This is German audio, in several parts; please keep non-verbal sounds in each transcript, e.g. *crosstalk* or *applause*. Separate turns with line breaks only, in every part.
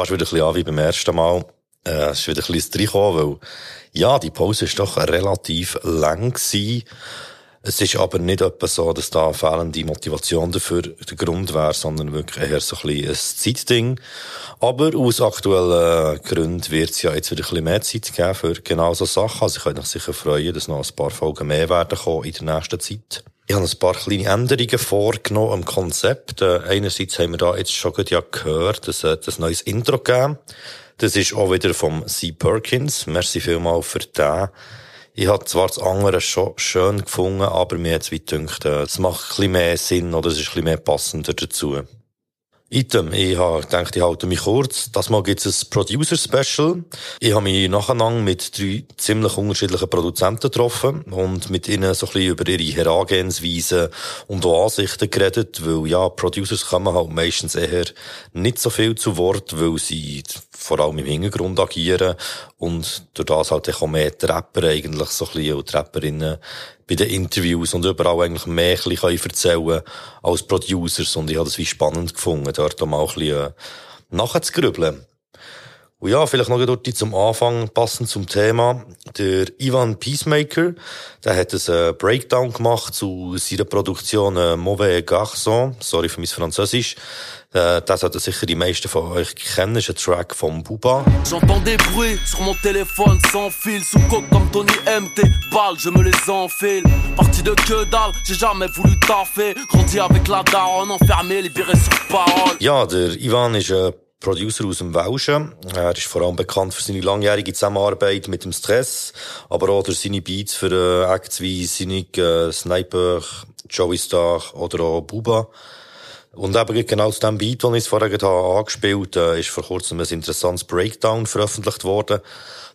fast wieder ein bisschen an wie beim ersten Mal. Äh, es ist wieder ein bisschen reingekommen, weil, ja, die Pause ist doch relativ lang gewesen. Es ist aber nicht etwa so, dass da fehlende Motivation dafür der Grund wäre, sondern wirklich eher so ein bisschen ein Zeitding. Aber aus aktuellen Gründen wird es ja jetzt wieder ein bisschen mehr Zeit geben für genau so Sachen. Also ich könnte mich sicher freuen, dass noch ein paar Folgen mehr werden kommen in der nächsten Zeit. Ich habe ein paar kleine Änderungen vorgenommen am Konzept. Äh, einerseits haben wir da jetzt schon gut ja gehört, dass es ein neues Intro gegeben. Das ist auch wieder vom C. Perkins. Merci vielmal für den. Ich habe zwar das andere schon schön gefunden, aber mir jetzt wie gedacht, äh, es macht ein bisschen mehr Sinn oder es ist ein bisschen mehr passender dazu. Item, ich habe gedacht, ich halte mich kurz. Das Mal gibt es ein Producer-Special. Ich habe mich nacheinander mit drei ziemlich unterschiedlichen Produzenten getroffen und mit ihnen so ein bisschen über ihre Herangehensweise und auch Ansichten geredet, weil ja, Producers kommen halt meistens eher nicht so viel zu Wort, weil sie vor allem im Hintergrund agieren und durch das halt auch mehr die Rapper eigentlich so ein bisschen und die Rapperinnen bei den Interviews und überall eigentlich mehr ein bisschen erzählen als Producers und ich habe das wie spannend gefunden, dort mal ein bisschen äh, nachzugrübeln. Und ja, vielleicht noch dort zum Anfang, passend zum Thema. Der Ivan Peacemaker, der hat einen äh, Breakdown gemacht zu seiner Produktion äh, Mauvais Garçon. Sorry für mein Französisch. Äh, das sollten sicher die meisten von euch kennen. Das ist ein Track vom Buba. J'entends des bruits sur mon téléphone sans fil. Sous coke comme Tony MT. Balles, je me les enfile. Parti de que dalle, j'ai jamais voulu taffer. Grandi avec la daronne, enfermé, libéré sur parole. Ja, der Ivan ist ein Producer aus dem Welschen. Er ist vor allem bekannt für seine langjährige Zusammenarbeit mit dem Stress, aber auch durch seine Beats für äh, Acts wie Cynic, äh, Sniper, Joey Star oder auch Buba. Und eben genau zu dem Beat, den ich vorher habe, angespielt äh, ist vor kurzem ein interessantes Breakdown veröffentlicht worden.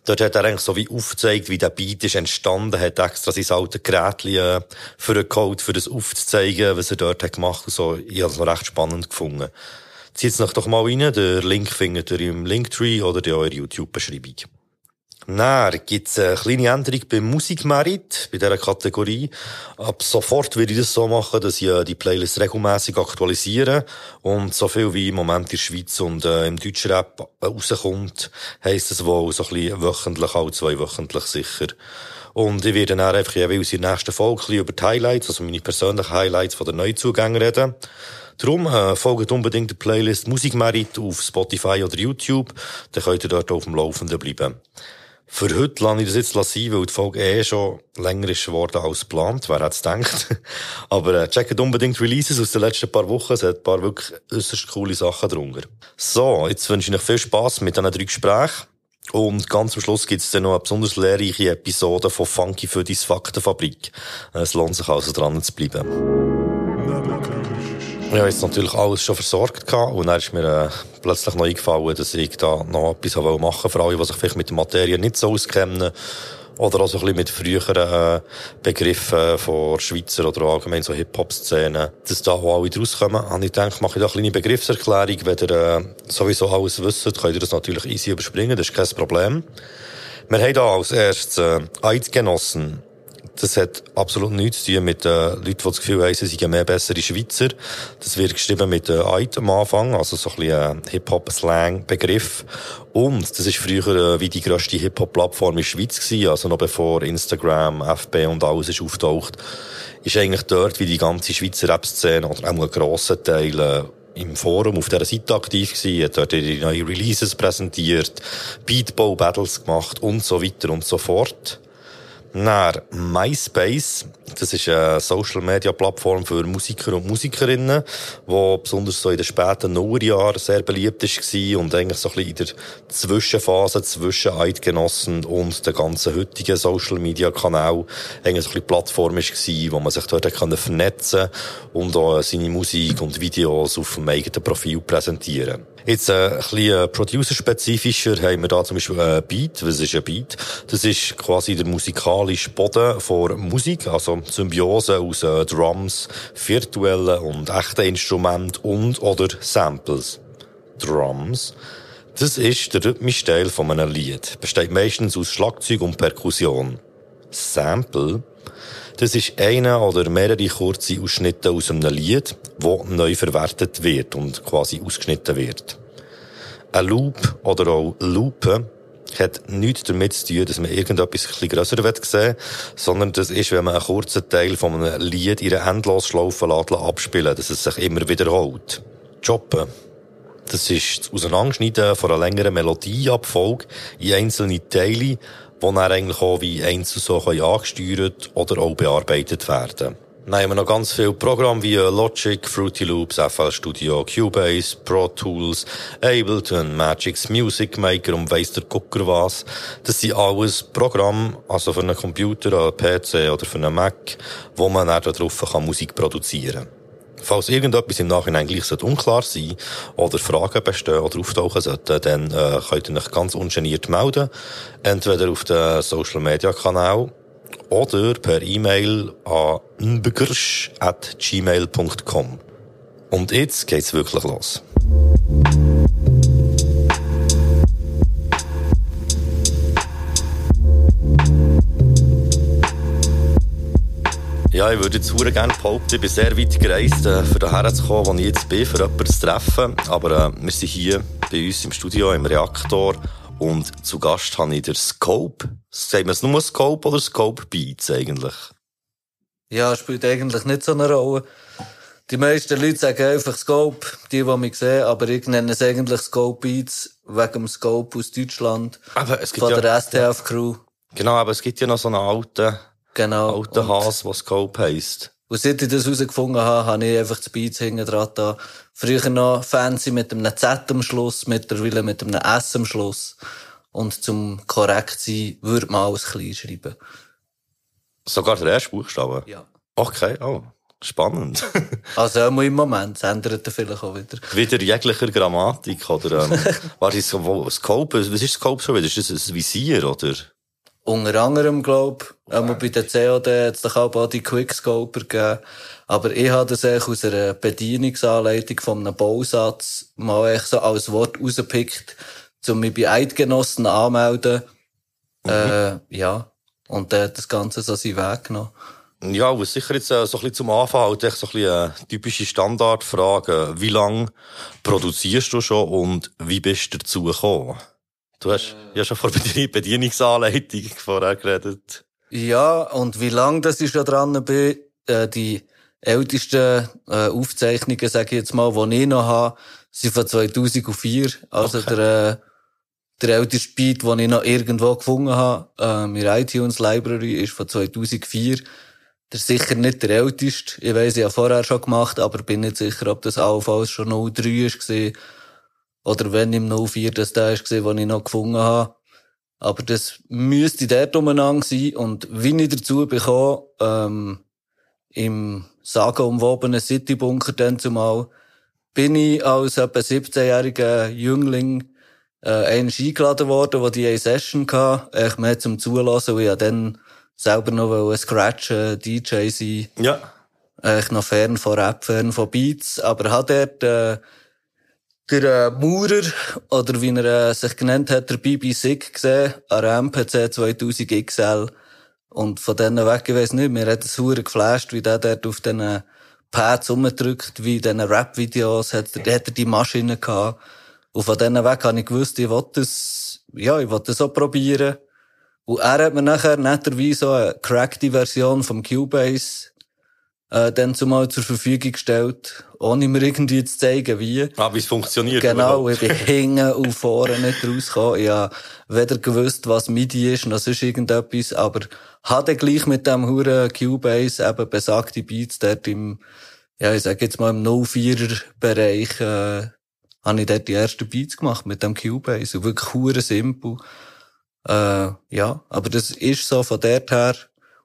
Dort hat er eigentlich so wie aufgezeigt, wie der Beat ist entstanden, hat extra sein altes Gerät für einen Code, für das aufzuzeigen, was er dort hat gemacht und so. Ich habe es noch recht spannend gefunden. Zieht es doch mal rein, der Link findet ihr im Linktree oder in eurer YouTube-Beschreibung. Dann gibt's eine kleine Änderung beim Musikmerit, bei dieser Kategorie. Ab sofort würde ich das so machen, dass ich äh, die Playlist regelmäßig aktualisiere und so viel wie im Moment in der Schweiz und äh, im deutschen Rap rauskommt, heisst es wohl so ein bisschen wöchentlich, auch zweiwöchentlich sicher. Und ich werde dann einfach in der nächsten Folge über die Highlights, also meine persönlichen Highlights von den Neuzugängen reden. Darum äh, folgt unbedingt der Playlist Musikmerit auf Spotify oder YouTube, dann könnt ihr dort auf dem Laufenden bleiben. Für heute lasse ich das jetzt sein, weil die Folge eh schon länger ist geworden als geplant. Wer hätte es gedacht? *laughs* Aber äh, checkt unbedingt Releases aus den letzten paar Wochen. Es hat ein paar wirklich äußerst coole Sachen drunter. So, jetzt wünsche ich euch viel Spass mit diesen drei Gesprächen. Und ganz am Schluss gibt es dann noch eine besonders lehrreiche Episode von Funky für die Faktenfabrik. Es lohnt sich also dran zu bleiben. Ich habe jetzt natürlich alles schon versorgt gehabt und dann ist mir äh, plötzlich noch eingefallen, dass ich da noch etwas machen wollte für alle, die sich vielleicht mit der Materie nicht so auskennen oder auch so ein bisschen mit früheren äh, Begriffen von Schweizer oder allgemein so Hip-Hop-Szenen, dass da auch alle rauskommen. Und ich denke, mache ich da eine kleine Begriffserklärung. Wenn ihr äh, sowieso alles wisst, könnt ihr das natürlich easy überspringen, das ist kein Problem. Wir haben da als erstes äh, Eidgenossen. Das hat absolut nichts zu tun mit den Leuten, die das Gefühl haben, sie seien mehr bessere Schweizer. Das wird geschrieben mit Eid am Anfang, also so ein bisschen Hip-Hop-Slang-Begriff. Und das ist früher äh, wie die grösste Hip-Hop-Plattform in der Schweiz gewesen, also noch bevor Instagram, FB und alles ist auftaucht, ist eigentlich dort wie die ganze Schweizer Rap-Szene oder auch ein grosser Teil äh, im Forum auf dieser Seite aktiv gewesen, hat dort ihre neuen Releases präsentiert, Beatball-Battles gemacht und so weiter und so fort. Nach MySpace, das ist eine Social-Media-Plattform für Musiker und Musikerinnen, die besonders so in den späten Nullerjahren sehr beliebt war und eigentlich so ein bisschen in der Zwischenphase zwischen Eidgenossen und der ganzen heutigen Social-Media-Kanal eigentlich so ein bisschen Plattform war, wo man sich dort vernetzen und auch seine Musik und Videos auf dem eigenen Profil präsentieren Jetzt äh, ein bisschen producer-spezifischer haben wir da zum Beispiel ein Beat. Was ist ein Beat? Das ist quasi der musikalische Boden vor Musik, also Symbiose aus äh, Drums, virtuellen und echten Instrumenten und oder Samples. Drums. Das ist der rhythmische Teil von einem Lied. Besteht meistens aus Schlagzeug und Perkussion. Sample das ist einer oder mehrere kurze Ausschnitte aus einem Lied, wo neu verwertet wird und quasi ausgeschnitten wird. Ein Loop oder auch Loopen hat nichts damit zu tun, dass man irgendetwas bisschen grösser sehen will, sondern das ist, wenn man einen kurzen Teil von einem Lied in einer Endlosschlaufe abspielen dass es sich immer wiederholt. Choppen. Das ist das Auseinanderschneiden von einer längeren Melodieabfolge in einzelne Teile, die dann eigentlich auch wie einzeln so angesteuert oder auch bearbeitet werden dann haben wir noch ganz viele Programme wie Logic, Fruity Loops, FL Studio, Cubase, Pro Tools, Ableton, Magix Music Maker und weiss der Gucker was. Das sind alles Programme, also für einen Computer, einen PC oder für einen Mac, wo man dann darauf Musik produzieren kann. Falls irgendetwas im Nachhinein gleich unklar sein oder Fragen bestehen oder auftauchen sollten, dann äh, könnt ihr euch ganz ungeniert melden. Entweder auf den Social Media Kanal oder per E-Mail an nbegrisch.gmail.com. Und jetzt geht's wirklich los. Ja, ich würde jetzt sehr gerne behaupten, ich bin sehr weit gereist, äh, für daher zu kommen, wo ich jetzt bin, für jemanden zu treffen. Aber äh, wir sind hier bei uns im Studio, im Reaktor. Und zu Gast habe ich den Scope. Sagen wir es nur Scope oder Scope Beats eigentlich?
Ja, spielt eigentlich nicht so eine Rolle. Die meisten Leute sagen einfach Scope, die, die mich sehen, aber ich nenne es eigentlich Scope Beats, wegen dem Scope aus Deutschland.
Aber es gibt
von
ja,
der STF-Crew.
Genau, aber es gibt ja noch so einen alten,
genau.
alten Hase, der Scope heisst.
Und seit ich das herausgefunden habe, habe ich einfach das Beats hinten dran da. Früher noch fancy mit einem Z am Schluss, mittlerweile mit einem S am Schluss. Und zum korrekt sein, würde man alles klein schreiben.
Sogar der erste Buchstabe?
Ja.
Okay, oh. Spannend. *laughs*
also auch im Moment, es ändert vielleicht auch wieder.
Wieder jeglicher Grammatik, oder, ähm, *laughs* was ist so, Scope, was ist Scope schon wieder? Ist das ein Visier, oder?
Unter anderem, glaub, einmal bei der COD hat es doch auch die Quickscoper gegeben. Aber ich habe das eigentlich aus einer Bedienungsanleitung von einem Bausatz mal echt so als Wort rausgepickt, um mich bei Eidgenossen anmelden. Mhm. Äh, ja. Und dann hat das Ganze so seinen Weg genommen.
Ja, was sicher jetzt äh, so ein bisschen zum Anfang halt echt so ein bisschen eine äh, typische Standardfrage. Wie lange produzierst du schon und wie bist du dazu gekommen? Du hast ja schon vor der Bedienungsanleitung vorher geredet.
Ja, und wie lange das ich schon dran bin, äh, die ältesten äh, Aufzeichnungen, sage ich jetzt mal, die ich noch habe, sind von 2004. Also okay. der, äh, der älteste Beat, den ich noch irgendwo gefunden habe, äh, in iTunes Library, ist von 2004. Der ist sicher nicht der älteste. Ich weiss, ich habe vorher schon gemacht, aber bin nicht sicher, ob das allenfalls schon 03 war. Oder wenn im 04 das da ist, den ich noch gefunden habe. Aber das müsste dort umeinander sein. Und wie ich dazu bekomme, ähm, im sagenumwobenen Citybunker dann zumal, bin ich als etwa 17-jähriger Jüngling äh, einmal eingeladen worden, wo die eine Session hatte, echt mehr zum Zulassen, weil ich dann selber noch ein Scratch äh, DJ sein.
Ja.
Echt noch fern von Rap, fern von Beats, aber hat dort äh, der äh, Maurer, oder wie er äh, sich genannt hat, der BB Sick gesehen, an MPC 2000 XL. Und von denen weg, ich weiss nicht, mir hat es hure geflasht, wie der dort auf diesen Pads rumdrückt, wie in diesen Rap-Videos, hat, hat er die Maschine gehabt. Und von denen weg habe ich gewusst, ich wollte das, ja, ich wollte das auch probieren. Und er hat mir nachher netterweise so eine crackte Version vom Cubase äh, dann zumal zur Verfügung gestellt, ohne mir irgendwie zu zeigen, wie.
Ah, wie es funktioniert.
Genau, ich bin hinten und vorne nicht rausgekommen. Ich habe weder gewusst, was MIDI ist, noch sonst irgendetwas, aber hatte gleich mit dem huren Cubase eben besagte Beats dort im, ja, ich sag jetzt mal im 04er Bereich, äh, habe ich dort die ersten Beats gemacht mit dem Cubase. Und wirklich hure simpel. Äh, ja, aber das ist so von dort her,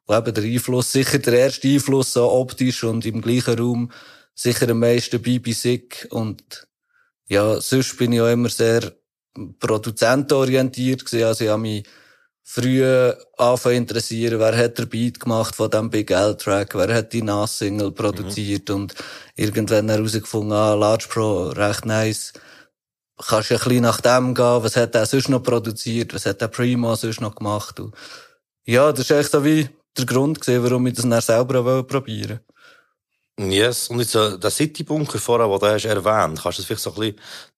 und eben der Einfluss, sicher der erste Einfluss so optisch und im gleichen Raum sicher am meisten BBC und ja, sonst bin ich auch immer sehr produzentenorientiert gewesen. Also ich habe mich früh anfangen interessieren, wer hat der Beat gemacht von dem Big L-Track, wer hat die NAS-Single produziert mhm. und irgendwann herausgefunden, ah, Large Pro, recht nice. Kannst ja ein bisschen nach dem gehen, was hat er sonst noch produziert, was hat der Primo sonst noch gemacht. Und ja, das ist echt so wie der Grund gesehen, warum ich das dann selber probieren
Yes, und jetzt äh, der City-Bunker vorher, den du hast erwähnt, kannst du das vielleicht so ein bisschen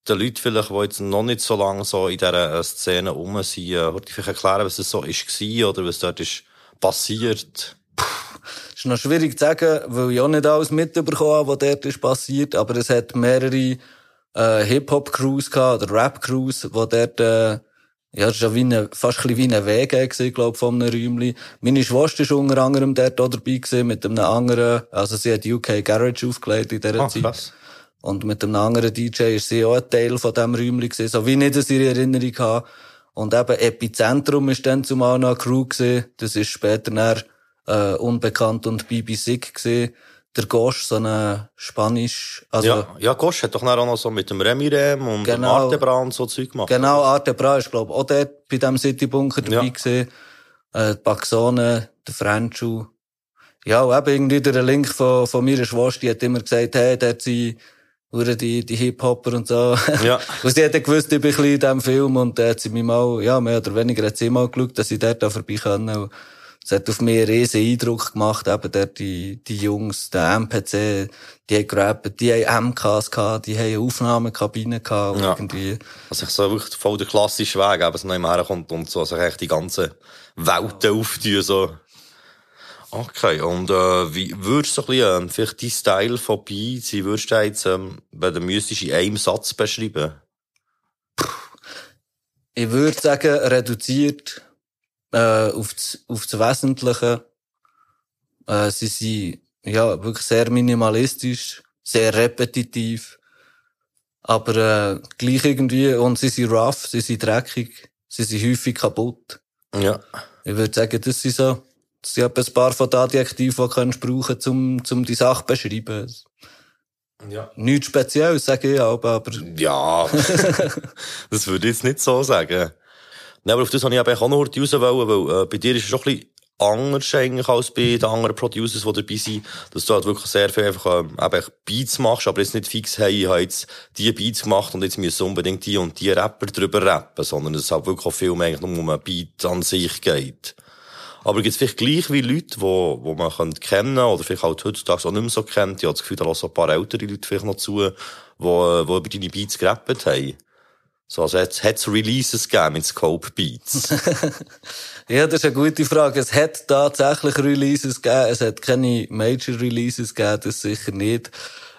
den Leuten vielleicht, die jetzt noch nicht so lange so in dieser äh, Szene rum sind, äh, vielleicht erklären, was das so ist oder was dort ist passiert?
ist noch schwierig zu sagen, weil ich auch nicht alles mitbekommen habe, was dort ist passiert, aber es hat mehrere äh, Hip-Hop-Crews gehabt, oder Rap-Crews, die dort, äh, ja, das war wie eine, fast ein wie ein Weg gewesen, glaub, von einem Räumchen. Meine Schwester war unter anderem dort auch dabei gewesen, mit einem anderen, also sie hat UK Garage aufgelegt in dieser ah, Zeit. Krass. Und mit einem anderen DJ ist sie auch ein Teil von diesem Räumchen gewesen, so wie ich das in Erinnerung habe. Und eben Epizentrum ist dann zumal noch eine Crew gewesen. Das ist später dann, äh, Unbekannt und BBC gesehen. Der Gosch, so ein Spanisch, also.
Ja, ja, Gosch hat doch auch noch so mit dem Remirem und genau, dem Artebra und so Zeug gemacht.
Genau, Artebra ist, glaub auch dort bei dem Citybunker dabei ja. gesehen. Äh, die Baxone, der Frenchu. Ja, und eben irgendwie der Link von, von meiner Schwester, die hat immer gesagt, hey, dort sind die, die Hip-Hopper und so. Ja. *laughs* und sie hat gewusst, ich bin ein bisschen in diesem Film und da hat sie mich mal, ja, mehr oder weniger hat sie mal geschaut, dass sie dort da vorbei können. Es hat auf mich einen riesen Eindruck gemacht, eben dort die, die Jungs, der MPC, die haben gerappt, die haben MKs gehabt, die haben Aufnahmekabinen gehabt, ja. irgendwie.
Also ich so wirklich voll der klassische Weg, eben, so noch herkommt und so, also echt die ganze Welten auftun, so. Okay, und äh, wie würdest du so ein bisschen, äh, vielleicht dein Style von Beats, wie würdest du jetzt, ähm, wenn du müsstest, in einem Satz beschreiben?
Ich würde sagen, reduziert äh, auf, das, auf das Wesentliche. Äh, sie sind ja wirklich sehr minimalistisch, sehr repetitiv, aber äh, gleich irgendwie und sie sind rough, sie sind dreckig, sie sind häufig kaputt.
Ja.
Ich würde sagen, das sind so, das sind ein paar von den Adjektiven, die du brauchen um, um die Sache zu beschreiben. Ja. Nichts Spezielles, sage ich aber, aber.
Ja. *laughs* das würde ich jetzt nicht so sagen. Nein, aber auf das habe ich eben auch noch raus weil äh, bei dir ist es schon ein bisschen anders eigentlich als bei den anderen Producers, die dabei sind, dass du halt wirklich sehr viel einfach ähm, eben Beats machst, aber jetzt nicht fix, hey, ich habe jetzt die Beats gemacht und jetzt müssen unbedingt die und die Rapper drüber rappen, sondern es halt wirklich auch viel mehr eigentlich nur um einen Beat an sich geht. Aber gibt es vielleicht gleich wie Leute, die, die man kennen könnte oder vielleicht halt heutzutage auch nicht mehr so kennt, ich habe das Gefühl, da lassen ein paar ältere Leute vielleicht noch zu, die, die über deine Beats gerappt haben. So, also hat es Releases gegeben mit Scope Beats? *laughs*
ja, das ist eine gute Frage. Es hat tatsächlich Releases gegeben. Es hat keine Major Releases gegeben, das sicher nicht.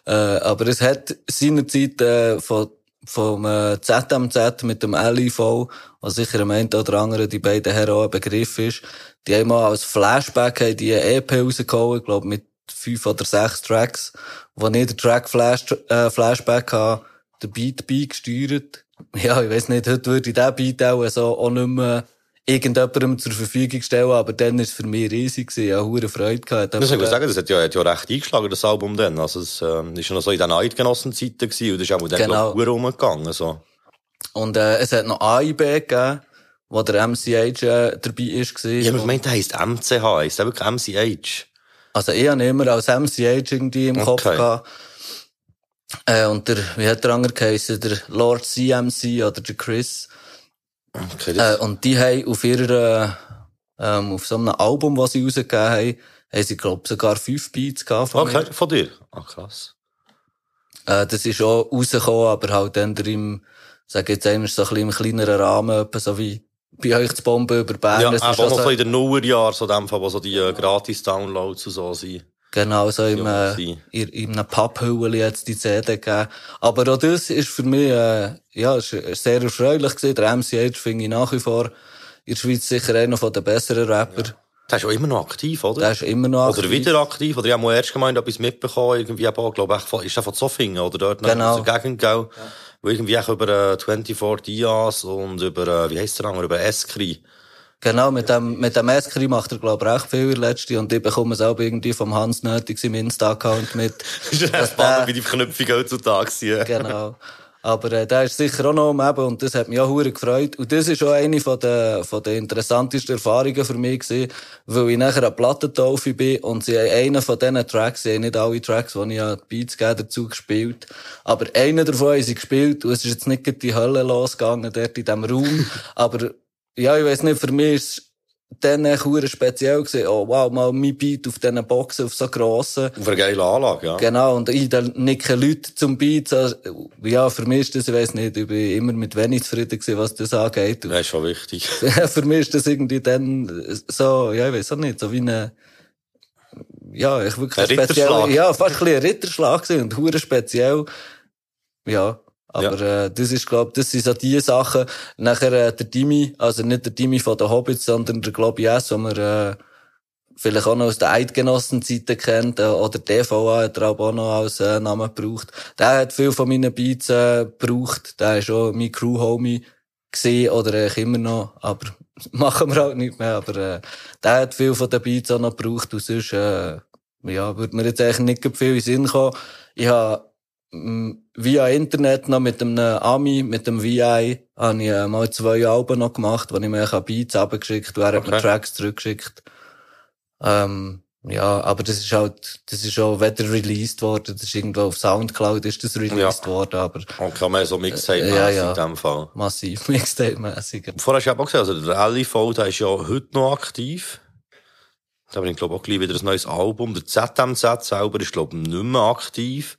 Äh, aber es hat seinerzeit äh, von vom äh, ZMZ mit dem LIV, was sicher am einen oder anderen die beiden Herren auch ein Begriff ist, die haben mal als Flashback haben die eine EP rausgehauen, ich glaube mit fünf oder sechs Tracks, wo nicht der Track Flash, äh, Flashback hat, der Beat beigesteuert ja, ich weiß nicht, heute würde ich diesen Beat auch, so auch nicht mehr irgendjemandem zur Verfügung stellen, aber dann war es für mich riesig gewesen. Ich hatte Freude gehabt.
Das ich sagen, das hat ja, hat ja recht eingeschlagen, das Album dann. Also, es, ähm, ist ja noch so in den Eidgenossenzeiten gewesen und das ist auch dann, genau. glaub, rumgegangen, so.
Und, äh, es hat noch AIB gegeben, wo der MCH, äh, dabei ist gewesen.
Ich habe gemeint, der heisst MCH, heisst der wirklich MCH?
Also, ich habe immer als MCH irgendwie im okay. Kopf gehabt. Äh, und der, wie hat der andere geheißen? Der Lord CMC oder der Chris. Okay, äh, und die haben auf ihrer, ähm, auf so einem Album, was sie rausgegeben haben, haben sie, glaub sogar fünf Beats gehabt
von Okay, mir. von dir? Ah, krass.
Äh, das ist auch rausgekommen, aber halt dann im, sag jetzt einmal so ein bisschen im kleineren Rahmen, so wie bei euch zu Bomben über Bern.
Ja, aber auch noch so in den Nullerjahren, so dem Fall, wo so die äh, Gratis-Downloads und so sind.
Genau, so im, äh, in, in einem Papphülle jetzt die CD gegeben. Aber auch das ist für mich, äh, ja, sehr erfreulich gewesen. Der MCH finde ich nach wie vor in der Schweiz sicher einer von den besseren Rapper. Ja.
Der ist auch immer noch aktiv, oder?
Der ist immer noch
aktiv. Oder wieder aktiv, oder ich habe mal erst gemeint, etwas mitbekommen, irgendwie, aber, glaube ich, ist der von Zoffingen, oder dort
genau.
in der Gegend, gell? Ja. Wo irgendwie auch über äh, 24 Dias und über, äh, wie heisst der andere, über Eskri
Genau, mit dem, mit dem Eskri macht er, glaube ich, recht viel in letzte und ich bekomme es auch irgendwie vom Hans nötig im Insta-Account mit.
das *laughs* ist ja spannend, wie die Verknüpfung heutzutage sind. *laughs*
genau. Aber äh, der ist sicher auch noch am Eben und das hat mich auch hure gefreut. Und das ist auch eine von der, von der interessantesten Erfahrungen für mich gewesen, weil ich nachher an Plattentaufe bin und sie haben einen von diesen Tracks, sie haben nicht alle Tracks, die ich an Beats dazu gespielt, aber einen davon haben sie gespielt und es ist jetzt nicht die Hölle losgegangen dort in diesem Raum, *laughs* aber ja, ich weiß nicht, für mich ist dann echt speziell gesehen, oh wow, mal mein Beat auf diesen Boxen, auf so grossen.
Auf einer geilen Anlage, ja.
Genau, und ich dann nicken Leute zum Beat. Also, ja, für mich ist das, ich weiss nicht, ich bin immer mit wenig zufrieden gewesen, was das angeht.
Das ist schon wichtig. *laughs*
für mich ist das irgendwie dann so, ja, ich weiss auch nicht, so wie eine, ja, ich wirklich
ein speziell,
ja, fast ein, ein Ritterschlag gewesen und hure speziell. Ja. Aber ja. äh, das ist, glaub, das sind so die Sachen. Nachher äh, der Dimi, also nicht der Dimi von den Hobbits, sondern der Globies, den man äh, vielleicht auch noch aus der Eidgenossenzeiten kennt, äh, oder DVA hat er auch noch als äh, Namen gebraucht. Der hat viel von meinen Beats äh, gebraucht. Der ist auch mein Crew-Homie gesehen oder äh, immer noch, aber *laughs* machen wir halt nicht mehr. Aber äh, der hat viel von den Beats auch noch gebraucht und sonst, äh, ja, würde mir jetzt eigentlich nicht viel in den Sinn kommen. Ich habe via Internet noch mit einem Ami, mit dem VI, habe ich äh, mal zwei Alben noch gemacht, wo ich mir Beats abgeschickt und er hat mir Tracks zurückgeschickt. Ähm, ja, aber das ist halt, das ist auch weder released worden, das ist irgendwo auf Soundcloud ist das released ja. worden, aber.
Und kann man so Mixtape-mässig
ja, ja.
in dem Fall.
Massiv *laughs* Mixtape-mässig.
Vorher hast du auch gesagt, also der LIV, der ist ja heute noch aktiv. Da bin ich, glaube auch gleich wieder ein neues Album. Der ZMZ selber ist, glaube ich, nicht mehr aktiv.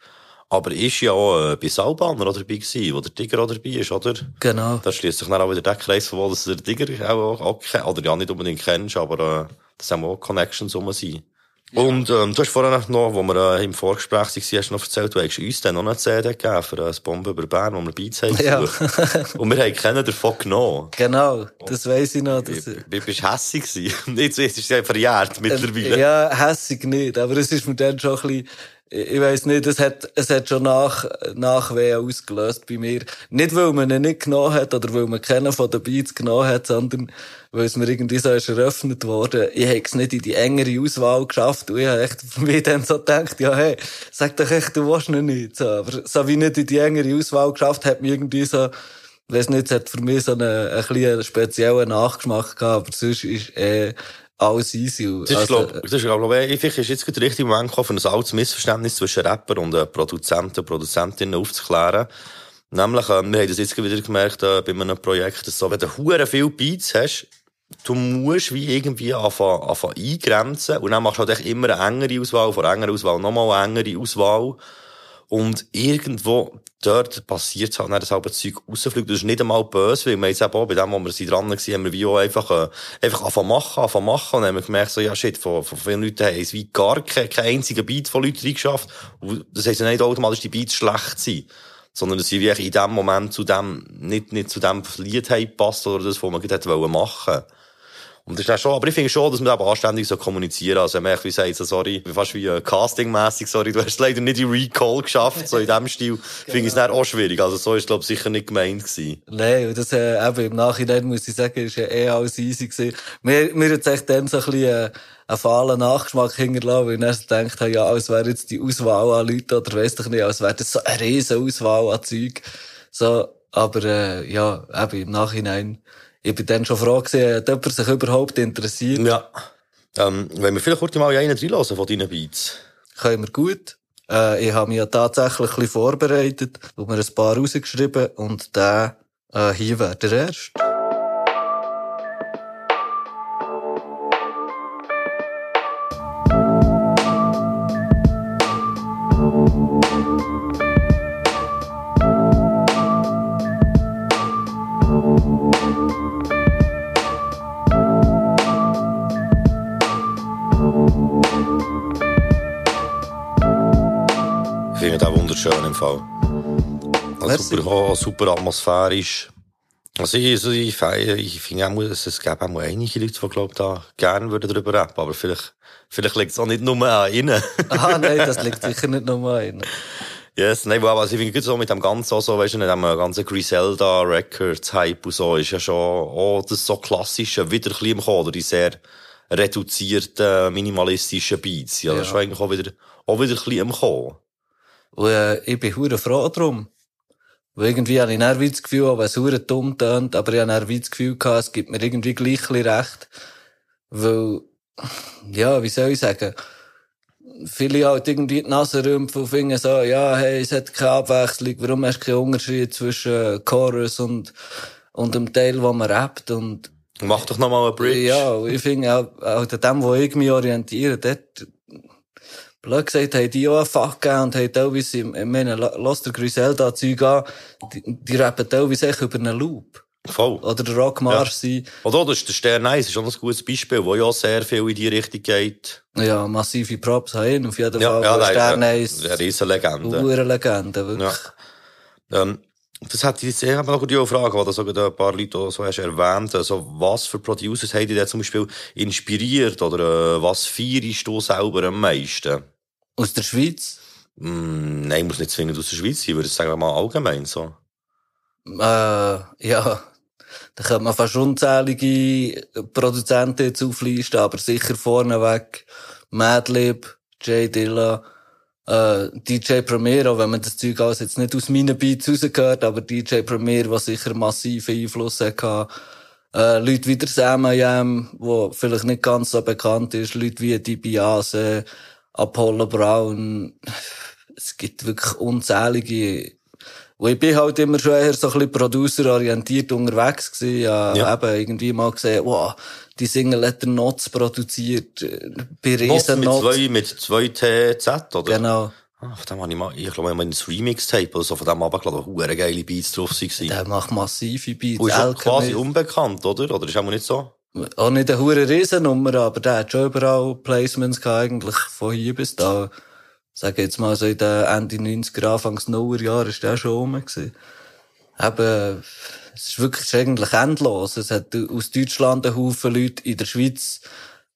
Aber ist ja auch äh, bei Saubanner dabei gewesen, wo der Tiger auch dabei ist, oder?
Genau.
Da schließt sich dann auch wieder der Kreis von wo dass der Tiger auch, auch, auch oder ja nicht unbedingt kennst, aber äh, das haben auch Connections rum sein. Ja. Und ähm, du hast vorhin noch, wo wir äh, im Vorgespräch waren, hast du noch erzählt, du hast uns dann noch eine CD gegeben für ein Bombe über Bern, wo wir Beats haben.
Ja. *laughs*
und wir haben keinen davon genommen.
Genau, das weiss ich noch.
Das... Wie bist hässig gewesen? *laughs* Jetzt ist es ja verjährt mittlerweile.
Ja, hässig nicht, aber es ist mir dann schon ein bisschen ich weiß nicht, es hat, es hat schon nach, Nachwehen ausgelöst bei mir. Nicht, weil man ihn nicht genommen hat oder weil man keinen von den Beats genommen hat, sondern weil es mir irgendwie so ist eröffnet worden. Ich hätte es nicht in die engere Auswahl geschafft und ich habe echt *laughs* für mich dann so gedacht, ja, hey, sag doch echt, du willst ihn nicht. So, aber so wie nicht in die engere Auswahl geschafft, hat mir irgendwie so, weiß nicht, es hat für mich so einen, ein bisschen speziellen Nachgeschmack gehabt, aber sonst ist, äh, alles easy.
Das ist, also, glaub, das ist, glaub, ich, vielleicht ist jetzt der richtige Moment gekommen, für ein altes Missverständnis zwischen Rapper und äh, Produzenten und Produzentinnen aufzuklären. Nämlich, äh, wir haben das jetzt wieder gemerkt, äh, bei einem Projekt, dass so, wenn du hure viel Beats hast, du musst wie irgendwie anfangen, anfangen eingrenzen und dann machst du halt immer eine engere Auswahl, von enger Auswahl nochmal eine engere Auswahl. Und irgendwo dort passiert es halt, dass halbe Zeug rausfliegt. Das ist nicht einmal böse, weil wir jetzt eben auch bei dem, wo wir sie dran waren, haben wir wie auch einfach, äh, einfach anfangen machen, anfangen machen. Und dann haben wir gemerkt, so, ja, shit, von, von vielen Leuten haben es wie gar kein, kein einziger Beat von Leuten reingeschafft. Das heisst ja nicht automatisch, die Beats schlecht sind. Sondern, dass sie wie in dem Moment zu dem, nicht, nicht zu dem Lied haben gepasst oder das, was man gerade machen wollte. Und das ist schon, aber ich finde schon, dass man eben anständig so kommunizieren. Also, wenn man wie sagt, so, sorry, fast wie äh, castingmäßig, sorry, du hast leider nicht die Recall geschafft, so in dem Stil, *laughs* finde ich es dann auch schwierig. Also, so ist, glaube ich, sicher nicht gemeint gewesen.
Nein, und das, äh, eben, im Nachhinein muss ich sagen, ist ja eh alles easy gewesen. Mir, mir hat echt dann so ein bisschen, äh, einen fahlen Nachgeschmack hinterlassen, weil ich dann gedacht habe, ja, als wäre jetzt die Auswahl an Leuten, oder weiss doch nicht, als wäre das so eine riesen Auswahl an Zeug. So, aber, äh, ja, eben, im Nachhinein, ich bin dann schon froh gewesen, ob jemand sich überhaupt interessiert.
Ja. Ähm, wenn wir vielleicht kurz mal einen reinlassen von deinen Beats.
Können wir gut. Äh, ich habe mich ja tatsächlich ein bisschen vorbereitet und mir ein paar rausgeschrieben und der äh, hier wäre der erste.
Fall. Also super, super atmosphärisch. Also ich, also ich, ich finde auch, es gäbe auch einige Leute, die, glaube da gerne würden darüber rappen, aber vielleicht, vielleicht liegt es auch nicht nur an ihnen. *laughs*
ah, nein, das liegt sicher nicht nur an ihnen.
Yes, nein, aber also ich finde so mit dem ganzen, so, weißt du, mit dem ganzen Griselda Records Hype und so, ist ja schon, oh, das so klassische, wieder ein bisschen im Kommen, oder die sehr reduzierten, minimalistischen Beats, ja, ja. das ist eigentlich auch wieder, auch wieder ein bisschen im Kommen.
Und äh, ich bin hure froh drum. Weil irgendwie habe ich dann das Gefühl, auch wenn es hure dumm tönt, aber ich habe dann das Gefühl gehabt, es gibt mir irgendwie gleich recht. Weil, ja, wie soll ich sagen, viele halt irgendwie die Nase rümpfen und finden so, ja, hey, es hat keine Abwechslung, warum hast du keinen Unterschied zwischen Chorus und, und dem Teil, wo man rappt und
Mach doch nochmal eine Bridge.
Ja, ich finde auch, auch an dem, wo ich mich orientiere, dort, blöd gesagt, haben die auch einen Fach gegeben und haben teilweise, ich meine, lass der Griselda Zeug an, die, die rappen teilweise echt über einen Loop.
Voll.
Oder der Rockmarsch
Ja.
sein.
Oder das ist der Stern 1, ist schon ein gutes Beispiel, wo ja sehr viel in die Richtung geht.
Ja, massive Props haben auf jeden
Ja,
Fall.
ja,
Ja,
der
Stern
ist
ist
eine riesen Legende.
eine Legende, wirklich.
Ja. Ähm, das hat ich jetzt eher noch die Frage, weil da sogar ein paar Leute auch so hast erwähnt, also was für Producers haben dich zum Beispiel inspiriert oder äh, was feierst du selber am meisten?
Aus der Schweiz.
Mm, nein, muss nicht zwingend aus der Schweiz sein, würde ich sagen mal allgemein so.
Äh, ja, da könnte man fast unzählige Produzenten jetzt auflisten, aber sicher vorneweg Madlib, J Dilla, äh, DJ Premier, auch wenn man das Zeug alles jetzt nicht aus meinen Beats rausgehört, aber DJ Premier, was sicher massiven Einfluss hatte. Äh, Leute wie der Sam I.M., wo vielleicht nicht ganz so bekannt ist, Leute wie die Biase, Apollo Brown. Es gibt wirklich unzählige und ich bin halt immer schon eher so ein bisschen producerorientiert unterwegs gewesen. Ja,
Ja.
eben irgendwie mal gesehen, wow, die Single hat der Notz produziert, äh, bei Riesen
mit zwei, mit zwei TZ, oder?
Genau.
Von dem habe ich mal, ich glaube, ich habe ein Remix-Tape oder so von dem abgeladen, wo geile Beats drauf waren.
Der macht massive Beats.
Und ist quasi unbekannt, oder? Oder ist auch nicht so?
Auch nicht eine hure Riesennummer, aber der hat schon überall Placements gehabt, eigentlich von hier bis da. Sag jetzt mal so in den Ende 90er, Anfangs 0er Jahre ist der schon rum gewesen. Eben, es ist wirklich eigentlich endlos. Es hat aus Deutschland einen Haufen Leute in der Schweiz,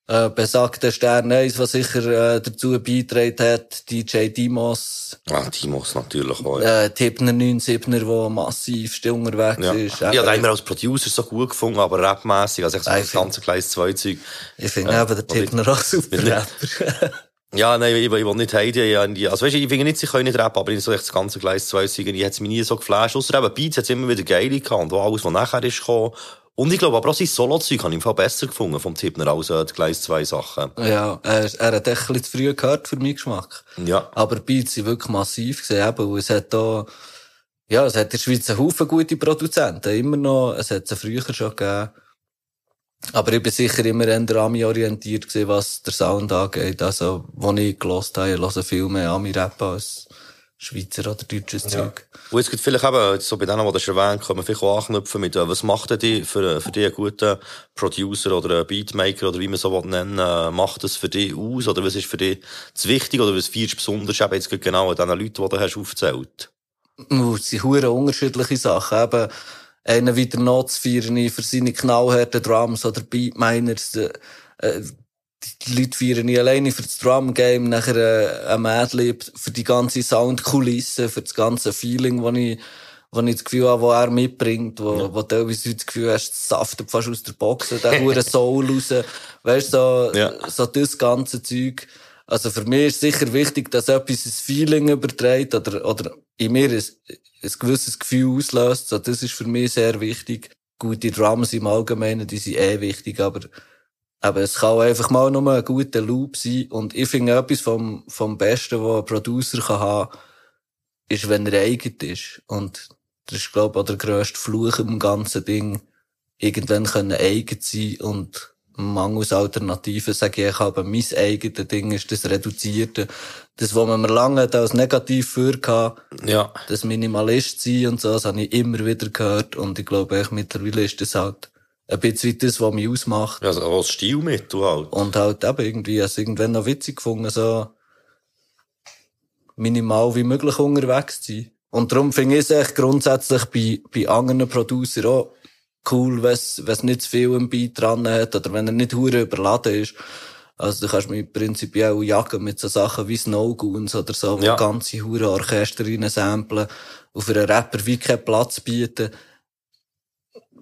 äh, besagter Stern 1, was sicher äh, dazu beigetragen hat, DJ Dimos,
Ah, Timos natürlich auch, ja.
äh, Tippner 97er, der massiv unterwegs
Ja.
ist.
Ich habe den immer als Producer so gut gefunden, aber rapmässig, also ich so das
ich
ganze kleines Zwei-Zeug.
Ich finde
Ja,
eben der
ich-
Tippner auch super
ich-
Rapper. *laughs*
Ja, nein, ich, ich will nicht Heidi, ja, die, also weißt du, ich finde nicht, sie können nicht rappen, aber in so das ganze Gleis zwei Zeugen, ich hätte mich nie so geflasht, ausser eben Beats hat's immer wieder geile gehabt, und alles, was nachher ist gekommen. Und ich glaube, aber auch sein Solo-Zeug habe ich im Fall besser gefunden vom Tippner als äh, die Gleis zwei Sachen.
Ja, er, er hat echt ein bisschen zu früh gehört für meinen Geschmack.
Ja.
Aber Beats sind wirklich massiv gesehen, eben, es hat da, ja, es hat in der Schweiz einen Haufen gute Produzenten, immer noch, es hat sie früher schon gegeben. Aber ich bin sicher immer eher Ami-orientiert gewesen, was der Sound angeht. Also, wo ich gelost habe, ich höre viel mehr Ami-Rap als Schweizer oder deutsches Zeug.
Und jetzt gibt vielleicht eben, jetzt so bei denen, die das erwähnt, können wir vielleicht auch anknüpfen mit, äh, was macht denn die für, für dich einen guten Producer oder einen Beatmaker oder wie man so will nennen, äh, macht das für dich aus? Oder was ist für dich das Wichtige oder was feierst du besonders eben jetzt genau an diesen Leuten, die du hast aufgezählt?
Uh, es sind hure unterschiedliche Sachen. Eben, einen wie der Notz feiern für seine knallharten Drums oder Beatminers. Äh, äh, die Leute feiern ich alleine für das Drum-Game, nachher äh, ein Madlib für die ganze Soundkulisse, für das ganze Feeling, das ich, wo ich das Gefühl habe, wo er mitbringt, wo, wo teilweise das Gefühl hast, es saftet fast aus der Box, der hure *laughs* Soul raus. Weißt du, so,
Ja.
so das ganze Zeug. Also für mich ist sicher wichtig, dass etwas ein Feeling überträgt oder, oder in mir ein, ein gewisses Gefühl auslöst. So, das ist für mich sehr wichtig. Gute Drums im Allgemeinen, die sind eh wichtig, aber, aber es kann auch einfach mal nur ein guter Loop sein. Und ich finde etwas vom, vom Besten, was ein Producer kann haben, ist, wenn er eigen ist. Und das ist, glaube ich, auch der grösste Fluch im ganzen Ding. Irgendwann können eigen sein und mangels Alternativen sage ich, ich habe mein eigenes Ding ist das Reduzierte. Das, was man mir lange als negativ für hatte,
Ja.
das Minimalist sein und so, das habe ich immer wieder gehört und ich glaube, echt, mittlerweile ist das halt ein bisschen das, was mich ausmacht.
Also auch als Stilmittel halt.
Und halt eben irgendwie, es irgendwann noch witzig gefunden, so minimal wie möglich unterwegs zu sein. Und darum finde ich es echt grundsätzlich bei, bei anderen Producern auch cool, wenn es nicht zu viel im Beat dran hat oder wenn er nicht hure überladen ist. Also du kannst mich prinzipiell jagen mit so Sachen wie Snow Goons oder so, wo
Ja.
ganze hure Orchester samplen, auf einen Rapper wie keinen Platz bieten.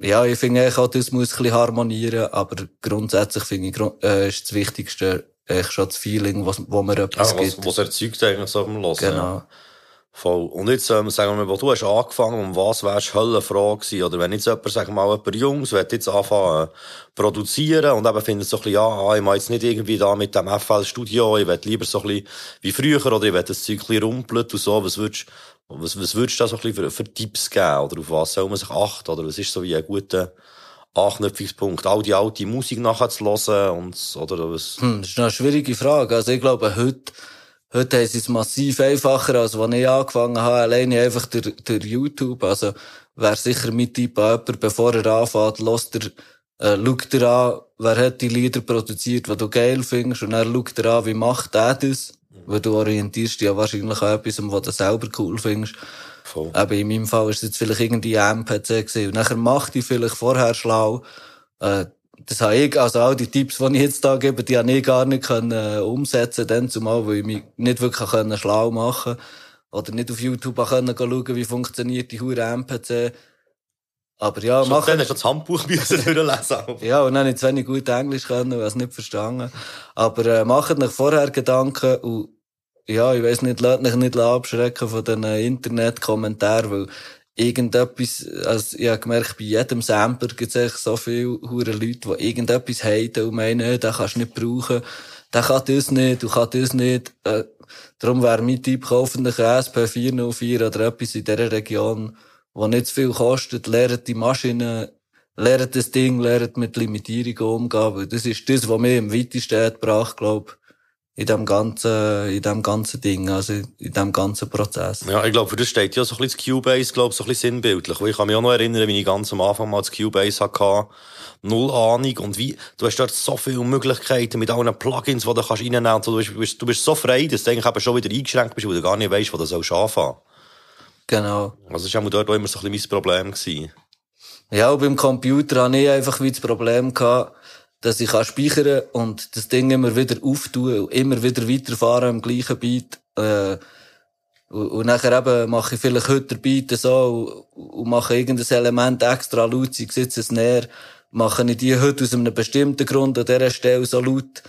Ja, ich finde eigentlich auch, das muss ein bisschen harmonieren, aber grundsätzlich finde ich, äh, ist das Wichtigste echt schon das Feeling, was, wo mir etwas
Ah, was,
gibt.
was erzeugt eigentlich so beim Hören.
Genau.
Voll. Und jetzt, ähm, sagen wir mal, wo du hast angefangen, um was wärst du Höllenfroh gewesen? Oder wenn jetzt jemand, sagen wir mal, jemand Jungs, will jetzt anfangen, äh, produzieren und eben findet so ein bisschen, ja, ah, ich mache jetzt nicht irgendwie da mit dem FL-Studio, ich will lieber so ein bisschen wie früher, oder ich will das Zeug ein bisschen rumpeln und so, was würdest, was, was würdest du da so ein bisschen für, Tipps geben? Oder auf was soll man sich achten? Oder was ist so wie ein guter Anknüpfungspunkt, all die alte Musik nachzuhören und, oder was?
Hm, das ist eine schwierige Frage. Also ich glaube, heute, heute haben sie es massiv einfacher, als als ich angefangen habe, alleine einfach durch, durch YouTube. Also, wäre sicher mit Tipp an jemand, bevor er anfängt, lässt er, äh, schaut er an, wer hat die Lieder produziert, die du geil findest, und dann schaut er an, wie macht er das? Weil du orientierst dich ja wahrscheinlich an etwas, was du selber cool findest.
Voll.
Aber in meinem Fall ist es jetzt vielleicht irgendwie MPC gewesen. Und nachher macht die vielleicht vorher schlau. Äh, das habe ich, also all die Tipps, die ich jetzt da gebe, die habe ich gar nicht können, äh, umsetzen dann zumal, weil ich mich nicht wirklich können schlau machen Oder nicht auf YouTube auch können schauen, wie funktioniert die hure MPC. Aber ja,
Schon
machen.
Dann hast du das Handbuch *laughs* müssen durchlesen.
Ja, und dann ich zu wenig gut Englisch können und es nicht verstanden. Aber äh, macht euch vorher Gedanken und ja, ich weiss nicht, lasst euch nicht abschrecken von den Internetkommentaren, weil irgendetwas, also ich habe gemerkt, bei jedem Sampler gibt es so viele hure Leute, die irgendetwas haten und meinen, äh, den kannst du nicht brauchen, der kann das nicht, du kannst das nicht. Äh, darum wäre mein Tipp, kaufen einen SP404 oder etwas in dieser Region, wo nicht zu viel kostet, lernt die Maschine, lernt das Ding, lernt mit Limitierungen umgehen, weil das ist das, was mir am weitesten gebracht, glaub, in dem ganzen, in dem ganzen Ding, also in dem ganzen Prozess.
Ja, ich glaube, für das steht ja so ein bisschen das Cubase, glaube so ein bisschen sinnbildlich. Weil ich kann mich auch noch erinnern, wie ich ganz am Anfang mal das Cubase hatte. Null Ahnung. Und wie, du hast dort so viele Möglichkeiten mit allen Plugins, die du kannst reinnehmen kannst. Du bist, du bist so frei, dass du eigentlich eben schon wieder eingeschränkt bist, weil du gar nicht weißt, wo du sollst anfangen.
Genau.
Also, das war auch dort auch immer so ein bisschen mein Problem. Gewesen.
Ja, und beim Computer hatte ich einfach wie das Problem gehabt, dass ich kann speichern und das Ding immer wieder auftun und immer wieder weiterfahren im gleichen Beat. Äh, und, und nachher eben mache ich vielleicht heute Beat so und, und mache irgendein Element extra laut, sei es jetzt ein näher, mache ich die heute aus einem bestimmten Grund an dieser Stelle so laut.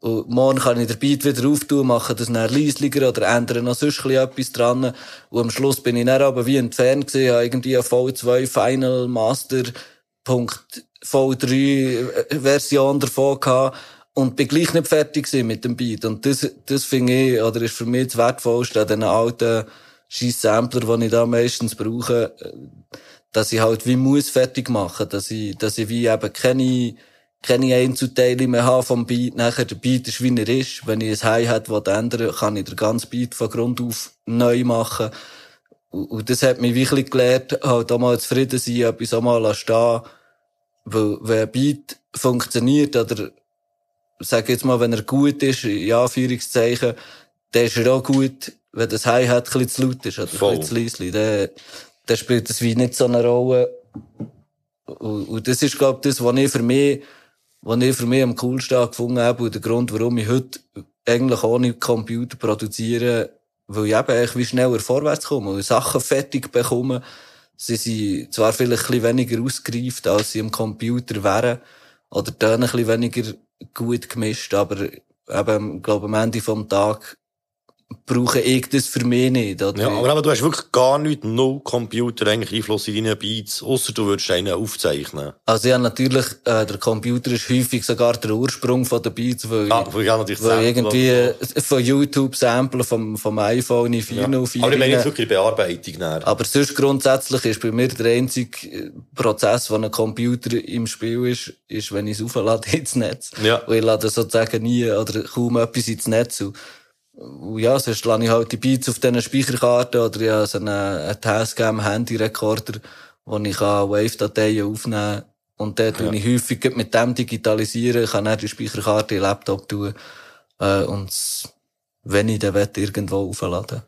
Und morgen kann ich den Beat wieder auftun, mache das dann leislicher oder ändere noch sonst etwas dran. Und am Schluss bin ich dann aber wie entfernt gewesen, habe irgendwie ein V2 Final Master Punkt V3 Version davon gehabt und bin gleich nicht fertig mit dem Beat. Und das, das finde ich, oder ist für mich das Wertvollste an diesen alten scheiß Sampler, die ich da meistens brauche, dass ich halt wie muss fertig machen, dass ich, dass ich wie eben keine, keine Einzelteile mehr habe vom Beat. Nachher der Beat ist, wie er ist. Wenn ich ein Hi-Hat ändern kann ich den ganzen Beat von Grund auf neu machen. Und, das hat mich wirklich gelernt, halt auch mal zufrieden sein, etwas auch mal stehen weil, wenn ein Beat funktioniert, oder, sag jetzt mal, wenn er gut ist, in Anführungszeichen, dann ist er auch gut, wenn das Hi-Hat ein bisschen zu laut ist, oder
Voll.
ein bisschen zu leislich, dann, dann spielt das wie nicht so eine Rolle. Und, und das ist, glaub ich, das, was ich für mich, was ich für mich am coolsten gefunden habe und der Grund, warum ich heute eigentlich ohne Computer produziere, weil ich eben eigentlich wie schneller vorwärts komme und Sachen fertig bekomme, Sie sind zwar vielleicht ein bisschen weniger ausgereift, als sie am Computer wären, oder tönen ein bisschen weniger gut gemischt, aber eben, ich glaube, am Ende vom Tag brauche ich das für mich nicht. Oder?
Ja, aber eben, du hast wirklich gar nicht, no Computer eigentlich Einfluss in deine Beats, außer du würdest einen aufzeichnen.
Also ja, natürlich, äh, der Computer ist häufig sogar der Ursprung von den Beats, weil,
Ah, weil ich auch natürlich
weil irgendwie äh, von YouTube Samplen vom, vom iPhone in
so. Ja.
404
Aber ich meine jetzt wirklich Bearbeitung näher.
Aber sonst grundsätzlich ist bei mir der einzige äh, Prozess, wo ein Computer im Spiel ist, ist, wenn ich es auflade *laughs* ins Netz.
Ja.
Und ich lade sozusagen nie oder kaum etwas ins Netz. Und ja, sonst lade ich halt die Beats auf diesen Speicherkarten oder ja, so einen, einen Tascam Handy-Recorder, wo ich Wave-Dateien aufnehmen kann. Und dort tue ich häufig mit dem digitalisieren, kann dann die Speicherkarte in den Laptop tun, äh, und wenn ich dann will, irgendwo aufladen.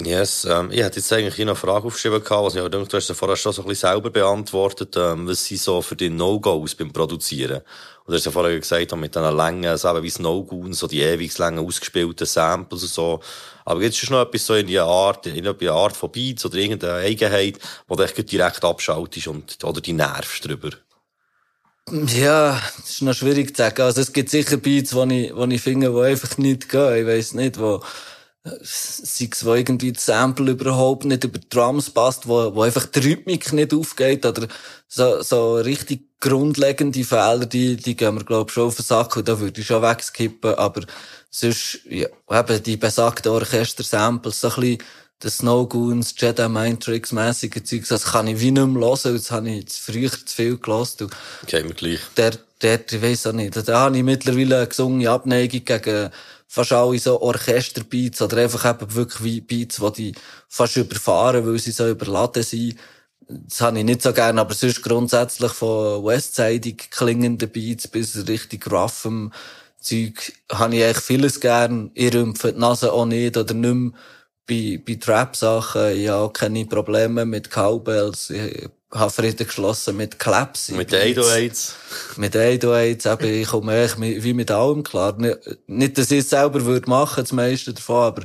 Yes, ähm, ich hätte jetzt eigentlich hier noch eine Frage aufgeschrieben gehabt, was ich aber denke, du hast ja vorher schon so ein bisschen selber beantwortet, ähm, was sind so für die No-Gos beim Produzieren? Du hast ja vorher gesagt, mit diesen Längen, so eben wie und so die ewig langen ausgespielten Samples und so. Aber gibt es noch etwas so in die Art, in eine Art von Beats oder irgendeine Eigenheit, wo du echt direkt abschaltest und, oder die nervst drüber?
Ja, das ist noch schwierig zu sagen. Also es gibt sicher Beats, wo ich, ich finde, wo einfach nicht gehen. Ich weiss nicht, wo, sei es, wo irgendwie das Sample überhaupt nicht über die Drums passt, wo, wo einfach die Rhythmik nicht aufgeht oder so, so richtig grundlegende Fehler, die, die gehen mir, glaub ich, schon auf den Sack und da würde ich schon wegskippen, aber sonst, ja, eben die besagten Orchester-Samples, so ein bisschen, den Snowgoons, Jedi Mind Tricks mässige Zeugs, das kann ich wie nicht mehr hören, das habe ich früher zu viel gelassen.
Okay, mir gleich.
Der, der, ich weiss auch nicht, da habe ich mittlerweile eine gesungene Abneigung gegen fast alle so Orchesterbeats oder einfach eben wirklich wie Beats, die die fast überfahren, weil sie so überladen sind. Das habe ich nicht so gerne, aber sonst grundsätzlich von Westsidig klingenden Beats bis richtig roughem Zeug habe ich eigentlich vieles gern. Ich rümpfe die Nase auch nicht oder nicht mehr bei, bei Trap-Sachen. Ich habe auch keine Probleme mit Cowbells. Ich habe Frieden geschlossen mit Claps.
Mit 808s.
Mit 808s, eben, ich komme eigentlich wie mit allem klar. Nicht, dass ich es selber würde machen, das meiste davon, aber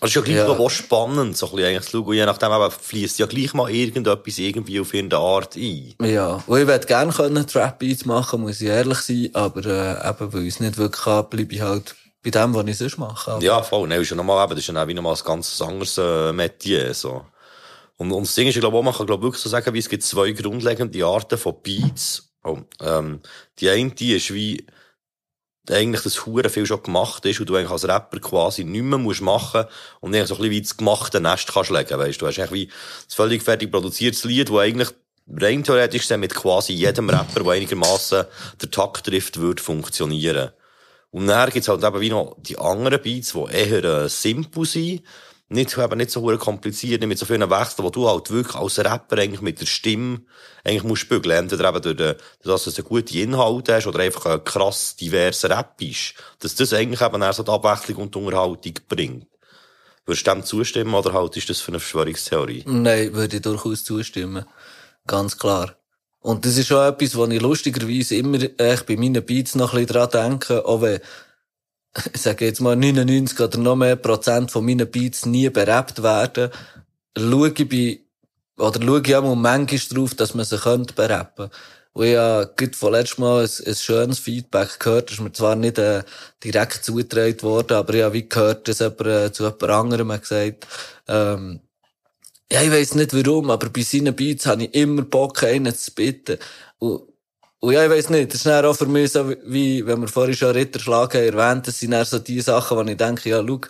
das ist ja gleich ja. spannend, so ein bisschen eigentlich zu schauen. Je nachdem aber fließt ja gleich mal irgendetwas irgendwie auf irgendeine Art ein.
Ja. Und ich würde gerne können Trap-Beats machen, muss ich ehrlich sein. Aber, äh, eben, weil ich es nicht wirklich kann, bleibe ich halt bei dem, was ich sonst mache. Aber.
Ja, voll. Nein, ist ja nochmal, eben, das ist ja auch wie nochmal ein ganz anderes, äh, Metier, so. Und, und das Ding ist, ich glaube, man kann, glaube wirklich so sagen, wie es gibt zwei grundlegende Arten von Beats. Oh, ähm, die eine, die ist wie, eigentlich das Huren viel schon gemacht ist und du eigentlich als Rapper quasi nicht mehr musst machen und eigentlich so ein bisschen wie das gemachte Nest kannst legen, weißt du. hast eigentlich wie das völlig fertig produziertes Lied, wo eigentlich rein theoretisch mit quasi jedem Rapper, der einigermaßen der Takt trifft, würde funktionieren. Und dann gibt's halt eben wie noch die anderen Beats, die eher äh, simpel sind, nicht, eben nicht so kompliziert, nicht mit so vielen Wechseln, wo du halt wirklich als Rapper eigentlich mit der Stimme eigentlich musst bügeln. Entweder eben durch, den, dass du einen guten Inhalt hast oder einfach ein krass diverser Rap ist. Dass das eigentlich eben auch so die Abwechslung und die Unterhaltung bringt. Würdest du dem zustimmen oder halt ist das für eine Verschwörungstheorie?
Nein, würde ich durchaus zustimmen. Ganz klar. Und das ist schon etwas, wo ich lustigerweise immer echt bei meinen Beats noch ein bisschen dran denke, auch wenn ich sage jetzt mal 99 oder noch mehr Prozent von meinen Beats nie berappt werden, schaue ich bei, oder schaue ich auch manchmal drauf, dass man sie könnte berappen. Und ich habe letztem Mal ein, ein schönes Feedback gehört, das ist mir zwar nicht äh, direkt zugetragen worden, aber ich habe wie gehört, dass jemand äh, zu jemand anderem hat gesagt, ähm, ja, ich weiss nicht warum, aber bei seinen Beats habe ich immer Bock, einen zu bitten. Und und ja, ich weiss nicht, das ist dann auch für mich so, wie, wenn wir vorhin schon Ritterschlag haben erwähnt, das sind dann so die Sachen, wo ich denke, ja, schau,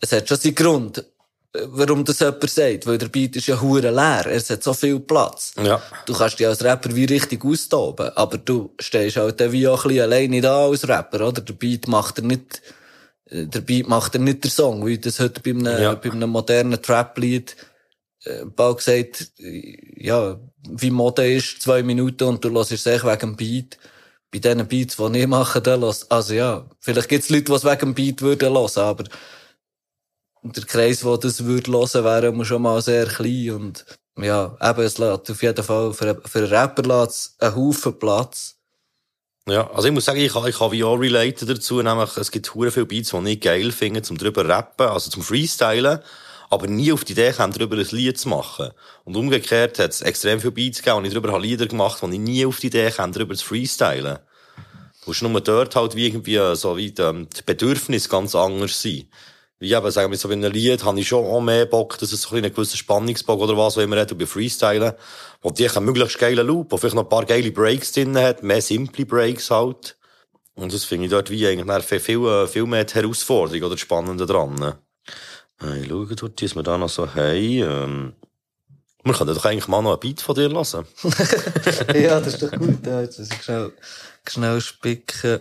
es hat schon seinen Grund, warum das jemand sagt, weil der Beat ist ja hure leer, es hat so viel Platz.
Ja.
Du kannst dich als Rapper wie richtig austoben, aber du stehst halt dann wie auch ein bisschen alleine da als Rapper, oder? Der Beat macht er nicht, der Beat macht er nicht der Song, wie das heute bei einem, ja. bei einem modernen Trap-Lied, äh, bald gesagt, ja, wie Mode ist, zwei Minuten und du hörst es echt wegen dem Beat. Bei diesen Beats, die ich mache, dann. Also ja, vielleicht gibt's Leute, die es wegen dem Beat würden hören, aber der Kreis, wo das würde hören, wäre schon mal sehr klein und ja, eben, es lässt auf jeden Fall für, für einen Rapper einen Haufen Platz.
Ja, also ich muss sagen, ich, ich habe auch related dazu, nämlich es gibt hure viele Beats, die ich geil finde, zum drüber rappen, also zum Freestylen aber nie auf die Idee kam, darüber ein Lied zu machen. Und umgekehrt hat es extrem viele Beats gegeben, und ich darüber habe Lieder gemacht, wo ich nie auf die Idee kam, darüber zu freestylen. Du musst nur dort halt wie irgendwie so wie die, die Bedürfnisse ganz anders sein. Wie eben, sagen wir so, bei einem Lied habe ich schon auch mehr Bock, dass es ein gewisser Spannungsbock oder was, was immer hat, über Freestylen, wo die einen möglichst geilen Loop, wo vielleicht noch ein paar geile Breaks drin hat, mehr simple Breaks halt. Und das finde ich dort wie eigentlich viel, viel, viel mehr die Herausforderung oder Spannende dran. Ich schaue dort, was wir da noch so haben. Ähm, wir können doch eigentlich mal noch ein Beat von dir lassen. *laughs*
ja, das ist doch gut. Ja, jetzt muss ich schnell, schnell spicken.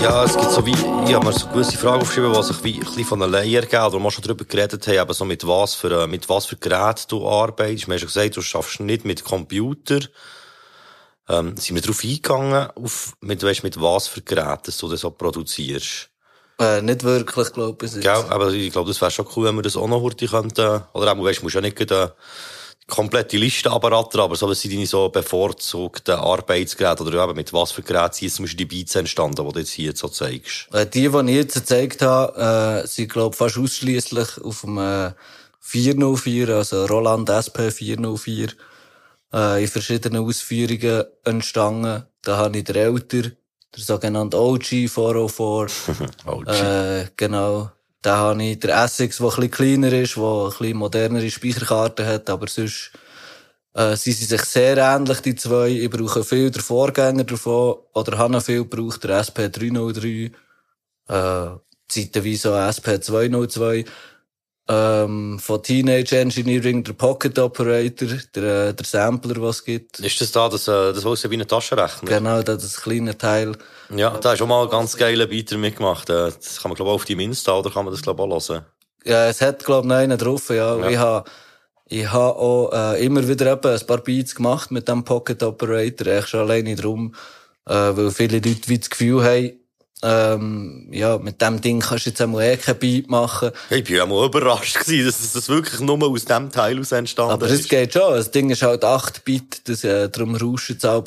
Ja, es gibt so wie, ich habe mir so gewisse Fragen aufgeschrieben, die sich wie ein bisschen von allein ergeben, oder wir schon darüber geredet haben, eben so mit was für, äh, mit was für Gerät du arbeitest. Wir haben schon gesagt, du schaffst nicht mit Computer. Ähm, sind wir darauf eingegangen, auf, mit, weißt, mit was für Geräten du das so produzierst?
Äh, nicht wirklich, glaube ich.
Gell, aber ich glaube, das wäre schon cool, wenn wir das auch noch heute könnten, oder auch, weißt, du musst ja nicht gerade, komplette Liste abrattern, aber so, was sind deine so bevorzugten Arbeitsgeräte oder eben mit was für Geräten sind zum Beispiel die Beats entstanden, die du jetzt hier so zeigst?
Äh, die, die ich jetzt gezeigt habe, äh, sind, glaube ich, fast ausschließlich auf dem äh, 404, also Roland SP 404. äh, in verschiedenen Ausführungen entstanden. Da habe ich den Älter, der sogenannte OG 404.
OG. *laughs*
Äh, genau. Da habe ich den Essex, der ein bisschen kleiner ist, der ein bisschen modernere Speicherkarten hat, aber sonst äh, sie sind sich sehr ähnlich, die zwei. Ich brauche viel der Vorgänger davon, oder habe viel gebraucht, der SP303, äh, zeitweise auch SP202, ähm, von Teenage Engineering, der Pocket Operator, der, äh, der Sampler, was es gibt.
Ist das da, das, äh, das aussieht wie ein Taschenrechner?
Genau, das ist ein kleiner Teil.
Ja, da hast du auch mal einen ganz geilen Beater mitgemacht. Äh, Das kann man, glaube ich, auf die Insta, oder kann man das, glaube ich, auch hören?
Ja, es hat, glaub ich, noch einen drauf, ja.
Ja.
Ich habe ich ha auch äh, immer wieder eben ein paar Beats gemacht mit dem Pocket Operator, echt schon alleine drum, äh, weil viele Leute wie das Gefühl haben, ähm, ja, mit dem Ding kannst du jetzt einmal eh kein Beat machen.
Ich bin ja mal überrascht gewesen, dass das wirklich nur aus dem Teil aus entstanden
Aber es
ist.
geht schon. Das Ding ist halt 8 Bit, das, äh, darum rauschen es auch.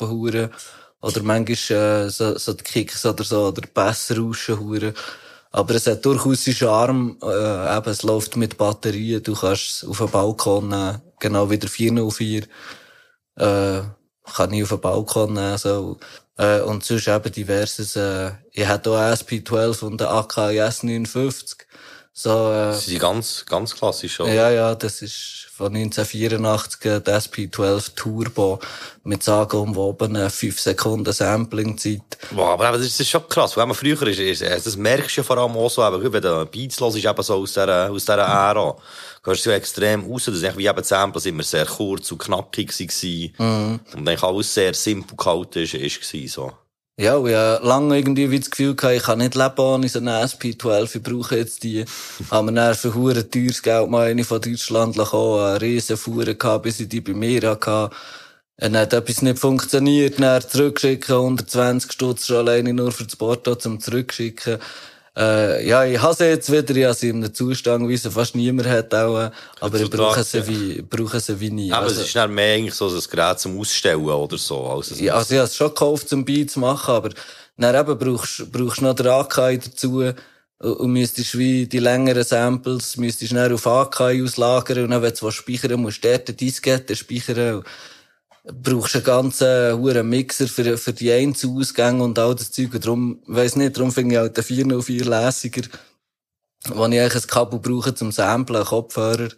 Oder manchmal, äh, so, so die Kicks oder so, oder besser rauschen hure. Aber es hat durchaus seinen Charme, äh, eben, es läuft mit Batterien, du kannst es auf den Balkon nehmen, genau wie der 404, äh, kann ich auf den Balkon nehmen, so. Äh, und sonst eben diverses, äh, ich hatte auch SP12 und den AKIS 59. So, äh,
Sie sind ganz, ganz klassisch, oder?
ja, ja, das ist von 1984 äh, der SP12 Turbo mit sagenumwobenen 5 Sekunden Sampling-Zeit.
Wow, aber das ist- das schon krass. Wenn man früher ist, ist, ist das merkst du ja vor allem auch so, eben, wenn du Beats hörst, ist eben so aus dieser, aus dieser Ära. Gehst du ja extrem raus, dass eigentlich wie eben die Samples immer sehr kurz und knackig waren. Und eigentlich alles sehr simpel gehalten ist, ist, war, so.
Ja, ich habe lange irgendwie wie das Gefühl gehabt, ich kann nicht leben ohne so eine SP12, ich brauche jetzt die. Haben wir dann für hure teures Geld mal eine von Deutschland gekommen, eine riesen Fuhre gehabt, bis ich die bei mir hatte. Dann hat etwas nicht funktioniert, dann zurückschicken, 120 Stutz schon alleine nur für das Porto zum Zurückschicken. Äh, ja, ich habe sie jetzt wieder, ich habe sie in einem Zustand, wie sie fast niemand hat, auch, aber ich brauche sie wie, brauche sie wie nie.
Aber
Also-
es ist dann mehr eigentlich so ein Gerät zum Ausstellen oder so. Als
ja, also ich habe es schon gekauft, zum Beat zu machen, aber dann eben brauchst, brauchst du noch den Akai dazu und- müsstest wie die längeren Samples müsstest dann auf Akai auslagern und dann, wenn du was speichern musst, dort eine Diskette speichern brauchst einen ganzen huren Mixer für, für die Einzelausgänge und all das Zeug. Und darum, weiss nicht, darum finde ich halt den 404 lässiger, wo ich eigentlich ein Kabel brauche zum Samplen, einen Kopfhörer,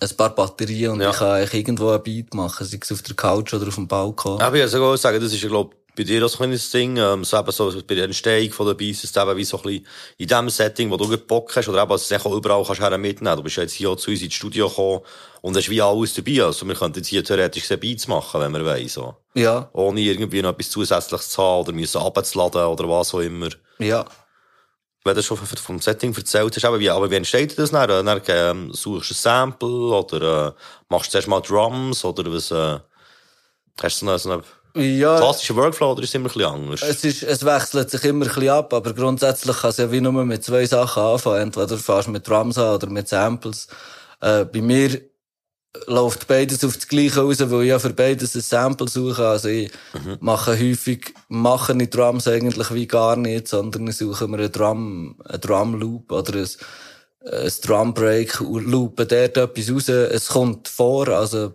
ein paar Batterien und
Ja.
ich kann eigentlich irgendwo ein Beat machen, sei es auf der Couch oder auf dem Balkon.
Aber ich würde sogar sagen, das ist ja, glaub, bei dir so ein kleines Ding, ähm, so eben so bei der Entstehung von der Beats, ist eben wie so ein bisschen in dem Setting, wo du Bock hast, oder eben, dass du es auch überall kannst her mitnehmen. Du bist ja jetzt hier zu uns ins Studio gekommen und hast wie alles dabei. Also, wir könnten jetzt hier theoretisch sehr Beats machen, wenn wir wollen, so.
Ja,
Ohne irgendwie noch etwas zusätzliches zu haben oder müssen runterzuladen oder was auch immer.
ja.
Wenn du schon vom Setting erzählt hast, aber wie, aber wie entsteht das dann? Dann ähm, suchst du ein Sample oder äh, machst du zuerst mal Drums oder was, äh, hast du so so einen
Ja,
klassischen Workflow oder ist es immer ein bisschen anders?
es ist, es wechselt sich immer ein bisschen ab, aber grundsätzlich kann es ja wie nur mit zwei Sachen anfangen. Entweder du fährst mit Drums an oder mit Samples. Äh, bei mir läuft beides auf das Gleiche raus, weil ich ja für beides ein Sample suche. Also ich mache häufig, mache ich Drums eigentlich wie gar nicht, sondern ich suche mir einen Drum, einen Drum Loop oder ein, ein Drum Break und loope dort etwas raus. Es kommt vor, also,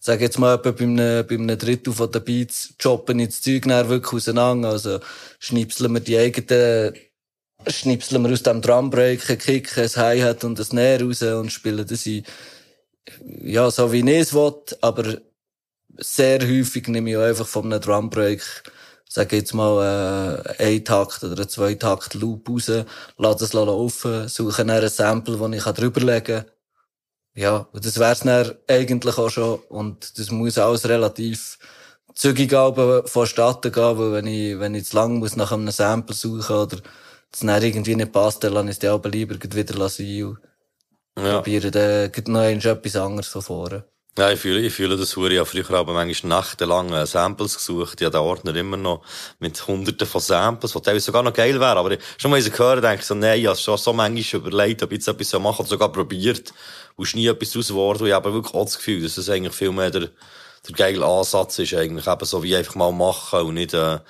sag jetzt mal, etwa bei einem, bei einem Drittel von den Beats choppen das Zeug wirklich auseinander. Also, schnipseln wir die eigenen, schnipseln wir aus dem Drumbreak einen Kick, ein Hi-Hat und ein Snare raus und spielen das in, ja, so wie ich es will, aber sehr häufig nehme ich auch einfach von einem Drumbreak, sag jetzt mal, äh, ein Takt oder ein Zweitakt Loop raus, lasse es laufen, suche dann ein Sample, das ich drüberlegen kann. Ja, und das wär's dann eigentlich auch schon. Und das muss alles relativ zügig aber vonstatten gehen, weil wenn ich, wenn ich zu lang muss nach einem Sample suchen oder es dann irgendwie nicht passt, dann lasse ich es dann aber lieber wieder sein und
Ja.
probiere dann noch etwas anderes von vorne.
Ja, ich fühle, ich fühle das hure. Ich habe früher aber manchmal nächtelang äh, Samples gesucht. Ich habe den Ordner immer noch mit hunderten von Samples, was teilweise sogar noch geil wäre. Aber ich- schon mal ich sie hören, denke ich so, nein, ich habe schon so manchmal überlegt, ob ich jetzt etwas machen soll, oder sogar probiert. Und ist nie etwas daraus geworden. Ich habe wirklich auch das Gefühl, dass das eigentlich viel mehr der, der geile Ansatz ist, eigentlich eben so wie einfach mal machen und nicht, äh,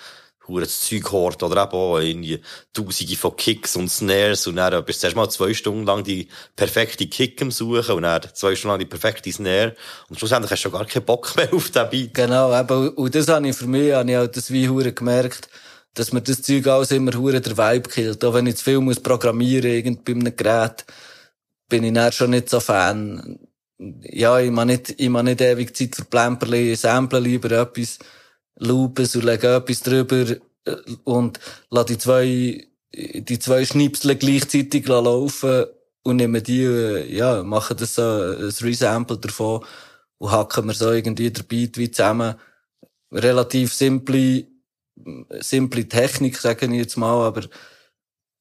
das Zeug hort oder eben auch irgendwie Tausende von Kicks und Snares und dann bist du erst mal zwei Stunden lang die perfekte Kick am Suchen und dann zwei Stunden lang die perfekte Snare und schlussendlich hast du gar keinen Bock mehr *laughs* auf den Beat.
Genau, eben, und das habe ich für mich, habe ich auch das wie hure gemerkt, dass mir das Zeug alles immer hure der Vibe killt. Auch wenn ich zu viel muss programmieren, irgend bei einem Gerät, bin ich dann schon nicht so Fan. Ja, ich mag nicht, ich mag nicht ewig Zeit für Plemperli, samplen lieber etwas, loopen, so lege etwas drüber, äh, und lasse die zwei, die zwei Schnipsel gleichzeitig laufen und nehme die, äh, ja, mache das so, ein Resample davon und hacken wir so irgendwie der Beat wie zusammen. Relativ simple, simple Technik, sage ich jetzt mal, aber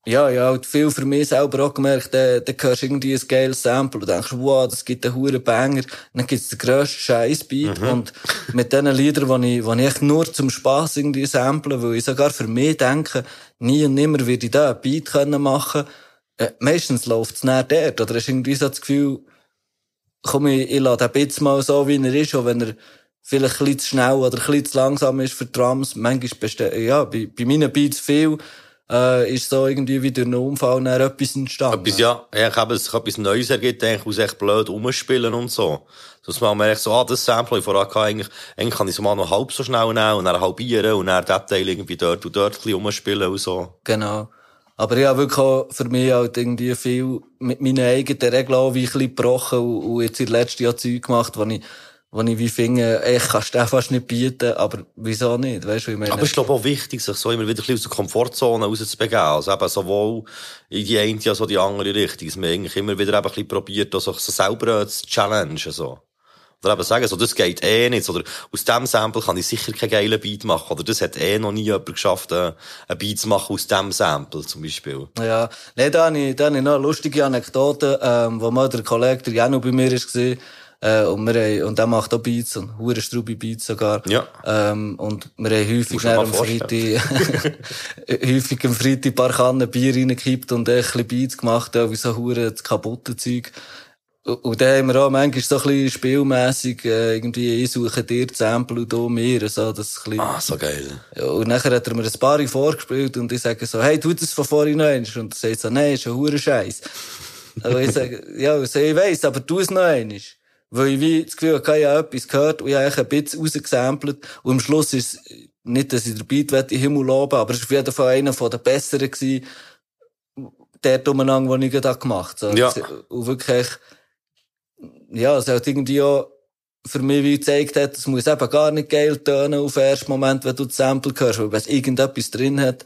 ja, ja, und viel für mich selber auch gemerkt, da, da hörst du irgendwie ein geiles Sample und denkst, wow, das gibt einen hohen Banger. Dann gibt's den grössten Scheißbeat. Mhm. Und mit diesen Liedern, die ich, die ich nur zum Spass irgendwie samplen, weil ich sogar für mich denke, nie und nimmer würde ich da einen Beat können machen äh, Meistens läuft's näher dort. Oder hast irgendwie so das Gefühl, komm, ich, ich lasse den Beat mal so, wie er ist, auch wenn er vielleicht ein bisschen zu schnell oder ein bisschen zu langsam ist für Drums. Manchmal besteht, ja, bei, bei meinen Beats viel, äh, ist so irgendwie wieder ein Unfall nach etwas entstanden.
Etwas, ja, ich habe es etwas Neues ergibt, eigentlich aus echt blöd rumspielen und so. Dass man merkt so, ah, das Sample, ich vorher hatte, eigentlich, eigentlich kann ich es mal noch halb so schnell nehmen und dann halbieren und dann den Teil irgendwie dort und dort ein bisschen rumspielen und so.
Genau. Aber ich habe wirklich auch für mich halt irgendwie viel mit meinen eigenen Regeln auch wie ein bisschen gebrochen und, und jetzt in den letzten Jahren Zeug gemacht, wo ich wo ich wie finde, ich kann es fast nicht bieten, aber wieso nicht, weißt du, ich meine.
Aber ich glaube auch wichtig, sich so immer wieder ein bisschen aus der Komfortzone rauszubegeben, also eben sowohl in die eine als auch die andere Richtung, dass man eigentlich immer wieder eben ein bisschen probiert, also sich selber zu challengen, so. Oder eben sagen, so, das geht eh nicht, oder aus dem Sample kann ich sicher keinen geilen Beat machen, oder das hat eh noch nie jemand geschafft, äh, einen Beat zu machen aus dem Sample, zum Beispiel.
Ja, nee, da habe ich, da habe ich noch eine lustige Anekdote, ähm, wo mal der Kollege, der Janu bei mir ist, war, äh, und wir haben, und der macht auch Beats, und hure Strubi Beats sogar.
Ja.
Ähm, und wir haben häufig am Freitag, *laughs* häufig am Freitag ein paar Kannen Bier reingekippt und ein bisschen Beats gemacht, auch wie so hure kaputte Zeug. Und dann haben wir auch manchmal so ein bisschen spielmässig, äh, irgendwie, ich suche dir die Sample und du mir, so, das ein.
Ah, so geil.
Und nachher hat er mir ein paar vorgespielt und ich sage so, hey, tu das von vorhin noch einmal. Und er sagt so, nein, ist ein hure Scheiß. und ich sage, ja, ich, ich weiss, aber tu es noch einmal. Weil ich wie das Gefühl hatte, ich habe etwas gehört und ich habe ein bisschen rausgesampelt. Und am Schluss ist es nicht, dass ich den Beat in den Himmel loben aber es war auf jeden Fall einer der besseren gewesen, der umeinander, den ich gerade gemacht habe.
Ja.
Und wirklich, ja, es hat irgendwie auch für mich wie gezeigt hat, es muss eben gar nicht geil tönen auf den ersten Moment, wenn du das Sample hörst, weil wenn es irgendetwas drin hat,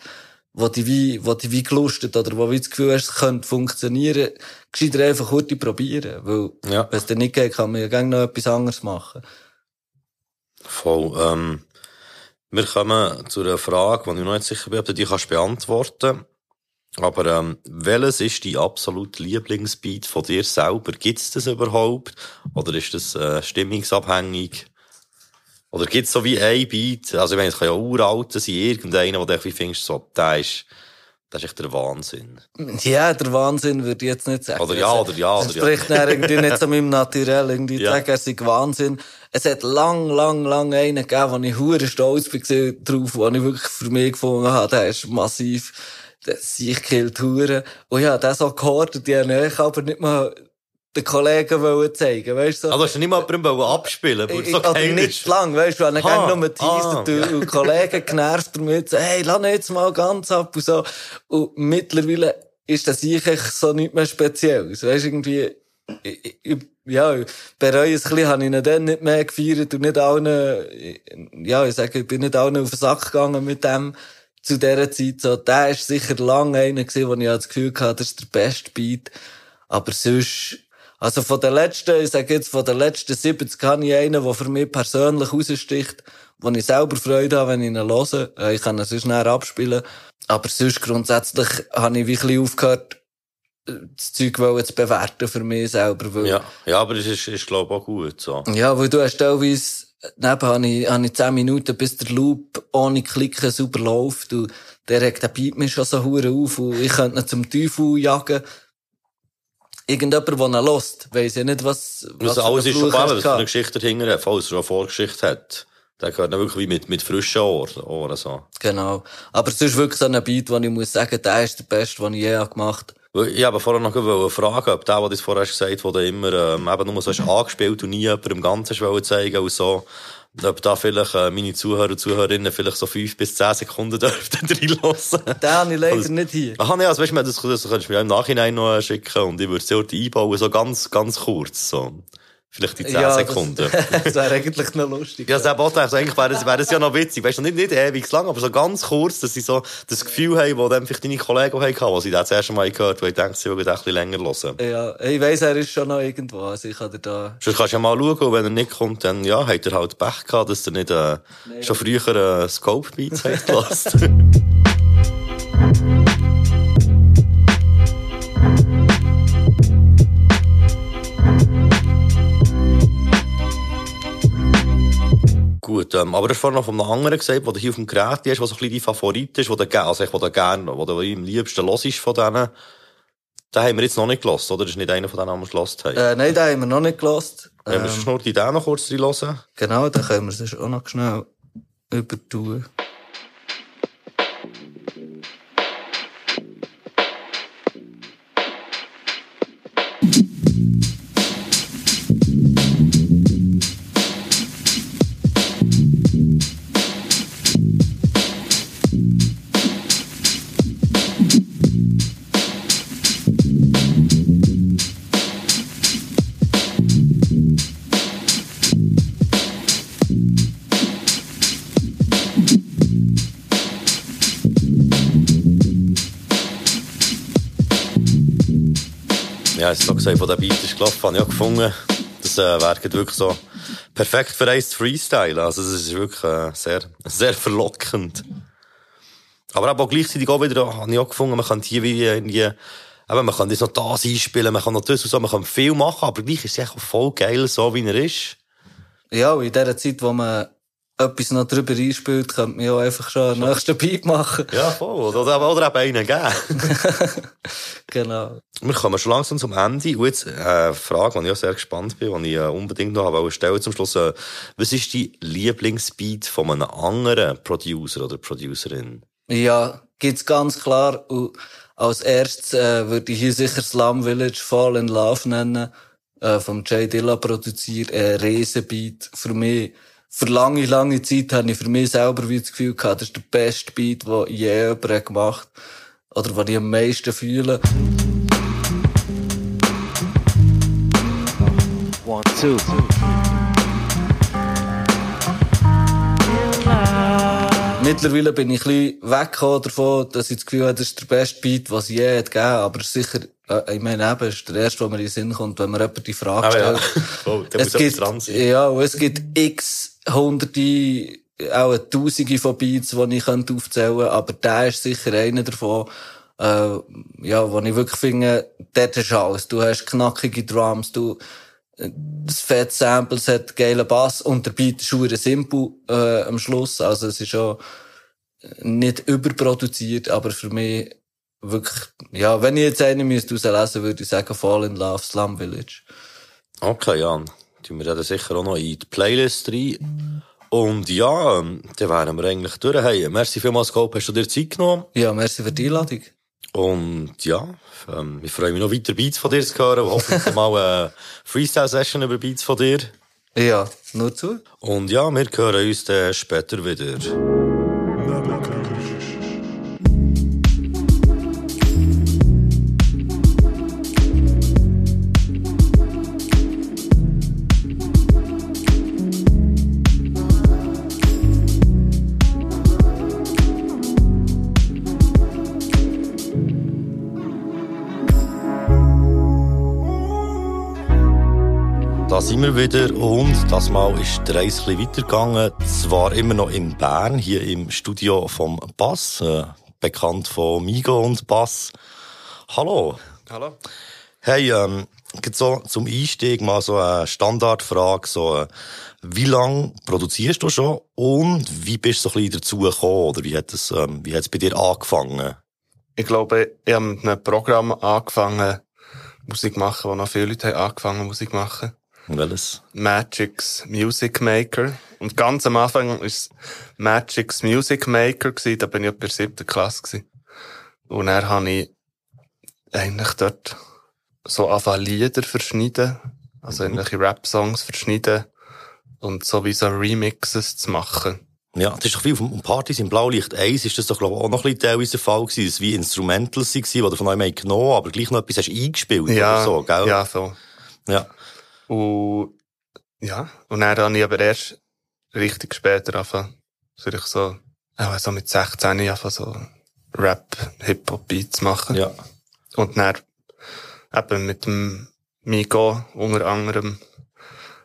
wo die wie, wo die wie gelustet oder wo du das Gefühl hast, es könnte funktionieren, gescheiter einfach kurz probieren. Weil,
ja.
wenn es dann nicht geht, kann man ja gerne noch etwas anderes machen.
Voll, ähm, wir kommen zu einer Frage, die ich noch nicht sicher bin, ob du die kannst beantworten aber ähm, welches ist die absolute Lieblingsbeat von dir selber? Gibt's das überhaupt? Oder ist das äh, stimmungsabhängig? Oder gibt's so wie ein Beat? Also ich meine, es kann ja uralt sein, irgendeiner, wo du wie findest, so, der ist, das ist echt der Wahnsinn.
Ja, der Wahnsinn würde ich jetzt nicht sagen.
Oder ja, oder ja, oder
ja. spricht ja. irgendwie nicht so meinem Naturell, irgendwie *laughs* ja. sagen, er sei Wahnsinn. Es hat lang, lang, lang einen gegeben, wo ich hure stolz war drauf, wo ich wirklich für mich gefunden habe, der ist massiv, der sich killt hure. Und ja, der so gehört, die habe ich aber nicht mal den Kollegen wollen zeigen, weißt du?
So. Also hast du nicht mal jemanden abspielen weil so
Oder nicht lang, weißt du, wenn ich gerne nur teasert ah, und Kollegen genervt damit, so, hey, lass jetzt mal ganz ab und so. Und mittlerweile ist das sicher so nicht mehr speziell. weißt du, irgendwie, ich, ich, ja, bereue es ein bisschen, habe ich ihn dann nicht mehr gefeiert und nicht allen, ja, ich sage, ich bin nicht allen auf den Sack gegangen mit dem, zu dieser Zeit, so, der ist sicher lange einer gewesen, wo ich das Gefühl hatte, das ist der beste Beat. Aber sonst, also von den letzten, ich sage jetzt, von den letzten 70 habe ich einen, der für mich persönlich raussticht, wo ich selber Freude habe, wenn ich ihn höre. Äh, ich kann ihn sonst näher abspielen. Aber sonst grundsätzlich habe ich wirklich aufgehört, das Zeug zu bewerten für mich selber. Weil,
ja, ja, aber das ist, ist glaube ich, auch gut so.
Ja, weil du hast teilweise, neben habe ich, habe ich 10 Minuten, bis der Loop ohne Klicken super läuft. Und der regt den Beat mir schon so hure auf und ich könnte ihn zum Teufel jagen irgendjemand, der ihn lost, weiss ja nicht, was,
was also alles ist schon was für eine Geschichte dahinter hat, falls er eine Vorgeschichte hat. Der gehört dann wirklich wie mit, mit frischen Ohren, Ohren so.
Genau. Aber es ist wirklich so ein Beat, wo ich muss sagen, der ist der beste, den ich je gemacht
habe. Ich habe vorher noch fragen, ob der, der das vorher gesagt hat, der immer ähm, eben nur so ist angespielt und nie jemandem im Ganzen zeigen und so, ob da vielleicht äh, meine Zuhörer und Zuhörerinnen vielleicht so fünf bis zehn Sekunden *laughs* dürften reinlassen.
Den habe ich leider also, nicht hier.
Ach nee, also weißt du, das, das könntest du mir im Nachhinein noch schicken und ich würde es dort einbauen, so ganz, ganz kurz, so. Vielleicht die 10 ja, Sekunden. *laughs*
Das, das wäre eigentlich noch lustig.
Ja, das auch also eigentlich wäre das, wäre das ja noch witzig. Weißt du, nicht, nicht ewig lang, aber so ganz kurz, dass sie so das Gefühl haben, dann vielleicht deine Kollegen hatten, als sie das, das erste Mal gehört haben, wo ich denke, sie würden ein bisschen länger hören.
Ja, ich weiss, er ist schon noch irgendwo, also ich kann da...
Sonst kannst du ja mal schauen, und wenn er nicht kommt, dann, ja, hat er halt Pech gehabt, dass er nicht, äh, nee, schon früher, äh, Scope Beats hat gelassen. *laughs* Gut, ähm, aber du hast vorhin noch von einem anderen gesagt, der hier auf dem Gerät ist, was so ein bisschen dein Favorit ist, wo du, also, wo du gerne, wo du am liebsten los ist von denen. Den haben wir jetzt noch nicht gelost, oder? Das ist nicht einer von denen, den wir gelost haben.
Äh, nein, den haben wir noch nicht gelost.
Wenn ähm, wir schon nur die Idee noch kurz hören.
Genau, dann können wir es auch noch schnell übertun.
Ja, es so gesagt, wo der Beat ist gelaufen, habe ich auch gefunden, das äh, wäre wirklich so perfekt für eins Freestyle. Also, das ist wirklich äh, sehr, *laughs* sehr verlockend. Aber auch gleichzeitig auch wieder, habe ich auch gefunden, man kann hier wie irgendwie, eben, man kann das noch das einspielen, man kann noch das und so, man kann viel machen, aber gleich ist es echt voll geil, so wie er ist.
Ja, in dieser Zeit, wo man etwas noch drüber einspielt, könnte man ja einfach schon einen nächsten Beat machen.
Ja, voll. Oder, oder eben einen geben. *laughs*
genau.
Wir kommen schon langsam zum Ende. Und jetzt äh, eine Frage, die ich auch sehr gespannt bin, die ich äh, unbedingt noch habe stellen zum Schluss. Äh, was ist dein Lieblingsbeat von einem anderen Producer oder Producerin?
Ja, gibt's ganz klar. Und als erstes äh, würde ich hier sicher Slum Village Fall in Love nennen. Äh, vom Jay Dilla produziert. Ein Riesenbeat für mich für lange, lange Zeit habe ich für mich selber wie das Gefühl gehabt, das ist der beste Beat, den je jemand gemacht Oder den ich am meisten fühle. One, two. Mittlerweile bin ich ein bisschen weggekommen davon, dass ich das Gefühl habe, das ist der beste Beat, was es je hat gegeben. Aber sicher, äh, ich meine eben, ist der erste, der mir in den Sinn kommt, wenn man jemand die Frage stellt. Ah, ja. *laughs* oh, es gibt. Ja, es gibt x hunderte, auch tausende von Beats, die ich aufzählen könnte, aber der ist sicher einer davon, äh, ja, wo ich wirklich finde, dort du alles. Du hast knackige Drums, du, das Fett Samples hat geilen Bass und der Beat ist sehr simpel, äh, am Schluss. Also, es ist schon nicht überproduziert, aber für mich wirklich, ja, wenn ich jetzt einen müsste rauslesen, würde ich sagen Fall in Love Slum Village.
Okay, Jan tun wir dann sicher auch noch in die Playlist rein. Und ja, ähm, dann wären wir eigentlich durch. Hey, merci vielmals, Scope, hast du dir Zeit genommen?
Ja, merci für die Einladung.
Und ja, ähm, ich freue mich noch weiter Beats von dir zu hören hoffentlich mal eine *laughs* Freestyle-Session über Beats von dir.
Ja, nur zu.
Und ja, wir hören uns dann später wieder. Wir wieder und das Mal ist die Reise ein weitergegangen. Zwar immer noch in Bern, hier im Studio vom Bass, äh, bekannt von Migo und Bass. Hallo.
Hallo.
Hey, ähm, so zum Einstieg mal so eine Standardfrage, so, äh, wie lange produzierst du schon und wie bist du so ein bisschen dazu gekommen oder wie hat es, ähm, wie hat es bei dir angefangen?
Ich glaube, ich habe mit einem Programm angefangen, Musik machen, wo noch viele Leute haben angefangen Musik machen.
Welches?
Magic's Music Maker. Und ganz am Anfang war es Magic's Music Maker gewesen, da bin ich in der siebten Klasse gewesen. Und dann habe ich eigentlich dort so anfangen Lieder verschneiden, also irgendwelche Rap-Songs verschneiden und so wie so Remixes zu machen.
Ja, das ist doch viel um Partys im Blaulicht 1 ist das doch, glaube ich, auch noch ein bisschen teilweise der Fall gewesen, dass wie Instrumentals waren, die du von einem genommen aber gleich noch etwas hast eingespielt
Ja,
oder so, gell?
ja, so.
Ja.
Und, ja, und dann habe ich aber erst richtig später angefangen, ich so, auch so mit 16 angefangen, so Rap, Hip-Hop-Beats machen.
Ja.
Und dann eben mit dem Migo unter anderem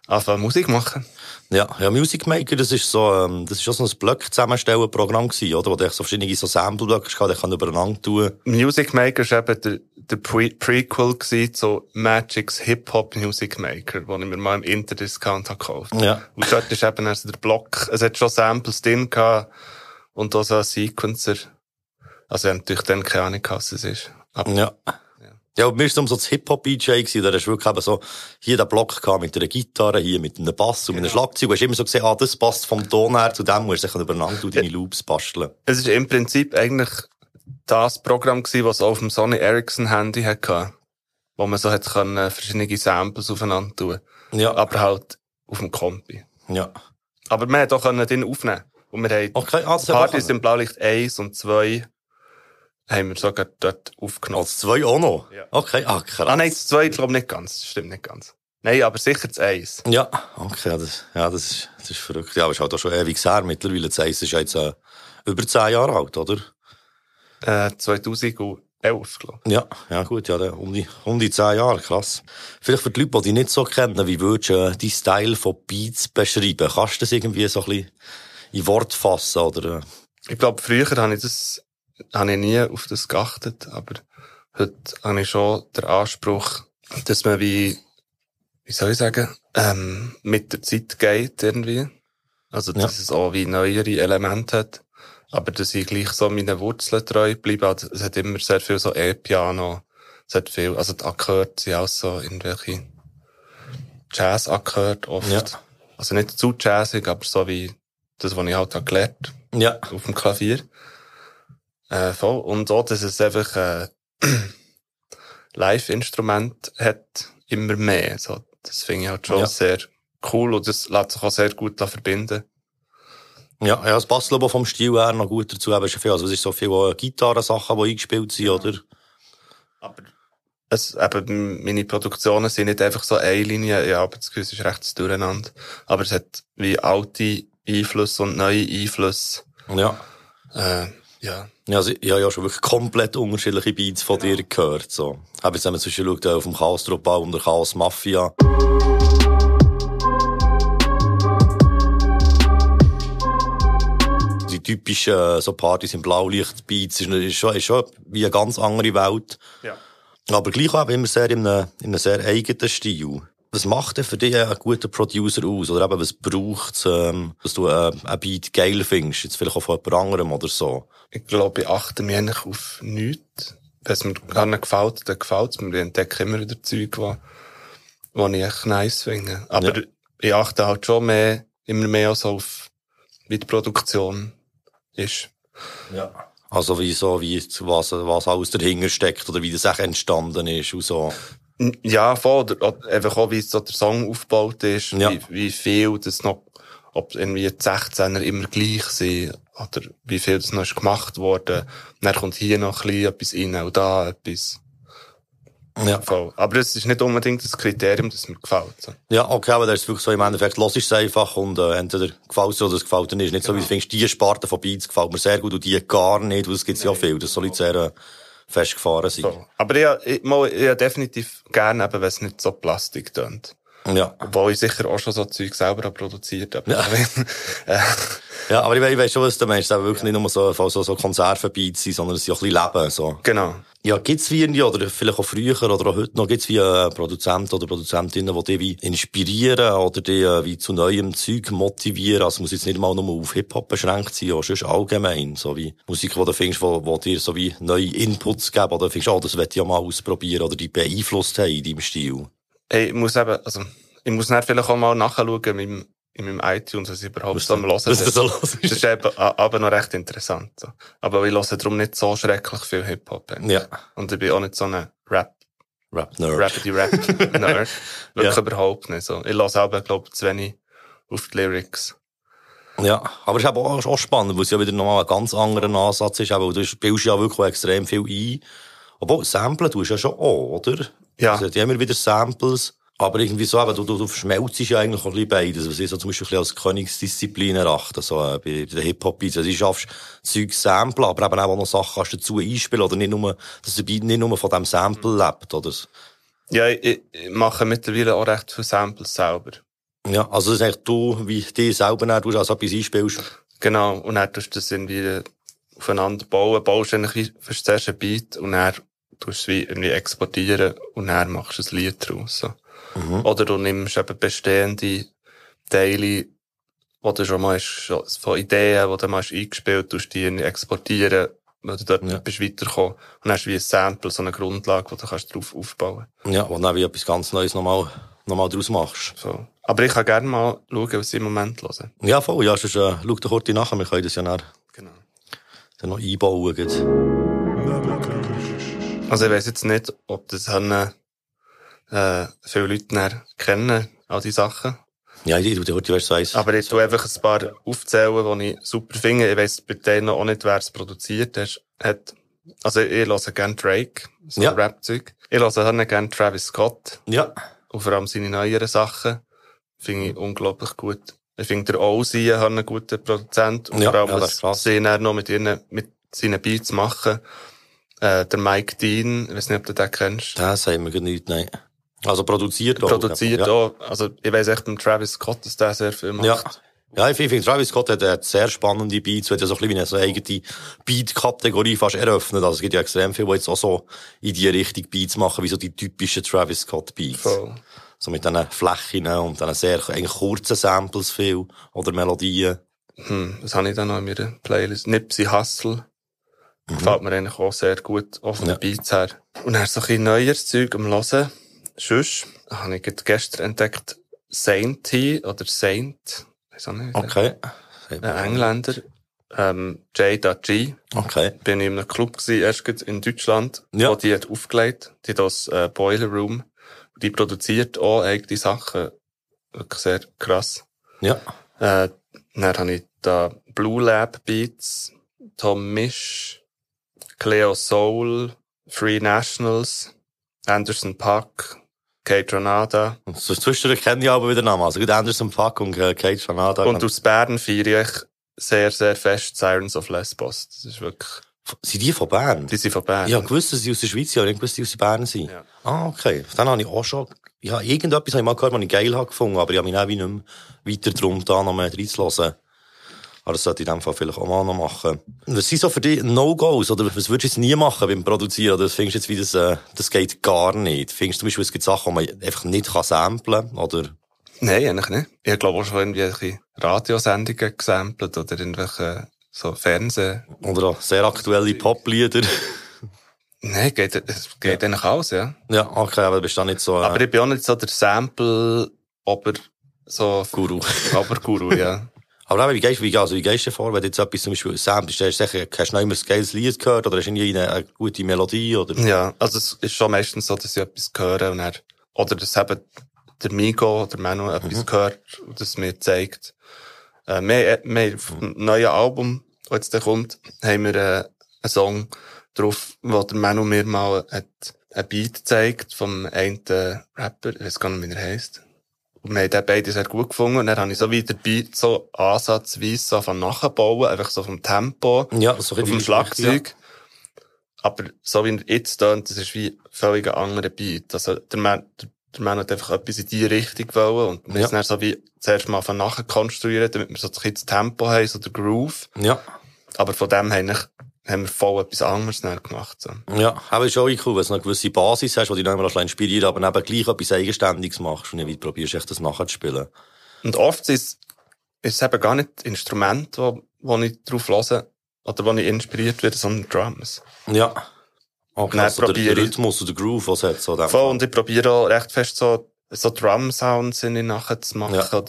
anfangen Musik machen.
Ja, ja, Music Maker, das ist so, ähm, das ist auch so ein Block-Zusammenstellen-Programm gewesen, oder? Wo du so verschiedene so Sample-Blöcke die kann übereinander tun.
Music Maker war eben der, der Pre Prequel gewesen zu Magic's Hip-Hop Music Maker, den ich mir mal im Interdiscount habe gekauft.
Ja.
Und dort ist eben also der Block, es hat schon Samples drin gehabt und auch so ein Sequencer. Also ich habe natürlich dann keine Ahnung, was es ist. Aber
Ja. Ja, und es um so das Hip-Hop-DJ da hast du wirklich eben so, hier den Block gehabt mit einer Gitarre, hier mit einem Bass und mit einem Schlagzeug. Du hast immer so gesehen, ah, das passt vom Ton her zu dem, musst du dich übereinander und deine Loops basteln.
es ist im Prinzip eigentlich das Programm gewesen, was auf dem Sony Ericsson Handy hatte, wo man so hat können, verschiedene Samples aufeinander tun.
Ja.
Aber halt auf dem Kompi.
Ja.
Aber man hat auch den aufnehmen. Und wir haben
Okay, das
Partys im Blaulicht 1 und 2 haben wir sogar dort aufgenommen.
Als zwei auch noch?
Ja.
Okay, ah, krass.
Ah nein, das 2 glaube nicht ganz. Stimmt nicht ganz. Nein, aber sicher das 1.
Ja, okay, ja, das, ja, das ist, das ist verrückt. Ja, aber es ist halt auch schon ewig her mittlerweile. Das es ist jetzt äh, über zehn Jahre alt, oder?
Äh, 2011, glaube
Ja, ja gut, ja, um die, um die zehn Jahre, krass. Vielleicht für die Leute, die dich nicht so kennen, wie würdest du äh, deinen Style von Beats beschreiben? Kannst du das irgendwie so ein bisschen in Wort fassen, oder?
ich. Ich glaube, früher habe ich das, habe ich nie auf das geachtet, aber heute habe ich schon den Anspruch, dass man wie, wie soll ich sagen, ähm, mit der Zeit geht irgendwie. Also, dass
Ja.
es auch wie neuere Elemente hat. Aber dass ich gleich so meinen Wurzeln treu bleibe. Also, es hat immer sehr viel so E-Piano. Es hat viel, also die Akkorde sind auch so irgendwelche Jazz-Akkorde oft.
Ja.
Also nicht zu jazzig, aber so wie das, was ich halt habe gelernt
Ja.
auf dem Klavier. Äh, voll. Und auch, dass es einfach äh, *clears throat* Live-Instrument hat, immer mehr. So, das finde ich halt schon
Ja.
sehr cool und das lässt sich auch sehr gut verbinden.
Ja, ja, es passt, ich, vom Stil her noch gut dazu. Eben, viel, also es ist so viel äh, Gitarrensachen, die eingespielt sind, oder?
Aber es, eben, meine Produktionen sind nicht einfach so eine Linie, ja, aber das es ist recht durcheinander. Aber es hat wie alte Einflüsse und neue Einflüsse.
Ja.
Äh, ja.
Ja, also, ich habe ja schon wirklich komplett unterschiedliche Beats von dir gehört, so. Hab jetzt einmal zwischen geschaut, äh, auf dem Chaos Drop und der Chaos Mafia. Die typischen, äh, so Partys im Blaulicht-Beats ist, ist schon, ist schon wie eine ganz andere Welt.
Ja.
Aber gleich auch immer sehr in einem, in einem sehr eigenen Stil. Was macht denn für dich einen guten Producer aus? Oder eben, was braucht's, ähm, dass du äh, ein Beat geil findest? Jetzt vielleicht auch von jemand anderem oder so.
Ich glaube, ich achte mich eigentlich auf nichts. Wenn es mir gar nicht gefällt, dann gefällt es mir. Ich entdecke immer wieder Zeug, die, die ich echt nice finde. Aber
Ja.
ich achte halt schon mehr, immer mehr so auf, wie die Produktion ist.
Ja. Also wie so, wie, was, was alles dahinter steckt oder wie das echt entstanden ist und so.
Ja, voll. Einfach auch, wie so der Song aufgebaut ist,
Ja.
wie, wie viel das noch, ob irgendwie die 16er immer gleich sind, oder wie viel das noch ist gemacht worden. Dann kommt hier noch ein bisschen etwas rein und da etwas.
Ja.
Voll. Aber es ist nicht unbedingt das Kriterium, das mir gefällt.
Ja, okay, aber das ist wirklich so im Endeffekt, los ist es einfach und äh, entweder gefällt es oder es gefällt dir nicht. Nicht so wie du findest, die Sparte von Beats gefällt mir sehr gut und die gar nicht, weil es gibt ja viel, das soll jetzt sehr äh, festgefahren sein.
So. Aber ich, ich, mal, ich hab definitiv gerne, eben, wenn es nicht so Plastik tönt.
Ja.
Obwohl ich sicher auch schon so Zeug selber produziert habe.
Ja. *laughs*
äh,
Ja, aber ich, ich weiss schon, was du meinst. Es ist wirklich nicht nur so, so, so Konservenbeats sein, sondern es ist ja ein bisschen Leben, so.
genau.
Ja, gibt's wie irgendwie, oder vielleicht auch früher oder auch heute noch, gibt's wie äh, Produzenten oder Produzentinnen, die dich wie inspirieren oder dich äh, wie zu neuem Zeug motivieren? Also muss jetzt nicht mal nur auf Hip-Hop beschränkt sein, auch sonst allgemein. So wie Musik, die du findest, wo dir so wie neue Inputs geben oder findest, oh, das will ich ja mal ausprobieren oder die beeinflusst haben in deinem Stil.
Hey, ich muss eben, also, ich muss dann vielleicht auch mal nachschauen meinem, in meinem iTunes, was ich überhaupt so am Hören
so los
Das ist eben, aber noch recht interessant. So. Aber ich höre darum nicht so schrecklich viel Hip-Hop.
Ja.
Und ich bin auch nicht so ein Rap,
Rap-Nerd.
Rappity Rap Nerd. *laughs* Wirklich
Ja.
überhaupt nicht so. Ich höre selber, glaube ich, zu wenig auf die Lyrics.
Ja, aber es ist eben auch, auch spannend, weil es ja wieder nochmal ein ganz anderer Ansatz ist, weil du spielst ja wirklich auch extrem viel ein. Obwohl, Samplen tust du ja schon auch, oder?
Ja.
Also, die haben immer wieder Samples. Aber irgendwie so, eben, du, du, du verschmelzt ja eigentlich auch ein bisschen beides, was ich so zum Beispiel ein bisschen als Königsdisziplin erachte, so, äh, bei, bei den Hip-Hop-Beats. Also, du schaffst Zeug samplen, aber eben auch noch Sachen kannst du dazu einspielen, oder nicht nur, dass der Beat nicht nur von dem Sample lebt, oder?
Ja, ich, ich mache mittlerweile auch recht viele Samples selber.
Ja, also, das ist eigentlich du, wie die selber dann, du als etwas einspielst.
Genau. Und dann tust du das irgendwie aufeinander bauen. Baust eigentlich wie, zuerst ein Beat und dann tust du es wie irgendwie exportieren und dann machst du ein Lied draus. So. Oder du nimmst eben bestehende Teile, die du schon mal hast, von Ideen, die du mal hast eingespielt tust, die exportieren, weil du dort
Ja.
bist weitergekommen. Und hast du wie ein Sample, so eine Grundlage, wo du kannst drauf aufbauen
Ja, wo dann wie etwas ganz Neues nochmal, nochmal draus machst.
so. Aber ich kann gerne mal schauen, was ich im Moment höre.
Ja, voll, ja, sonst, äh, schau doch kurz nachher, wir können das ja dann,
Genau.
dann noch einbauen.
Also ich weiss jetzt nicht, ob das haben, äh, viele Leute kennen, all die Sachen.
Ja, ich tu dir, weißt du, weiss.
Aber ich tu einfach ein paar aufzählen, die ich super finde. Ich weiss bei denen auch nicht, wer es produziert hat. Also ich höre gerne Drake, so
Ja.
Rap-Zeug. Ich höre gerne Travis Scott.
Ja.
Und vor allem seine neueren Sachen. Finde ich unglaublich gut. Ich finde, der Ozzy hat einen guten Produzent. Und
Ja,
vor allem,
ja, das
was sie dann noch mit ihren, mit seinen Beats machen. Äh, der Mike Dean, ich weiß nicht, ob du den kennst.
Das haben wir nicht, nein. Also produziert auch.
produziert
ja.
auch. Also, ich weiss echt Travis Scott, dass der sehr viel macht.
Ja. Ja, ich finde, Travis Scott hat, hat sehr spannende Beats, hat ja so ein bisschen wie eine so eigene Beat-Kategorie fast eröffnet. Also es gibt ja extrem viele, die jetzt auch so in die Richtung Beats machen, wie so die typischen Travis Scott Beats.
Voll.
So mit diesen Flächen und diesen sehr eigentlich kurzen Samples viel oder Melodien.
Hm, was habe ich da noch in meiner Playlist? Nipsey Hustle.
Mhm.
Gefällt mir eigentlich auch sehr gut, auch von
Ja.
Beats her. Und dann so ein bisschen neues Zeug am Hören. Sonst habe ich gestern entdeckt, Sainty oder Saint. Weiß auch nicht.
Okay.
Ein Engländer. Ähm, J.G.
Okay.
Bin ich in einem Club gewesen, erst in Deutschland,
Ja.
wo die hat aufgelegt. Die hat das äh, Boiler Room. Die produziert auch eigene Sachen. Wirklich sehr krass.
Ja.
Äh, dann habe ich da Blue Lab Beats, Tom Misch, Cleo Soul, Free Nationals, Anderson Puck, Kate Renata.
Und zwischendurch kenne ich aber wieder Namen. Also gut, Anderson Pack und äh, Kate Granada.
Und aus Bern feiere ich sehr, sehr fest Sirens of Lesbos. Das ist wirklich,
Sind die von Bern?
die sind von Bern.
Ich habe gewusst, dass sie aus der Schweiz sind, aber ich wusste, dass sie aus Bern sind.
Ja.
Ah, okay. Dann habe ich auch schon, ja, irgendetwas habe ich mal gehört, was ich geil habe gefunden, aber ich habe mich auch wie nicht mehr weiter drum da noch mehr reinzulassen. Aber das sollte ich in dem Fall vielleicht auch mal noch machen. Was sind so für dich No-Gos? Oder was würdest du jetzt nie machen beim Produzieren? Oder findest du jetzt wie das, äh, das geht gar nicht? Findest du zum Beispiel, es gibt Sachen, die man einfach nicht kann samplen Oder?
Nein, eigentlich nicht. Ich glaube auch schon irgendwelche Radiosendungen gesampelt oder irgendwelche so Fernseh.
Oder auch sehr aktuelle Poplieder?
Nein, geht, es geht eigentlich alles, ja.
ja, okay, aber du bist da nicht so, äh,
Aber ich bin auch nicht so der Sample, aber so
Guru.
Oberguru, ja. *laughs*
Aber eben, wie gehst, wie, also, wie gehst du vor, wenn jetzt etwas zum Beispiel samplest? Hast du sicher, hast du noch immer ein geiles Lied gehört oder hast du irgendwie eine, eine gute Melodie oder?
Ja, also es ist schon meistens so, dass ich etwas höre und er, oder dass eben der Migo oder Manu etwas hört und das mir zeigt. Äh, wir, wir haben auf dem neuen Album, das jetzt da kommt, haben wir äh, einen Song drauf, wo der Manu mir mal hat, ein Beat gezeigt vom einen Rapper, ich weiß gar nicht, wie er heisst. Und wir haben den beide sehr gut gefunden und dann habe ich so wieder Beat so ansatzweise so von nachbauen, einfach so vom Tempo
Ja, so
auf dem Schlagzeug. Aber so wie er jetzt tönt, das ist wie völlig ein anderer Beat. Also, der Mann, der, Mann hat einfach etwas in die Richtung wollen und wir
Ja.
müssen dann so wie zuerst mal von nachher konstruieren, damit wir so ein bisschen das Tempo haben, so der Groove.
Ja, ja.
Aber von dem haben wir, haben wir voll etwas anderes dann gemacht, so.
Ja, aber ist auch cool, wenn du eine gewisse Basis hast, die dich noch immer ein bisschen inspiriert, aber eben gleich etwas Eigenständiges machst und nicht probierst, echt das nachzuspielen.
Und oft ist, ist es eben gar nicht Instrument, wo, wo ich drauf höre, oder wo ich inspiriert werde, sondern Drums.
Ja. Okay,
Dann
also der, der
probiere ich-
Rhythmus und der Groove, was hat, so.
Voll, und ich probiere auch recht fest so so Drum-Sounds nachher zu machen,
Ja.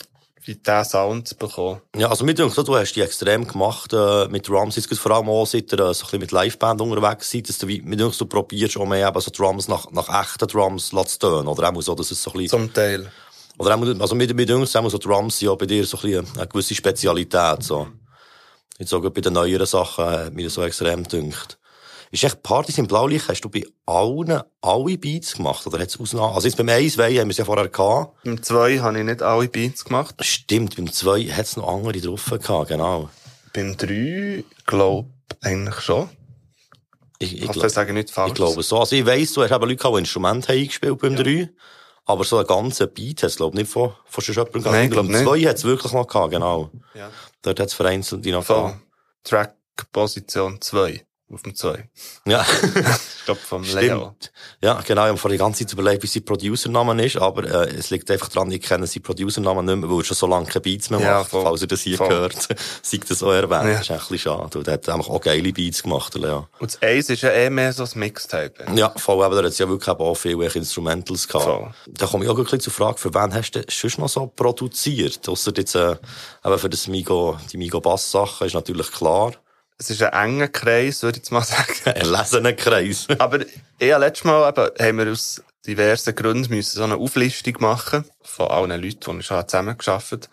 Wie diesen Sound zu bekommen.
Ja, also mir denkt so, du hast die extrem gemacht, äh, mit Drums, jetzt vor allem auch, seit ihr äh, so ein bisschen mit Liveband unterwegs seid, dass du, wie, mir denkt, du probierst auch mehr eben so Drums nach, nach echten Drums zu tönen, oder auch so, dass es so ein bisschen,
Zum Teil.
oder auch, also mir, mir denkt, auch so Drums ja bei dir so ein bisschen eine gewisse Spezialität, so. Jetzt auch bei den neueren Sachen, äh, mir so extrem dünkt. Ist echt Partys im Blaulicht, hast du bei allen, alle Beats gemacht, oder hat's Ausnahmen? Also jetzt beim 1, weil haben wir es ja vorher gehabt.
Beim 2 habe ich nicht alle Beats gemacht.
Stimmt, beim 2 hat's noch andere drauf gehabt, genau.
Beim 3, glaub, eigentlich schon.
Ich,
Ich
ich,
hoffe,
glaub-
ich sage nicht falsch.
Ich glaube so. Also ich weiss, du hast eben Leute gehabt, die Instrumente haben eingespielt beim 3. Aber so einen ganzen Beat hat es, glaube ich, nicht von, von schon jemandem gehabt.
Nein,
Ich glaube, zwei hat es wirklich noch gehabt, genau.
Ja.
Dort hat es vereinzelte noch
Voll.
gehabt.
Track Position 2. Auf dem 2.
Ja.
Ich glaube, vom.
Stimmt. Ja, genau. Ich habe vor die ganze Zeit überlegt, wie sein Producernamen ist, aber äh, es liegt einfach daran, ich kenne seinen Producernamen nicht mehr, weil er schon so lange keine Beats mehr
Ja,
macht.
voll.
Falls ihr das hier
Voll.
gehört, *laughs* seid das so erwähnt.
Ja.
Das ist ein bisschen schade. Und er hat einfach auch geile Beats gemacht, Leo.
Und das 1 ist ja eh mehr so ein Mixtape.
Ja, voll, aber da hat es ja wirklich auch viele Instrumentals gehabt.
Voll.
Da komme ich auch ein bisschen zur Frage, für wen hast du sonst noch so produziert? Ausser jetzt, äh, eben für das Migo, die Migo Bass Sachen ist natürlich klar.
Es ist ein enger Kreis, würde ich jetzt mal *laughs* sagen.
Ein lesener Kreis. *laughs*
Aber ja, letztes Mal eben, haben wir aus diversen Gründen müssen so eine Auflistung machen von allen Leuten, die ich schon zusammengearbeitet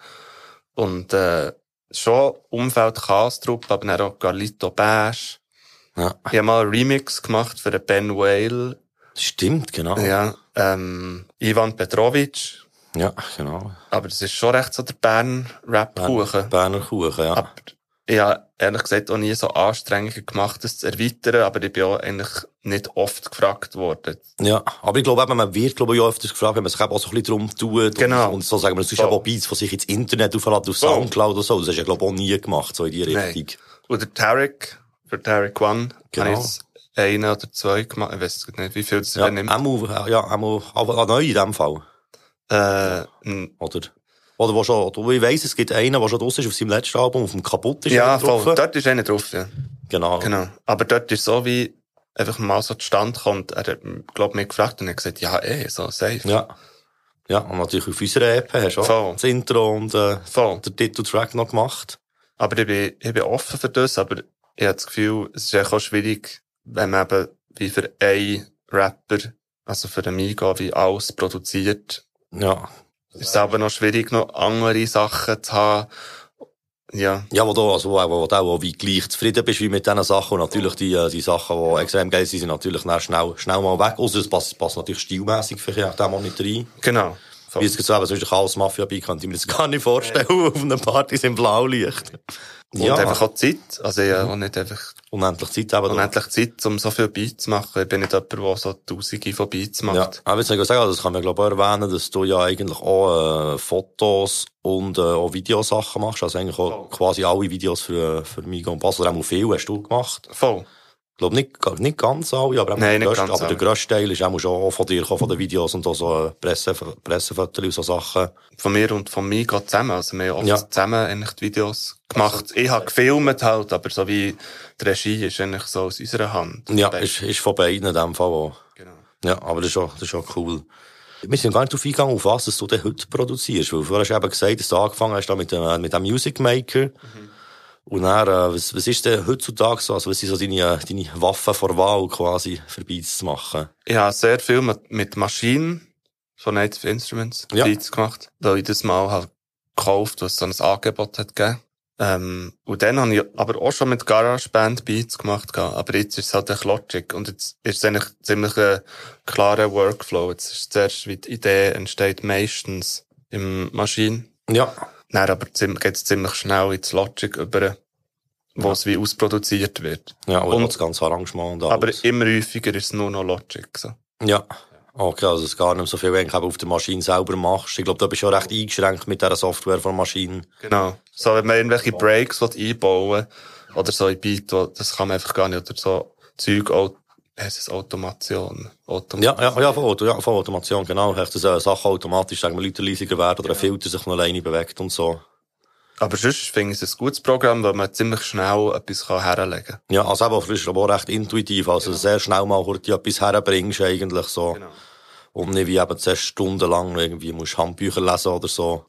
Und äh, schon Umfeld Chaos-Truppe, aber dann auch Carlito Bash.
ja.
Ich habe mal einen Remix gemacht für den Ben Whale.
Stimmt, genau.
Ja, ähm, Ivan Petrovic.
Ja, genau.
Aber das ist schon recht so der Bern-Rap-Kuchen.
Berner Kuchen, ja.
Aber ich habe ehrlich gesagt auch nie so Anstrengungen gemacht, das zu erweitern, aber ich bin auch eigentlich nicht oft gefragt worden.
Ja, aber ich glaube eben, man wird, glaube ich, auch öfters gefragt, wenn man sich eben auch so ein bisschen drum tut.
Genau.
Und, und so sagen wir, es ist aber auch Beats, die sich ins Internet aufladen, auf. Soundcloud oder so. Das hast du ja, glaube ich, auch nie gemacht, so in die
Nein.
Richtung.
Oder Tarek, für Tarek One,
Genau.
ich einen oder zwei gemacht. Ich weiß nicht, wie viel es
Ja,
ja, nimmt.
einmal, ja, einmal, aber neu in dem Fall.
Äh,
Oder? Oder wo schon, ich weiss, es gibt einen, der schon draussen ist auf seinem letzten Album, auf dem Kaputt ist.
ja,
drauf.
voll. Dort ist einer drauf, ja.
Genau.
Genau. Aber dort ist so wie, einfach mal so zustande kommt. Er hat, glaub mich gefragt und hat gesagt, ja, eh, so safe.
Ja. Ja, und natürlich auf unserer EP hast du auch
Voll.
das Intro und äh,
Voll.
den Titeltrack noch gemacht.
Aber ich bin, ich bin offen für das, aber ich habe das Gefühl, es ist auch schwierig, wenn man eben wie für einen Rapper, also für den Migo, wie alles produziert.
Ja.
Es ist aber noch schwierig, noch andere Sachen zu haben. Ja.
Ja, wo du, also, wo, wo du auch wie gleich zufrieden bist wie mit diesen Sachen. Und natürlich die, äh, die Sachen, die extrem geil sind, sind natürlich schnell, schnell mal weg. Also, es passt, passt natürlich stilmässig vielleicht auch mal nicht rein.
Genau.
Wie es gesagt habe, sonst alles Mafia bei, kann ich mir das gar nicht vorstellen, *laughs* auf einer Partys im Blaulicht.
Und einfach auch Zeit. Also ich habe auch nicht einfach
unendlich Zeit eben.
unendlich Zeit, um so viel Beats zu machen. Ich bin nicht jemand, der so tausende von Beats
Ja,
macht.
aber jetzt kann ich sagen, also das kann man glaube ich auch erwähnen, dass du ja eigentlich auch äh, Fotos und äh, auch Videosachen machst, also eigentlich auch quasi alle Videos für, für Migo und Bass, oder auch viel hast du gemacht.
Voll.
Ich glaube nicht, nicht ganz alle, aber,
Nein,
der grösste, aber der grösste Teil ist auch schon von dir gekommen, von den Videos und auch so Presse, Pressefotos und so Sachen.
Von mir und von mir geht zusammen. Also wir haben oft
Ja.
zusammen eigentlich die Videos gemacht. Ich habe gefilmt halt, aber so wie die Regie ist eigentlich so aus unserer Hand.
Ja, ist, ist von beiden in dem Fall auch.
Genau.
Ja, aber das ist auch, das ist auch cool. Wir sind gar nicht darauf eingegangen, auf was du denn heute produzierst. Weil vorher hast du eben gesagt, dass du angefangen hast mit dem, mit dem Music Maker. Und dann, äh, was, was ist denn heutzutage so? Also, was sind so deine, deine Waffen vor Wahl quasi, für Beats zu machen?
Ich habe sehr viel mit, mit Maschinen von Native Instruments
Ja.
Beats gemacht, weil ich das mal halt gekauft, was so ein Angebot hat gegeben. Ähm, und dann habe ich aber auch schon mit GarageBand Beats gemacht, gehabt. aber jetzt ist es halt echt Logic und jetzt ist es eigentlich ziemlich ein klarer Workflow. Jetzt ist zuerst, wie die Idee entsteht meistens im Maschine.
Ja.
Dann aber geht es ziemlich schnell ins Logic über, wo es wie ausproduziert wird.
Ja, und,
Und-
das ganze Arrangement und alles.
Aber immer häufiger ist es nur noch Logic, so.
Ja. Okay, also es gar nicht so viel, wenn du auf der Maschine selber machst. Ich glaube, da bist du schon recht eingeschränkt mit dieser Software von der Maschine.
Genau. So, wenn man irgendwelche Breaks will einbauen oder so ein Beat, das kann man einfach gar nicht, oder so Zeug, Au- heisst es Automation? Autom
Ja, ja, ja, von, ja, von Automation, genau. Echt, dass äh, Sachen automatisch, sagen wir, Leute leiser werden oder ein Filter sich von alleine bewegt und so.
Aber sonst finde ich es ein gutes Programm, weil man ziemlich schnell etwas herlegen kann.
Ja, also eben, frisch, aber auch recht intuitiv, also sehr schnell mal kurz etwas herbringst eigentlich so.
Genau.
Und nicht wie eben zehn Stunden lang irgendwie musst Handbücher lesen oder so.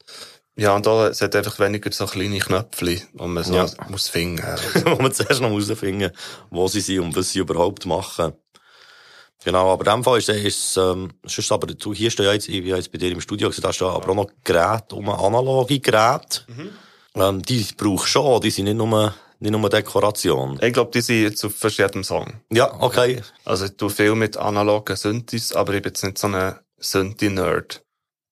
Ja, und da, es hat einfach weniger so kleine Knöpfchen, die man so
Ja.
muss finden. *laughs*
wo man zuerst noch herausfinden wo sie sind und was sie überhaupt machen. Genau, aber in dem Fall ist, ist ähm, sonst aber, du, hier steht ja jetzt, ich bin jetzt bei dir im Studio gesehen, da steht aber auch noch Geräte, um analoge Geräte. Ähm, die brauchst du schon, die sind nicht nur, nicht nur Dekoration.
Ich glaube, die sind jetzt auf jedem Song.
Ja, okay.
Also ich tue viel mit analogen Synthes, aber ich bin jetzt nicht so ein Synthi-Nerd.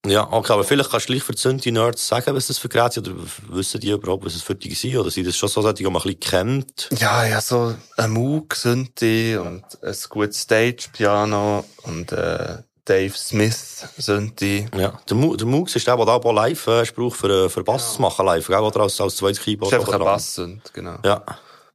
Ja, okay, aber vielleicht kannst du gleich für die Synthi-Nerds sagen, was das für Geräte sind, oder wissen die überhaupt, was es für die sind, oder sind das schon so solche, die man ein bisschen kennt?
Ja, ja, so ein Moog Synthi und ein gutes Stage-Piano und äh, Dave Smith Synthi.
Ja, der, Mu der Mux ist der, der auch live äh, braucht für, für Bass zu machen, live, gell, oder als, als zweites
Das
Keyboard.
ist einfach ein
dran.
Bass-Synth, genau.
Ja.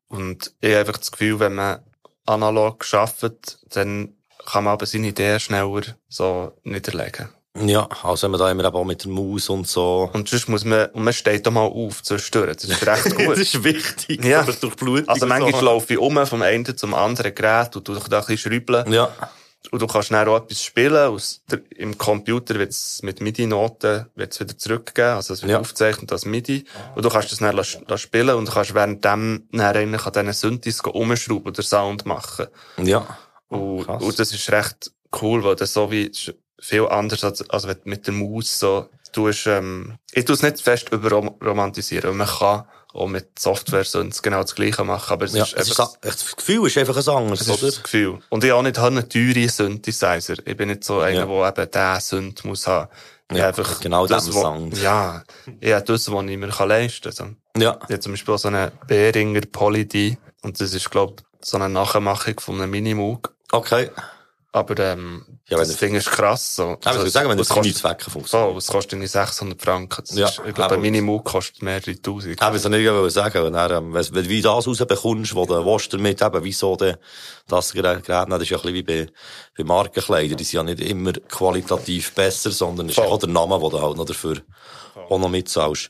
Und ich habe einfach das Gefühl, wenn man analog arbeitet, dann kann man aber seine Ideen schneller so niederlegen.
Ja, also wenn man da immer auch mit der Maus und so.
Und sonst muss man, und man steht da mal auf zwischendurch. Das ist recht *laughs*
das
gut.
ist wichtig.
Ja.
Das durch Blut.
Also manchmal laufe ich um vom einen zum anderen Gerät und doch da ein bisschen schrübeln.
Ja.
Und du kannst dann auch etwas spielen. Aus der, Im Computer wird's mit MIDI-Noten wird's wieder zurückgeben. Also es wird
Ja.
aufgezeichnet als MIDI. Und du kannst das dann lassen, lassen spielen und du kannst währenddem dann eigentlich an diesen Synthes umschrauben oder Sound machen.
Ja.
Und, und das ist recht cool, weil das so wie viel anders als, als wenn du mit der Maus so tust, ähm, ich tue es nicht fest überromantisieren, man kann auch mit Software sonst genau das Gleiche machen, aber es
Ja,
ist
es ist,
einfach,
das Gefühl ist einfach ein anderes,
das ist
oder?
das Gefühl. Und ich habe auch nicht einen teuren Synthesizer. Ich bin nicht so einer,
Ja.
der eben diesen Synth muss haben.
Ja,
habe einfach
genau
das,
diesen
wo-
Sound.
Ja, habe das, was ich mir kann leisten kann. Also,
Ja.
ich habe zum Beispiel so eine Behringer Poly D und das ist, glaube ich, so eine Nachmachung von einem Minimoog.
Okay.
Aber, ähm,
Ja, wenn
das
du-
Ding ist krass, so.
Ja, ich würde sagen, wenn das
was
keine Zwecke funktioniert.
so, was kostet irgendwie 600 Franken? Das
Ja,
ist, ich glaube,
aber-
ein Minimoog kostet mehrere Tausend.
Ich wollte nicht gerade sagen, wenn, er, ähm, wenn, wenn du das rausbekommst, wo du willst damit eben, wieso de, das Gerät, nicht, das ist ja ein bisschen wie bei, bei Markenkleidern, die sind ja nicht immer qualitativ besser, sondern es ist auch der Name, den du halt noch dafür auch noch mitzahlst.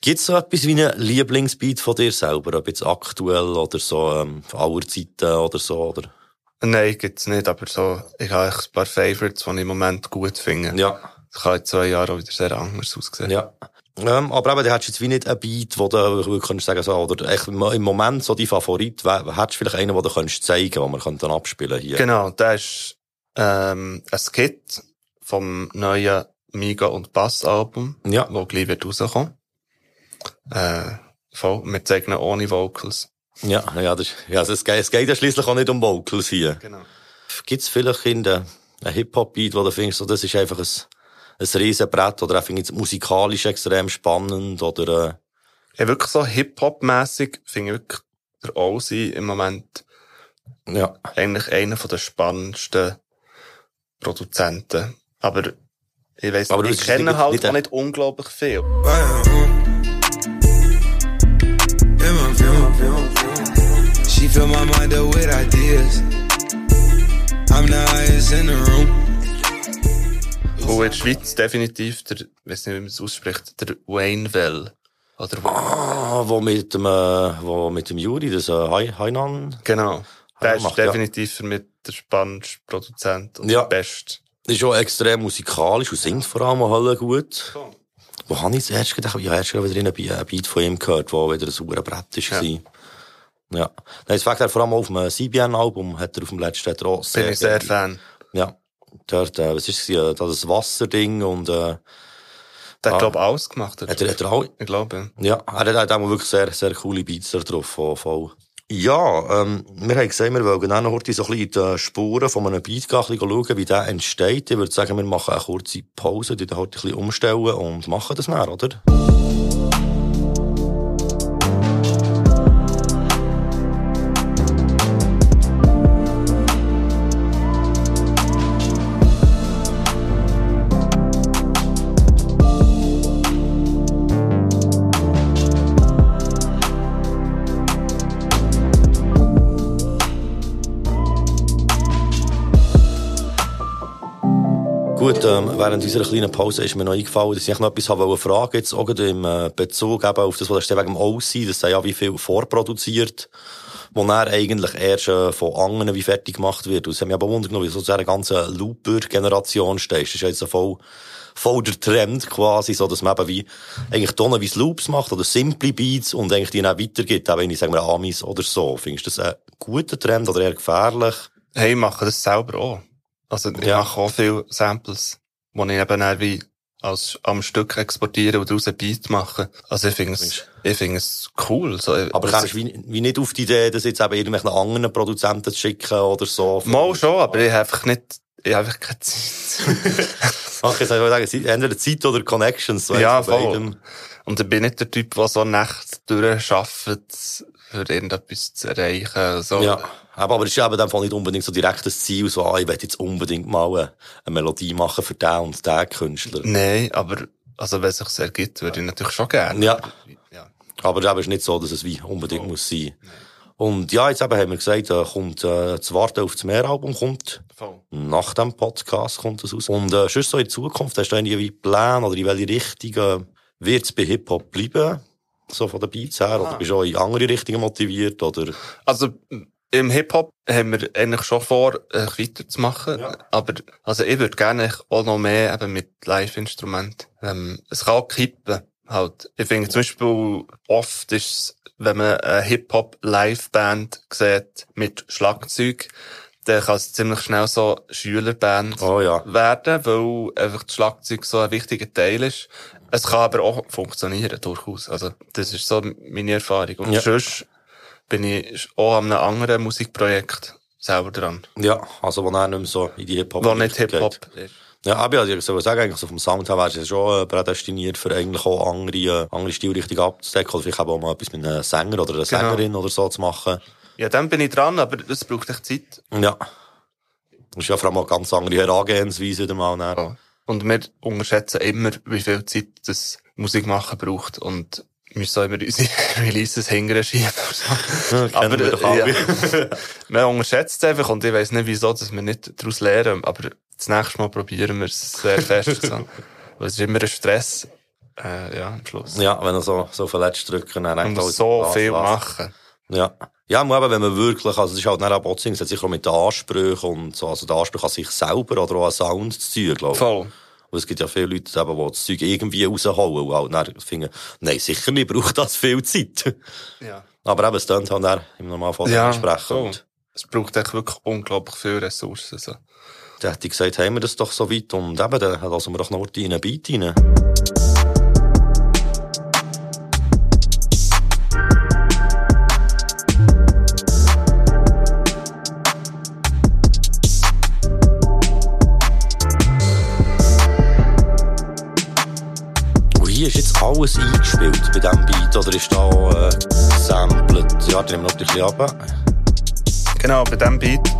Gibt es so etwas wie einen Lieblingsbeat von dir selber, ob jetzt aktuell oder so, ähm, von aller Zeiten oder so, oder?
Nein, gibt's nicht, aber so, ich habe echt ein paar Favorites, die ich im Moment gut finde.
Ja.
Das kann in zwei Jahren auch wieder sehr anders aussehen.
Ja. Ähm, aber eben, du hättest jetzt wie nicht einen Beat, wo du wirklich könntest sagen, so, oder echt im Moment so die Favorit, hättest du vielleicht einen, den du könntest zeigen, den wir dann abspielen hier?
Genau, das ist, ähm, ein Skit vom neuen Miga und Bass Album,
Ja.
wo gleich wird rauskommen. Äh, voll, wir zeigen ihn ohne Vocals.
Ja, ja, das, ja, also es geht, es geht ja schliesslich auch nicht um Vocals hier.
Genau.
Gibt's vielleicht in der, ein Hip-Hop-Beat, wo du findest, so, das ist einfach ein, ein Riesenbrett, oder einfach jetzt musikalisch extrem spannend, oder,
Ja, wirklich so Hip-Hop-mässig finde ich wirklich der Ozzy im Moment
äh, ja.
eigentlich einer von der spannendsten Produzenten. Aber ich weiss
Aber
nicht,
das
ich kenne halt
nicht
auch nicht unglaublich viel.
She fill my mind up with ideas. I'm the highest in the room.
Wo in der Schweiz definitiv der, ich weiss nicht, wie man es ausspricht, der Wayne Well. Oder wo,
Ah, wo mit dem, äh, wo mit dem Juri, das, äh, Hai- Hainan,
genau. Der
Ja,
ist
macht, ja.
definitiv für mich der spannendste Produzent und
Ja.
der beste.
ist auch extrem musikalisch und singt vor allem auch gut. Wo habe ich zuerst gedacht? Ja, erst gerade wieder in einem Beat von ihm gehört, wo wieder ein sauer Brett ist.
Ja.
Ja. Ja. Nein, es fängt er vor allem auf dem CBN-Album, hat er auf dem letzten er auch
Bin ich sehr Fan.
Ja. Dort, äh, was ist es, gewesen? das Wasserding und, äh,
Der hat,
Ah.
glaub ich, alles gemacht.
hat er, hat er auch,
Ich glaube.
ja, er hat, er hat auch wirklich sehr, sehr coole Beats drauf, voll. Ja, ähm, wir haben gesagt, wir wollen noch heute so ein bisschen in die Spuren von einem Beat schauen, wie der entsteht. Ich würde sagen, wir machen eine kurze Pause, die dann heute ein bisschen umstellen und machen das näher, oder? Gut, ähm, während unserer kleinen Pause ist mir noch eingefallen, dass ich noch etwas habe fragen, jetzt auch im äh, Bezug eben auf das, was da wegen dem OC, das sei ja wie viel vorproduziert wo er eigentlich erst äh, von anderen wie fertig gemacht wird. Und es hat mich aber wundert, wie du so zu dieser ganzen Looper-Generation stehst. Das ist jetzt so voll, voll der Trend quasi, so dass man eben wie, eigentlich Tonnen wie Loops macht oder simple Beats und eigentlich die dann weitergibt, auch wenn ich, sagen wir, Amis oder so. Findest du das ein guter Trend oder eher gefährlich?
Hey, ich mache das selber auch. Also, ich
Ja.
mache auch viele Samples, die ich eben dann wie als, am Stück exportiere und daraus ein Beat mache. Also, ich finde es, ich finde es cool. So,
Aber
das-
kommst du wie, wie nicht auf die Idee, das jetzt eben irgendwelchen anderen Produzenten zu schicken oder so?
Mal schon, aber ich habe einfach nicht, ich habe einfach keine Zeit. *laughs*
Ach, jetzt soll ich sagen, entweder Zeit oder Connections.
Ja, voll. Und ich bin nicht der Typ, der so Nacht durcharbeitet, für irgendetwas zu erreichen. So.
Ja. Aber, aber es ist eben in dem Fall nicht unbedingt so direkt das Ziel, so, ah, ich will jetzt unbedingt mal eine, Melodie machen für den und den Künstler.
Nein, aber, also, wenn es sich ergibt, würde ich natürlich schon gerne.
Ja.
ja.
Aber es ist nicht so, dass es wie unbedingt muss sein. Und ja, jetzt eben haben wir gesagt, äh, kommt, äh, das Warten auf das Mehralbum kommt.
Voll.
Nach dem Podcast kommt es raus. Und, äh, sonst so in Zukunft, hast du irgendwie Pläne oder in welche Richtung, äh, wird es bei Hip-Hop bleiben? So von den Beats her? Oder bist du auch in andere Richtungen motiviert? Oder?
Also, im Hip-Hop haben wir eigentlich schon vor, äh, weiterzumachen.
Ja.
Aber, also, ich würde gerne auch noch mehr eben mit Live-Instrumenten. Ähm, es kann auch kippen, halt. Ich finde zum Beispiel, oft ist es, wenn man eine Hip-Hop-Live-Band sieht mit Schlagzeug, dann kann es ziemlich schnell so Schülerband
Oh ja.
werden, weil einfach das Schlagzeug so ein wichtiger Teil ist. Es kann aber auch funktionieren, durchaus. Also, das ist so meine Erfahrung. Und
Ja.
sonst bin ich auch an einem anderen Musikprojekt selber dran.
Ja, also wo er nicht mehr so in die Hip-Hop
Wo nicht Hip-Hop ist.
Ja, aber ja, ich soll sagen, eigentlich so vom Sound her wärst du schon äh, prädestiniert für eigentlich auch andere, äh, andere Stilrichtungen abzudecken. Oder vielleicht auch mal etwas mit einem Sänger oder einer Sängerin oder so zu machen.
Ja, dann bin ich dran, aber das braucht echt Zeit.
Ja. Das ist ja vor allem auch ganz andere Herangehensweise wieder mal. Dann.
Ja. Und wir unterschätzen immer, wie viel Zeit das Musik machen braucht und müssen auch immer unsere *laughs* Releases hinterher schieben.
Ja, kennen wir doch
ja. *laughs* man unterschätzt es einfach und ich weiss nicht, wieso, dass wir nicht daraus lernen. Aber das nächste Mal probieren wir es sehr fest. *laughs* so. Weil es ist immer ein Stress, äh, ja, am Schluss.
Ja, wenn er so, so verletzt drücken, dann
Man muss so
was,
viel
was.
machen.
Ja. Ja, aber eben, wenn man wirklich, also es ist halt nicht ein Boxing, es hat sicher auch mit den Ansprüchen und so, also der Anspruch an sich selber oder auch an Sound zu ziehen, glaube ich.
Voll.
Und es gibt ja viele Leute, eben, die das Zeug irgendwie rausholen und halt dann finden, nein, sicher nicht, braucht das viel Zeit.
Ja.
Aber eben, es klingt halt dann im Normalfall
Ja,
entsprechend.
voll. Es braucht echt wirklich unglaublich viele Ressourcen. So.
Dann hätte ich gesagt, haben wir das doch so weit und eben, dann lassen wir doch noch in einen Beat rein. Alles eingespielt bei diesem Beat, oder ist da äh, gesampelt? Ja, dann nehmen wir noch ein bisschen runter.
Genau, bei diesem Beat.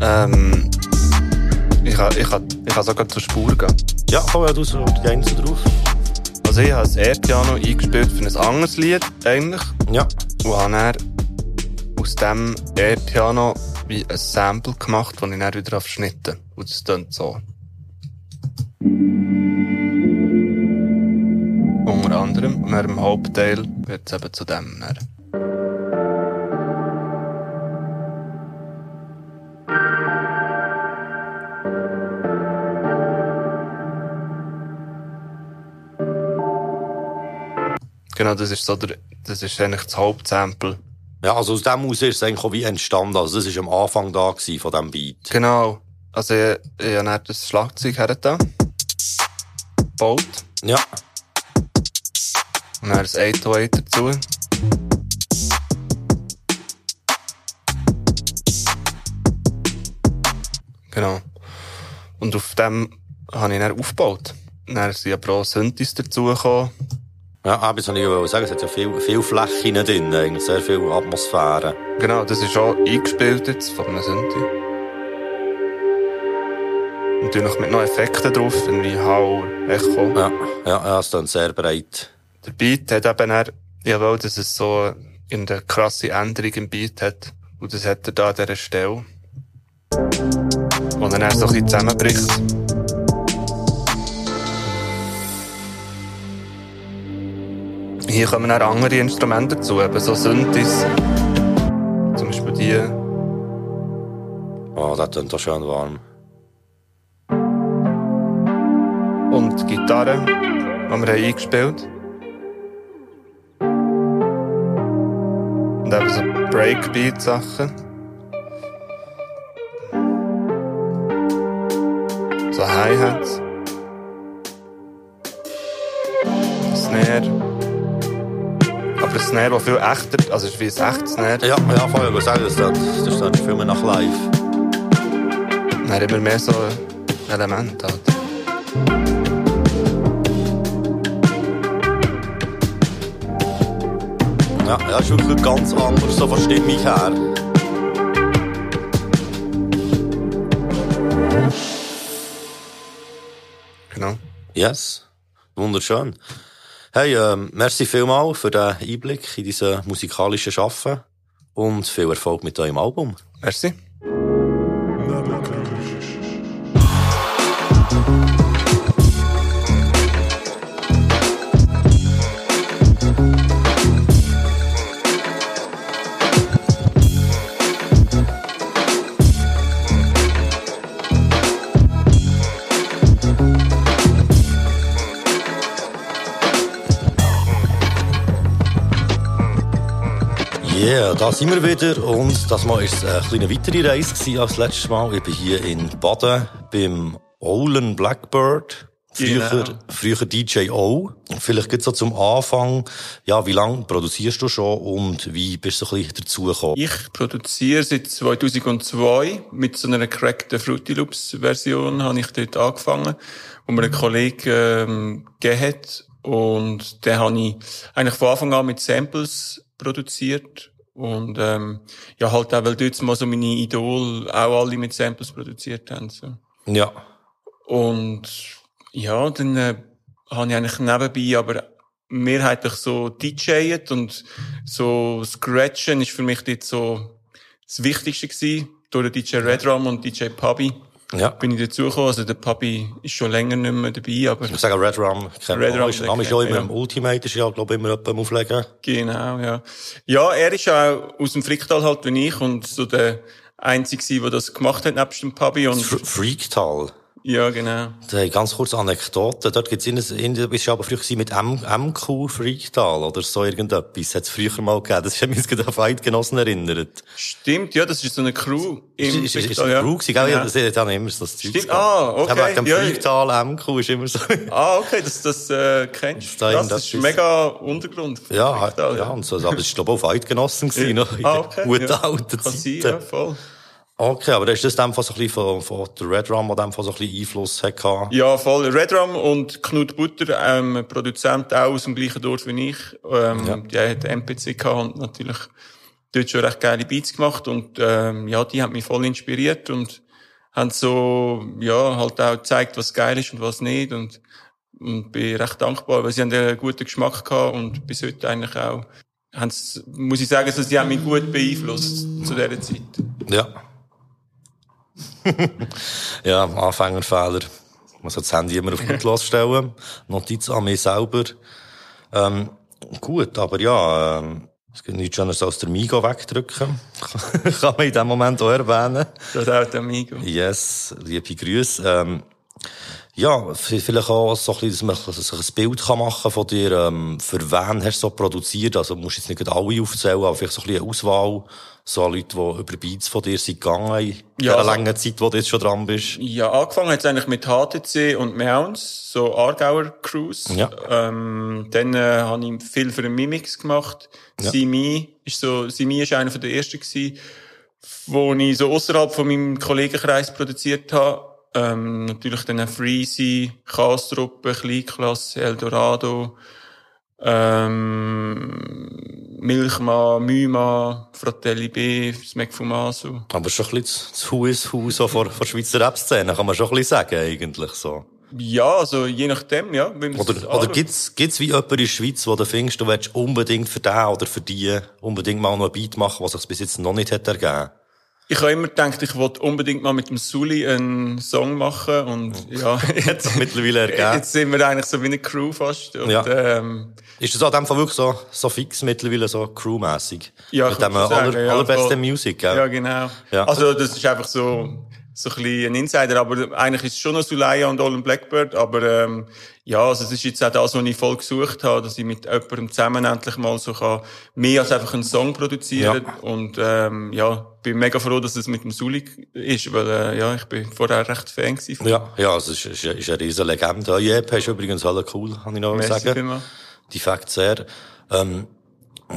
Ähm, ich kann, ich kann, ich kann sogar zur Spur gehen.
Ja, komm, ja, du so die Einzel drauf.
Also ich habe das E-Piano eingespielt für ein anderes Lied, eigentlich.
Ja.
Und habe aus dem E-Piano wie ein Sample gemacht, das ich dann wieder aufschnitten. Und das klingt so. Unter anderem. Und dann im Hauptteil wird es eben zu dem. Dann. Genau, das ist so der, das ist eigentlich das Hauptsample.
Ja, also aus dem aus ist es eigentlich auch wie entstanden. Also das war am Anfang da gewesen von diesem Beat.
Genau. Also ich, ich habe das Schlagzeug hergetan. Gebaut.
Ja.
Und dann das 808 dazu. Genau. Und auf dem habe ich dann aufgebaut. Dann sind aber auch Synthes dazugekommen.
Ja, aber jetzt wollte ich wollte sagen, es hat ja viel, viel Fläche drin, eigentlich sehr viel Atmosphäre.
Genau, das ist auch eingespielt jetzt von einem Synthi. Und natürlich mit noch Effekten drauf, wie Hall, Echo.
Ja, ja, ja es ist sehr breit.
Der Beat hat eben dann, ich wollte, dass es so in der krasse Änderung im Beat hat. Und das hat er da an dieser Stelle. Er dann so ein bisschen zusammenbricht. Hier kommen dann andere Instrumente dazu, eben so Synthes. hier.
Oh, das klingt doch schön warm.
Und die Gitarre, die wir haben eingespielt Und eben so Breakbeat-Sachen. So Hi-Hats. Snare. Aber ein Snare, der viel echter, also es ist wie ein echtes Snare.
Ja, ja, vorher ich sagen, das, das, das ist viel mehr nach live.
Dann immer mehr so Elemente halt.
Ja, ja, ist wirklich ganz anders, so von Stimmung her.
Genau.
Yes, wunderschön. Hey, ähm, merci vielmal für den Einblick in diese musikalischen Schaffen und viel Erfolg mit eurem Album.
Merci.
Da sind wir wieder und das Mal war es eine kleine weitere Reise als letztes Mal. Ich bin hier in Baden beim Olin Blackbird. Früher,
Genau.
früher DJ O. Vielleicht geht so zum Anfang. Ja, wie lange produzierst du schon und wie bist du so ein bisschen dazugekommen?
Ich produziere seit 2002 mit so einer crackten Fruity Loops Version habe ich dort angefangen, wo mir ein Kollege ähm, gegeben hat und den habe ich eigentlich von Anfang an mit Samples produziert und ähm, ja halt auch, weil dort mal so meine Idol auch alle mit Samples produziert haben. So.
Ja.
Und ja, dann äh, habe ich eigentlich nebenbei aber mehrheitlich so DJet und so Scratchen ist für mich dort so das Wichtigste gewesen. Durch den DJ Redrum und DJ Puppy
Ja.
bin ich dazugekommen. Also der Puppy ist schon länger nicht mehr dabei, aber
Ich muss sagen, Red Rum,
Red. Rum
Ist- Name ist ja immer im Ultimate, ist ja, glaube ich, immer jemand am Auflegen.
genau, ja. Ja, er ist auch aus dem Fricktal halt wie ich und so der Einzige, der das gemacht hat, nebst dem Puppy und,
Fr- Freaktal.
Ja, genau.
Hey, ganz kurz Anekdote. Dort gibt's in, in, du bist ja aber früher mit M, MQ Freaktal oder so irgendetwas. Hat's früher mal gegeben. Das hat mich gerade an Eidgenossen erinnert.
Stimmt, ja, das ist so eine Crew im
ist, ist, ist
Fricktal,
ein
ja.
Crew gewesen, gell? Ja, das hat dann immer so das Zeug
Stimmt. Ah, okay.
Ja, dem
Ja,
Freaktal MQ ist immer so.
Ah, okay, das, das äh, kennst
da
du.
in
Das ist
das-
mega Untergrund.
Ja,
Fricktal,
ja, und so, aber es ist, glaube ich, auf Eidgenossen gewesen, in
Ah, okay.
guten
ja.
alten
Kann sein,
Zeiten.
ja, voll.
Okay, aber ist das dann so ein bisschen von, von der Red Rum, der dem so ein bisschen Einfluss hatte?
Ja, voll. Redrum und Knut Butter, ähm, Produzent auch aus dem gleichen Dorf wie ich. Ähm,
Ja.
Der hat MPC gehabt und natürlich dort schon recht geile Beats gemacht und ähm, ja, die haben mich voll inspiriert und haben so, ja, halt auch gezeigt, was geil ist und was nicht und, und bin recht dankbar, weil sie haben einen guten Geschmack gehabt und bis heute eigentlich auch, haben's, muss ich sagen, also sie haben mich gut beeinflusst zu dieser Zeit.
Ja. Ja, Anfängerfehler. Man soll das Handy immer auf Lautlos *laughs* stellen. Notiz an mich selber. Ähm, gut, aber ja, ähm, es gibt nichts anderes als der Migo wegdrücken. *laughs* Kann man in dem Moment auch erwähnen.
Das auch der Amigo.
Yes, liebe Grüße. Ähm, ja, vielleicht auch so ein bisschen, dass man sich ein Bild kann machen von dir, ähm, für wen hast du so produziert? Also, du musst jetzt nicht alle aufzählen, aber vielleicht so ein bisschen eine Auswahl, so an Leute, die über Beats von dir sind gegangen, in
Ja,
dieser langen Zeit, wo du jetzt schon dran bist.
Ja, angefangen hat es eigentlich mit HTC und Meowns, so Aargauer Crews.
Ja.
Ähm, dann äh, habe ich viel für den Mimix gemacht.
Ja.
Simi ist so, Simi ist einer von der ersten gewesen, wo ich so außerhalb von meinem Kollegenkreis produziert habe. Ähm, natürlich dann Freezy, Chaos-Truppe, Kleinklasse, Eldorado, ähm, Milchma, Myma, Fratelli B, Smack Fumaso.
Aber schon ein bisschen das Hu ist Hu so vor, vor Schweizer Rap-Szene, kann man schon ein bisschen sagen, eigentlich, so.
Ja, also je nachdem, ja.
Oder, oder gibt's, gibt's wie jemand in der Schweiz, wo du findest, du willst unbedingt für den oder für die unbedingt mal noch ein Beat machen, was sich bis jetzt noch nicht hat ergeben?
Ich habe immer gedacht, ich wollte unbedingt mal mit dem Sully einen Song machen und *laughs* ja, jetzt,
Mittlerweile ergeben.
jetzt sind wir eigentlich so wie eine Crew fast. Und,
Ja.
ähm,
Ist das an dem Fall wirklich so, so fix mittlerweile, so crewmässig?
Ja,
Mit dem
sagen,
aller,
ja,
allerbesten
voll.
Music, gell?
Ja, genau.
Ja.
Also, das ist einfach so, so ein bisschen ein Insider, aber eigentlich ist es schon noch Sulaya und Olin Blackbird, aber, ähm, ja, also, es ist jetzt auch das, was ich voll gesucht habe, dass ich mit jemandem zusammen endlich mal so kann, mehr als einfach einen Song produzieren.
Ja.
Und, ähm, ja, bin mega froh, dass es mit dem Sully ist, weil, äh, ja, ich bin vorher recht Fan gewesen.
Ja, ja, es ist, ist, ist eine riesen Legende. Eure EP ist übrigens alle cool, kann ich noch
Merci
sagen.
vielmals.
Die Facts sehr. Ähm,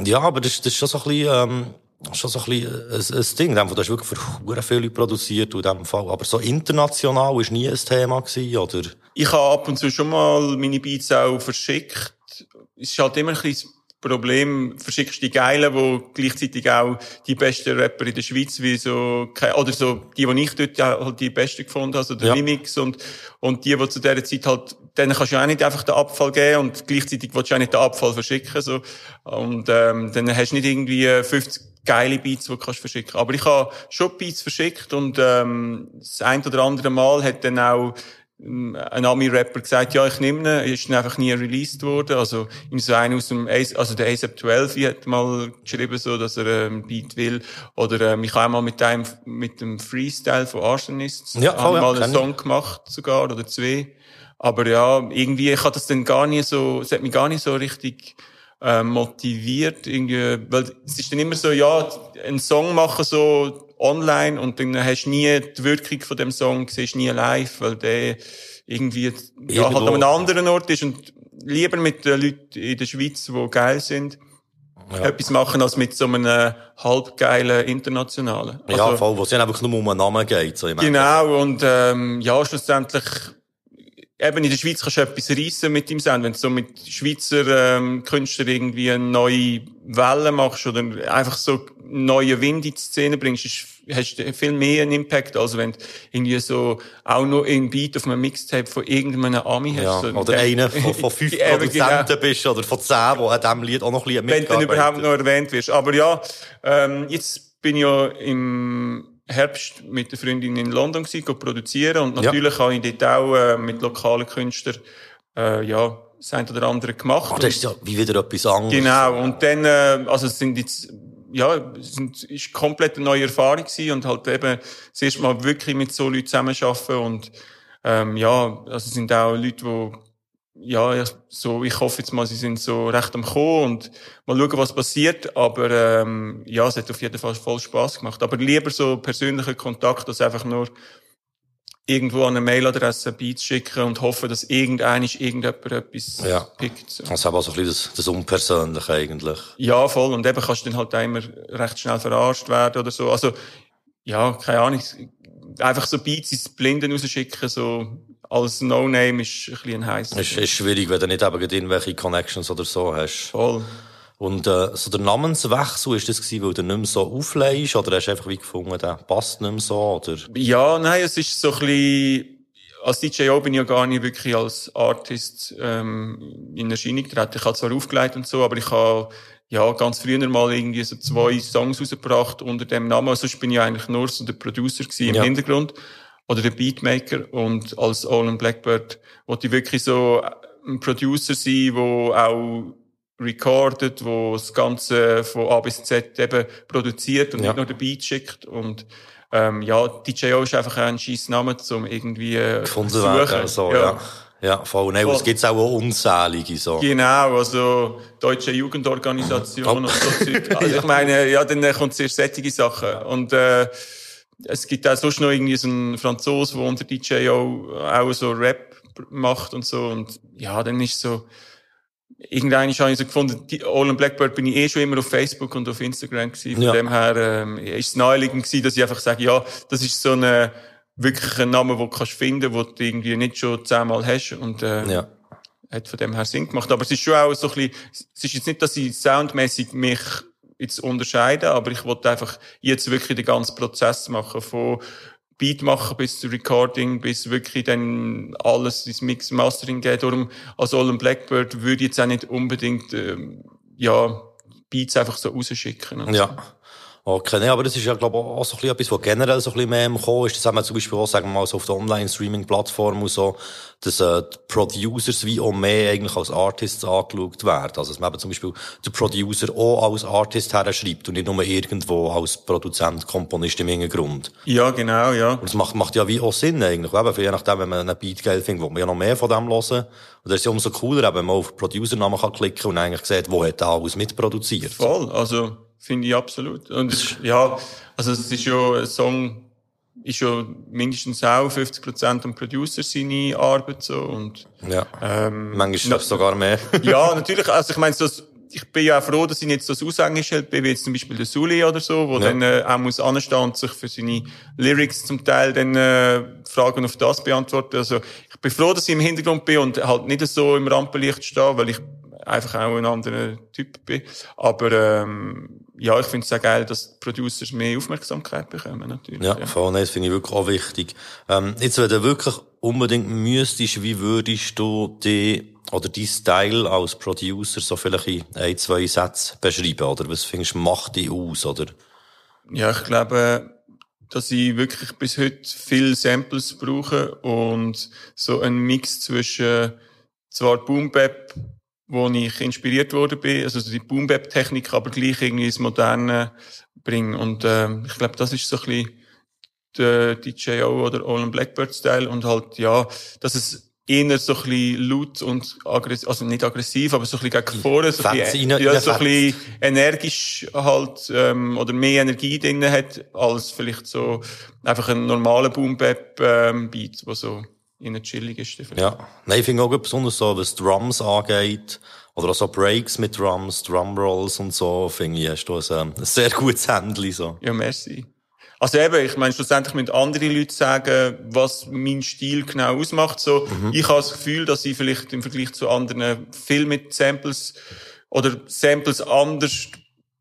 ja, aber das, das ist schon so ein bisschen, ähm, schon so ein bisschen ein, ein Ding. In dem Fall, Du hast wirklich für viele Leute produziert, in dem Fall. Aber so international ist nie ein Thema gewesen, oder?
Ich habe ab und zu schon mal meine Beats auch verschickt. Es ist halt immer ein bisschen das Problem, verschickst die Geilen, wo gleichzeitig auch die besten Rapper in der Schweiz, wie so, oder so, die, die ich dort halt die besten gefunden habe, also der
Ja.
Mimix und, und die, die zu dieser Zeit halt, denen kannst du auch nicht einfach den Abfall geben und gleichzeitig willst du auch nicht den Abfall verschicken, so. Und, ähm, dann hast du nicht irgendwie äh, 50 geile Beats, die du kannst verschicken. Aber ich habe schon Beats verschickt und, ähm, das ein oder andere Mal hat dann auch, ähm, ein Ami-Rapper gesagt, ja, ich nehme ihn, ist dann einfach nie released worden. Also, ihm so einer aus dem, Ace- also der ASAP 12 hat mal geschrieben, so, dass er, ähm, Beat will. Oder, ähm, ich habe einmal mit einem, mit dem Freestyle von Arsonists,
Ja,
ich
ja,
mal einen
kenn ich.
Song gemacht, sogar, oder zwei. Aber ja, irgendwie, ich habe das dann gar nicht so, es hat mich gar nicht so richtig, äh, motiviert, irgendwie, weil es ist dann immer so, ja, einen Song machen so online und dann hast du nie die Wirkung von dem Song, siehst nie live, weil der irgendwie, ja,
Irgendwo-
halt an einem anderen Ort ist und lieber mit den Leuten in der Schweiz, die geil sind, etwas machen als mit so einem halbgeilen Internationalen.
ja,
Also-
voll, wo es ja einfach nur um einen Namen geht, so
Genau, und ähm, ja, schlussendlich, eben in der Schweiz kannst du etwas reissen mit dem Sound. Wenn du so mit Schweizer ähm, Künstlern irgendwie eine neue Welle machst oder einfach so neue Wind in die Szene bringst, ist, hast du viel mehr einen Impact, als wenn du irgendwie so auch nur einen Beat auf einem Mixtape von irgendeinem Ami hast.
Ja,
So,
oder einer von, von *laughs* fünf
genau.
Produzenten bist, oder von zehn, der an diesem Lied auch noch ein bisschen
wenn du überhaupt noch erwähnt wirst. Aber ja, ähm, jetzt bin ich ja im Herbst mit der Freundin in London gewesen, go produzieren und natürlich habe ich dort auch äh, mit lokalen Künstlern äh, ja das eine oder andere gemacht.
Ah, das ist ja wie wieder etwas anderes.
Genau, und dann, äh, also es sind jetzt, ja, es sind, ist komplett eine neue Erfahrung gewesen und halt eben das erste Mal wirklich mit so Leuten zusammenarbeiten und ähm, ja, also es sind auch Leute, die ja, ja, so, ich hoffe jetzt mal, sie sind so recht am Kommen und mal schauen, was passiert. Aber ähm, ja, es hat auf jeden Fall voll Spaß gemacht. Aber lieber so persönlicher Kontakt, als einfach nur irgendwo an eine Mailadresse Beats schicken und hoffen, dass irgendeiner irgendjemand etwas
Ja.
pickt. So.
Das ist aber so ein bisschen das, das Unpersönliche eigentlich.
Ja, voll. Und eben kannst du dann halt auch immer recht schnell verarscht werden oder so. Also, ja, keine Ahnung. Einfach so Beats ins Blinden rausschicken, so als No-Name ist ein bisschen heiß.
Es ist, ist schwierig, wenn du nicht eben irgendwelche Connections oder so hast.
Voll.
Und äh, so der Namenswechsel, ist das gewesen, weil du nicht mehr so auflegst, oder hast du einfach wie gefunden, der passt nicht mehr so, oder?
Ja, nein, es ist so ein bisschen, als DJO bin ich ja gar nicht wirklich als Artist ähm, in Erscheinung getreten. Ich habe zwar aufgelegt und so, aber ich habe ja ganz früher mal irgendwie so zwei Songs rausgebracht unter dem Namen. Sonst bin ich eigentlich nur so der Producer gewesen im
Ja.
Hintergrund oder der Beatmaker und als Olin Blackbird wollte ich wirklich so ein Producer sein, wo auch recordet, wo das Ganze von A bis Z eben produziert und
Ja.
nicht nur den Beat schickt und ähm, ja, DJO ist einfach ein scheiß Name, um irgendwie äh,
Gefunden
zu
werden, so, ja. Ja, voll. Nein, es gibt auch unzählige, so.
Genau, also deutsche Jugendorganisation und so Zeug. Also ich meine, ja, dann äh, kommt zuerst sättige Sachen. Und äh, es gibt auch sonst noch irgendwie so einen Franzos, der unter DJO auch so Rap macht und so. Und ja, dann ist so, irgendwann habe ich so gefunden, die Olin Blackbird bin ich eh schon immer auf Facebook und auf Instagram gewesen. Von
Ja.
dem her ähm, ist es naheliegend gewesen, dass ich einfach sage, ja, das ist so eine wirklich ein Name, den du kannst finden, den du irgendwie nicht schon zehnmal hast. Und äh,
Ja.
hat von dem her Sinn gemacht. Aber es ist schon auch so ein bisschen, es ist jetzt nicht, dass ich soundmäßig mich jetzt unterscheide, aber ich wollte einfach jetzt wirklich den ganzen Prozess machen, von Beat machen bis zu Recording, bis wirklich dann alles ins Mix Mastering geht. Darum, als Olin Blackbird würde ich jetzt auch nicht unbedingt, ähm, ja, Beats einfach so rausschicken.
Ja. Okay, nee, aber das ist ja, glaube ich, auch so ein bisschen etwas, was generell so ein bisschen mehr im Kommen ist. Das haben wir zum Beispiel auch, sagen wir mal, so auf der Online-Streaming-Plattform und so, dass äh, die Producers wie auch mehr eigentlich als Artists angeschaut werden. Also, dass man eben zum Beispiel den Producer auch als Artist herschreibt und nicht nur irgendwo als Produzent, Komponist im Hintergrund.
Ja, genau, ja.
Und das macht, macht ja wie auch Sinn eigentlich. Eben, je nachdem, wenn man einen Beat geil findet, will man ja noch mehr von dem hören. Und das ist ja umso cooler, wenn man auf den Producer-Namen kann klicken und eigentlich sieht, wo hat er alles mitproduziert.
Voll, also finde ich absolut. Und es, ja, also es ist ja ein Song, ist ja mindestens auch 50 Prozent am Producer seine Arbeit so und
Ja.
ähm,
Manchmal es sogar mehr. *laughs*
ja, natürlich. Also ich meine, so, ich bin ja auch froh, dass ich nicht so das Aushängeschild bin, wie jetzt zum Beispiel der Sully oder so, wo
Ja.
dann äh, auch muss anstehen und sich für seine Lyrics zum Teil dann äh, Fragen auf das beantworten. Also ich bin froh, dass ich im Hintergrund bin und halt nicht so im Rampenlicht stehe, weil ich einfach auch ein anderer Typ bin. Aber ähm, ja, ich finde es sehr geil, dass die Producers mehr Aufmerksamkeit bekommen, natürlich.
Ja, voll, nein, das finde ich wirklich auch wichtig. Ähm, jetzt, wenn du wirklich unbedingt müsstest, wie würdest du die, oder dein Style als Producer so vielleicht in ein, zwei Sätzen beschreiben? Oder was findest du, macht dich aus, oder?
Ja, ich glaube, dass ich wirklich bis heute viel Samples brauche und so ein Mix zwischen zwar Boom Bap, wo ich inspiriert worden bin, also die Boom Technik, aber gleich irgendwie ins Moderne bringen. Und ähm, ich glaube, das ist so ein bisschen der DJO oder Olin Blackbird Style und halt ja, dass es eher so ein bisschen laut und aggressiv, also nicht aggressiv, aber so ein bisschen gegen vorne, so ein bisschen,
rein-
ja, so ein bisschen energisch halt ähm, oder mehr Energie drin hat als vielleicht so einfach ein normaler Boom Bap ähm, Beat, wo so innen chillig ist. vielleicht.
Ja. Nein, ich finde auch besonders so, was Drums angeht, oder auch so Breaks mit Drums, Drumrolls und so, finde ich, hast du ein, ein sehr gutes Händchen, so.
Ja, merci. Also eben, ich meine, schlussendlich müssen andere Leute sagen, was mein Stil genau ausmacht. So, ich habe das Gefühl, dass ich vielleicht im Vergleich zu anderen viel mit Samples oder Samples anders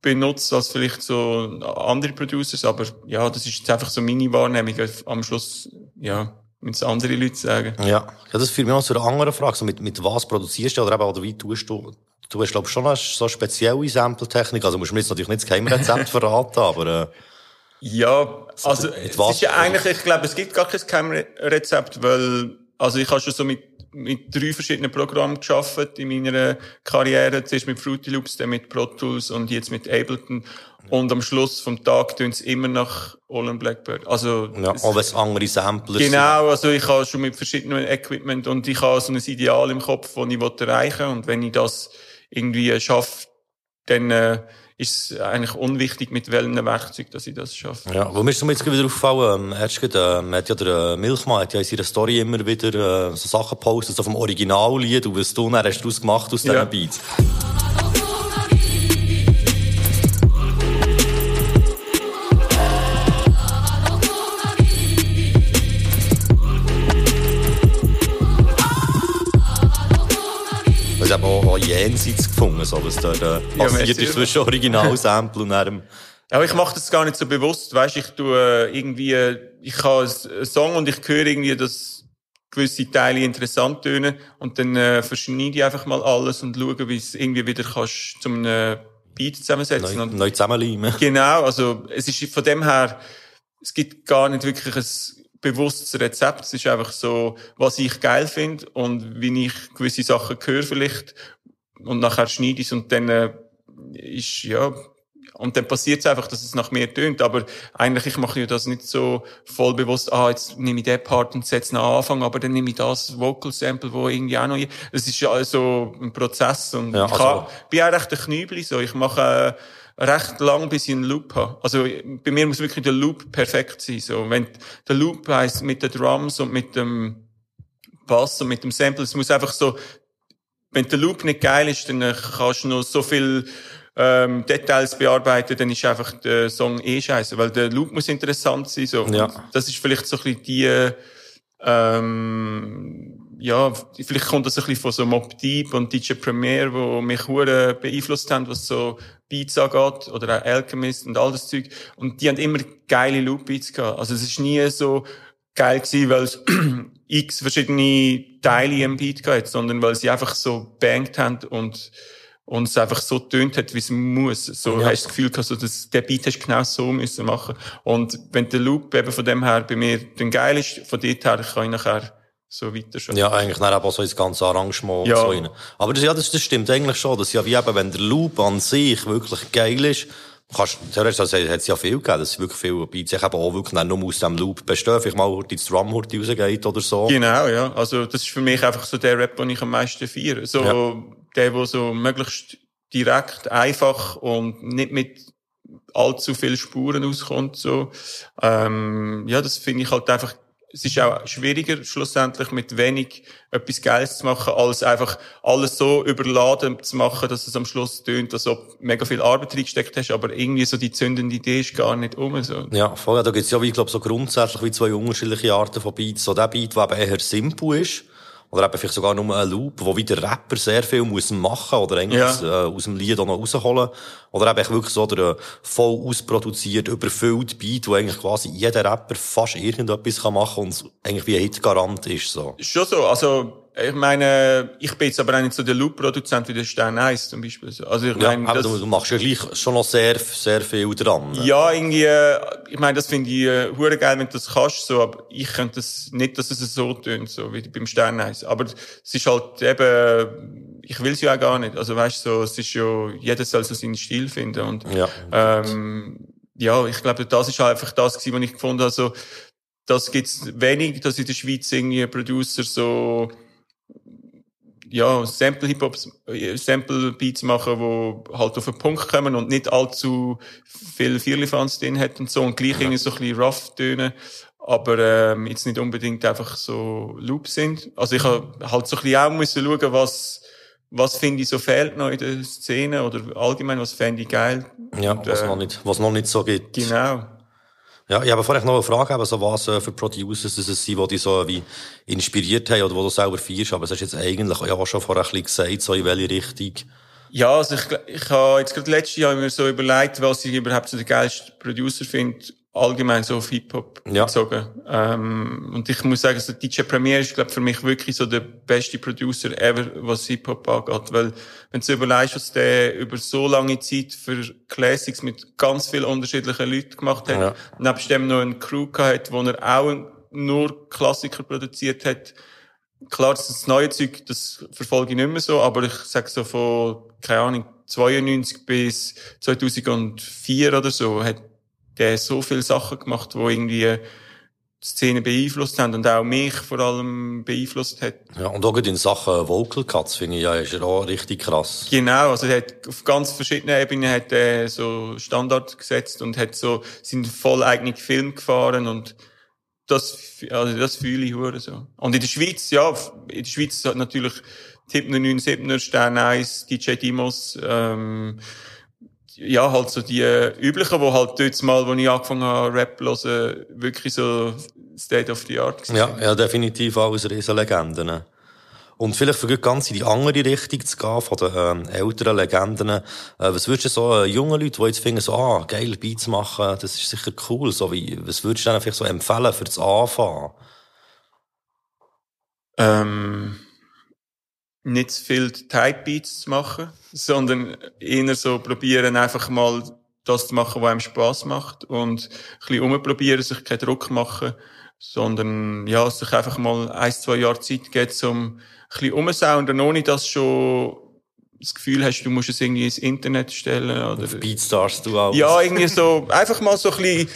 benutze als vielleicht so andere Producers. Aber ja, das ist jetzt einfach so meine Wahrnehmung. Am Schluss, ja, müssen andere Leute sagen.
Ja. ja das führt mich noch zu einer anderen Frage. So mit, mit was produzierst du oder eben, oder wie tust du? Du hast, glaube schon eine so spezielle Sample-Technik. Also musst du mir jetzt natürlich nicht das Geheimrezept *laughs* verraten, aber, äh,
Ja, also
mit
es
was-
ist ja eigentlich, ich glaube, es gibt gar kein Geheimrezept, weil also ich habe schon so mit mit drei verschiedenen Programmen geschafft in meiner Karriere. Zuerst mit Fruity Loops, dann mit Pro Tools und jetzt mit Ableton. Und am Schluss vom Tag tun es immer nach Olin Blackbird. Also
ja,
es-
auch wenn es andere Sampler
Genau, also ich habe schon mit verschiedenen Equipment und ich habe so ein Ideal im Kopf, das ich erreichen will. Und wenn ich das irgendwie schaffe, dann äh, ist es eigentlich unwichtig, mit welchem Werkzeug dass ich das schaffe.
Ja, wo mir ist mir jetzt wieder aufgefallen, ähm, erst gerade, ähm, hat ja der äh, Milchmann hat ja in seiner Story immer wieder äh, so Sachen gepostet, so vom Originallied und was du dann hast daraus gemacht aus
Ja.
diesen Beats. Jenseits gefunden, so was da äh, passiert
merci.
ist zwischen Originalsample und einem.
Aber ich mache das gar nicht so bewusst, weißt ich tue äh, irgendwie, äh, ich habe einen Song und ich höre irgendwie, dass gewisse Teile interessant tönen und dann äh, verschneide ich einfach mal alles und schaue, wie es irgendwie wieder kannst zum einem Beat zusammensetzen.
Neu,
und
neu zusammenleimen. *laughs*
Genau, also es ist von dem her, es gibt gar nicht wirklich ein bewusstes Rezept. Es ist einfach so, was ich geil finde und wie ich gewisse Sachen höre vielleicht und nachher schneide ich und dann äh, ist, ja, und dann passiert es einfach, dass es nach mir tönt. Aber eigentlich, ich mache das nicht so voll bewusst, ah, jetzt nehme ich den Part und setze ihn an Anfang, aber dann nehme ich das Vocal Sample, wo irgendwie auch noch, es ist ja also ein Prozess und
Ja,
ich
also-
kann, bin auch recht ein Knübli, so. Ich mache äh, recht lang, bis ich einen Loop habe. Also bei mir muss wirklich der Loop perfekt sein. So, wenn der Loop heisst mit den Drums und mit dem Bass und mit dem Sample, es muss einfach so, wenn der Loop nicht geil ist, dann äh, kannst du noch so viel ähm, Details bearbeiten, dann ist einfach der Song eh scheiße, weil der Loop muss interessant sein. So.
Ja.
Das ist vielleicht so ein bisschen die ähm, ja, vielleicht kommt das ein bisschen von so Mob Deep und DJ Premier, wo mich hure beeinflusst haben, was so Beats angeht, oder auch Alchemist und all das Zeug. Und die haben immer geile Loop-Beats gehabt. Also es ist nie so geil gewesen, weil es *clears throat* x verschiedene Teile im Beat gehabt, sondern weil sie einfach so bangt haben und und es einfach so tönt hat, wie es muss. So
Ja.
hast du das Gefühl gehabt, so, dass der Beat hast du genau so müssen machen. Und wenn der Loop eben von dem her bei mir dann geil ist, von dort her kann ich nachher so weiter schon.
Ja, eigentlich dann eben so ins ganze Arrangement
Ja.
so rein. Aber das, ja, das, das stimmt eigentlich schon. Das ist ja wie eben, wenn der Loop an sich wirklich geil ist, kannst, theoretisch, also, hat es ja viel gegeben, dass wirklich viele Beats sich eben auch wirklich dann nur aus dem Loop bestehen. Vielleicht mal die Drum Hurti rausgeht oder so.
Genau, ja. Also, das ist für mich einfach so der Rap, den ich am meisten feiere. So,
Ja.
der, wo so möglichst direkt, einfach und nicht mit allzu viel Spuren auskommt, so. Ähm, ja, das finde ich halt einfach, es ist auch schwieriger, schlussendlich mit wenig etwas Geiles zu machen, als einfach alles so überladen zu machen, dass es am Schluss tönt, ob du mega viel Arbeit reingesteckt hast, aber irgendwie so die zündende Idee ist gar nicht um, so.
Ja, voll. Da gibt's ja, wie, ich glaube, so grundsätzlich wie zwei unterschiedliche Arten von Beats. So der Beat, der eben eher simpel ist. Oder eben vielleicht sogar nur ein Loop, wo wieder der Rapper sehr viel muss machen oder eigentlich
Ja.
aus, äh, aus dem Lied auch noch rausholen. Oder eben wirklich so der äh, voll ausproduziert, überfüllt Beat, wo eigentlich quasi jeder Rapper fast irgendetwas kann machen und eigentlich wie ein Hitgarant ist, so.
Schon so, also, ich meine, ich bin jetzt aber auch nicht so der Loop-Produzent wie der Stern 1 zum Beispiel. so. Also, ich
Ja,
meine,
aber
das,
du, machst ja gleich schon noch sehr, sehr viel dran. ne?
ja, irgendwie, äh, ich meine, das finde ich, äh, hure geil, wenn du das kannst, so, aber ich könnte das nicht, dass es so tönt, so, wie beim Stern 1. Aber es ist halt eben, ich will es ja auch gar nicht. Also, weißt du, so, es ist ja, jeder soll so seinen Stil finden und,
Ja.
ähm, ja, ich glaube, das ist halt einfach das gewesen, was ich gefunden habe, so, das gibt's wenig, dass in der Schweiz irgendwie Producer so, ja, Sample Hip Hop, Sample Beats machen, wo halt auf den Punkt kommen und nicht allzu viel Vierlifanz drin hat und so und gleich irgendwie so ein bisschen rough tönen, aber ähm, jetzt nicht unbedingt einfach so Loops sind. Also ich habe halt so ein bisschen auch müssen schauen, was was finde ich so fehlt noch in der Szene oder allgemein was fände ich geil.
Ja,
Und,
was
äh,
noch nicht, was noch nicht so gibt.
Genau.
Ja, ich habe vorhin noch eine Frage, eben, so was äh, für Producers das es sind, die dich so wie inspiriert haben oder wo du selber feierst, aber es hast jetzt eigentlich ja auch schon vorher ein bisschen gesagt, so in welche Richtung.
Ja, also ich, ich habe jetzt gerade letztes Jahr mir so überlegt, was ich überhaupt so der geilste Producer finde, allgemein so auf Hip-Hop
Ja.
bezogen. Ähm, und ich muss sagen, so DJ Premier ist, glaube für mich wirklich so der beste Producer ever, was Hip-Hop angeht. Weil, wenn du überlegst, was der über so lange Zeit für Classics mit ganz vielen unterschiedlichen Leuten gemacht hat,
Ja.
nebst dem noch eine Crew gehabt, wo er auch nur Klassiker produziert hat, klar, das neue Zeug, das verfolge ich nicht mehr so, aber ich sag so von, keine Ahnung, 92 bis 2004 oder so, hat der so viele Sachen gemacht, wo irgendwie die Szene beeinflusst haben und auch mich vor allem beeinflusst hat.
Ja, und auch in Sachen Vocal Cuts finde ich ja, ist er auch richtig krass.
Genau, also er hat auf ganz verschiedenen Ebenen hat er so Standard gesetzt und hat so seinen voll eigenen Film gefahren und das, also das fühle ich hure so. Und in der Schweiz, ja, in der Schweiz hat natürlich Tippner 97er, Stern 1, DJ Dimos, ähm, ja, halt so die üblichen, wo halt dort mal, wo ich angefangen habe, Rap zu hören, wirklich so State of the Art
Ja, ja, definitiv alles Riesenlegenden. Und vielleicht für ganz in die andere Richtung zu gehen, von den ähm, älteren Legenden. Äh, was würdest du so äh, jungen Leuten, die jetzt finden, so, ah, geil, Beats machen, das ist sicher cool, so wie, was würdest du denen vielleicht so empfehlen für das Anfangen?
ähm, nicht zu viel Type Beats zu machen, sondern eher so probieren, einfach mal das zu machen, was einem Spass macht und ein bisschen rumprobieren, sich keinen Druck machen, sondern, ja, sich einfach mal ein, zwei Jahre Zeit geben, um ein bisschen umzusounden, ohne dass schon das Gefühl hast, du musst es irgendwie ins Internet stellen oder
Auf Beatstars du auch.
ja, irgendwie so, einfach mal so ein bisschen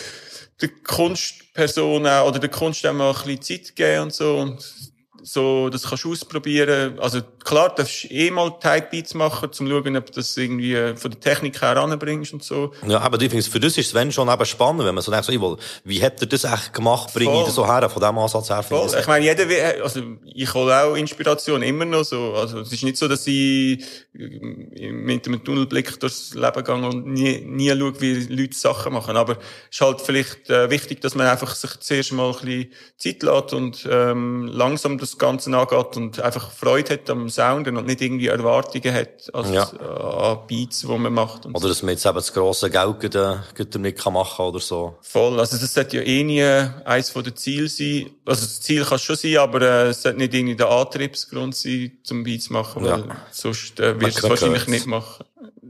der Kunstperson oder der Kunst auch mal ein bisschen Zeit geben und so und so, das kannst du ausprobieren. Also klar, du darfst eh mal Type Beats machen, um zu schauen, ob du das irgendwie äh, von der Technik her anbringst und so.
Ja, aber findest, für das ist es wenn schon eben spannend, wenn man so denkt, so, will, wie habt ihr das echt gemacht, bringe ich das so her, von dem Ansatz her
Voll.
ich
Ich meine, jeder, also ich hole auch Inspiration immer noch so. Also es ist nicht so, dass ich äh, mit einem Tunnelblick durchs Leben gehe und nie, nie schaue, wie Leute Sachen machen. Aber es ist halt vielleicht äh, wichtig, dass man einfach sich zuerst mal ein bisschen Zeit lässt und ähm, langsam das das Ganze angeht und einfach Freude hat am Sounden und nicht irgendwie Erwartungen hat als,
Ja.
äh, an Beats, die man macht. Und
Oder dass man jetzt eben das grosse Geld gerade, gerade kann machen oder so.
Voll. Also, das sollte ja eh nie eins von den Zielen sein. Also, das Ziel kann schon sein, aber äh, es sollte nicht irgendwie der Antriebsgrund sein, zum Beats zu machen, weil
Ja.
sonst äh, wirst du es wahrscheinlich nicht machen.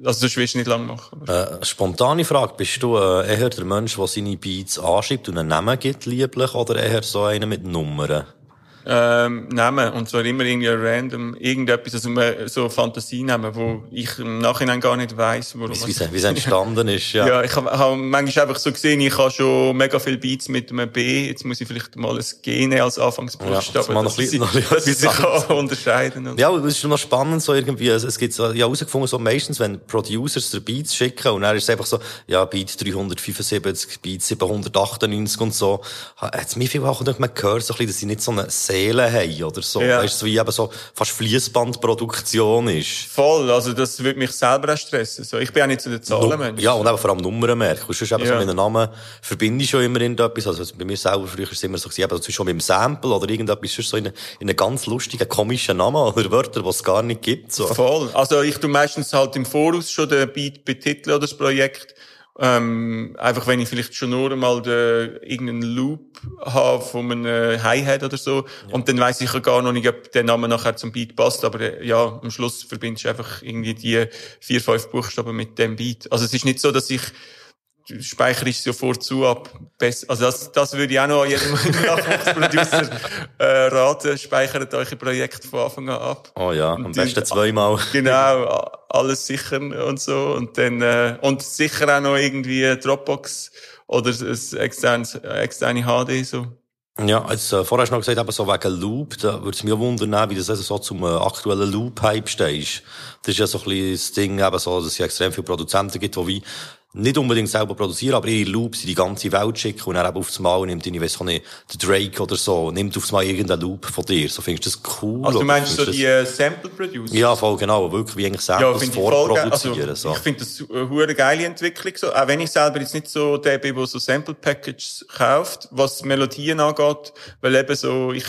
Also, sonst wirst du nicht lang machen.
Äh, spontane Frage, bist du äh, eher der Mensch, der seine Beats anschreibt und einen Namen gibt, lieblich, oder eher so einer mit Nummern?
Ähm, nehmen. Und zwar immer irgendwie random irgendetwas, also mehr so Fantasie nehmen, wo ich im Nachhinein gar nicht weiss, warum.
Es wie es entstanden ist, ja.
Ja, ich habe hab manchmal einfach so gesehen, ich habe schon mega viele Beats mit einem B. Jetzt muss ich vielleicht mal ein G nehmen als
Ja,
Anfangsbuchstabe,
dass noch
dass
ein
ich,
bisschen- noch ein bisschen
dass ich sich kann unterscheiden und
Ja, aber es ist schon noch spannend, so irgendwie, es, gibt so, ja, herausgefunden, so meistens, wenn Producers der Beats schicken, und dann ist es einfach so, ja, Beat 375, Beat 798 und so, hat es mir viel auch man gehört, so ein bisschen, dass sie nicht so eine Seele haben, oder so.
Ja.
Weißt du, wie eben so fast Fließbandproduktion ist.
voll. Also das würde mich selber auch stressen. So, ich bin auch nicht so der Zahlenmensch.
Ja, und eben vor allem Nummernmerk. Und sonst eben so
Ja.
mit einem Namen verbinde ich schon immer irgendetwas. Also bei mir selber früher ist es immer so eben, also schon mit dem Sample oder irgendetwas, so in, eine- in einen ganz lustigen, komischen Namen *laughs* oder Wörter, die es gar nicht gibt, so.
Voll. Also ich tu meistens halt im Voraus schon den Beat betiteln oder das Projekt. Ähm, einfach wenn ich vielleicht schon nur einmal den, irgendeinen Loop habe von einem Hi-Hat oder so. Und dann weiss ich ja gar noch nicht, ob der Name nachher zum Beat passt. Aber äh, ja, am Schluss verbindest du einfach irgendwie die vier, fünf Buchstaben mit dem Beat. Also es ist nicht so, dass ich speichere ich sofort zu ab. Also das, das würde ich auch noch jedem *laughs* Nachwuchsproducer äh, raten. Speichert euch ein Projekt von Anfang an ab.
Oh ja, am besten zweimal. *laughs*
Genau, alles sichern und so. Und dann, äh, und sicher auch noch irgendwie Dropbox oder ein externes, externe HD, so.
Ja, jetzt, äh, vorher hast du noch gesagt, eben so wegen Loop, da würde es mich auch wundern, wie das also so zum äh, aktuellen Loop-Hype stehst. Das ist ja so ein bisschen das Ding, eben so, dass es ja extrem viele Produzenten gibt, die wie nicht unbedingt selber produzieren, aber ihre Loops in die ganze Welt schicken und dann eben aufs Mal nimmt, ich auch nicht, der Drake oder so, nimmt aufs Mal irgendeinen Loop von dir. So findest du das cool?
Also du meinst so die äh, Sample Producer?
Ja, voll genau, wirklich wie eigentlich
Ja,
Samples
geil. Also,
vorproduzieren. so.
ich finde das eine hure geile Entwicklung, so. Auch wenn ich selber jetzt nicht so der bin, der so Sample Packages kauft, was Melodien angeht, weil eben so, ich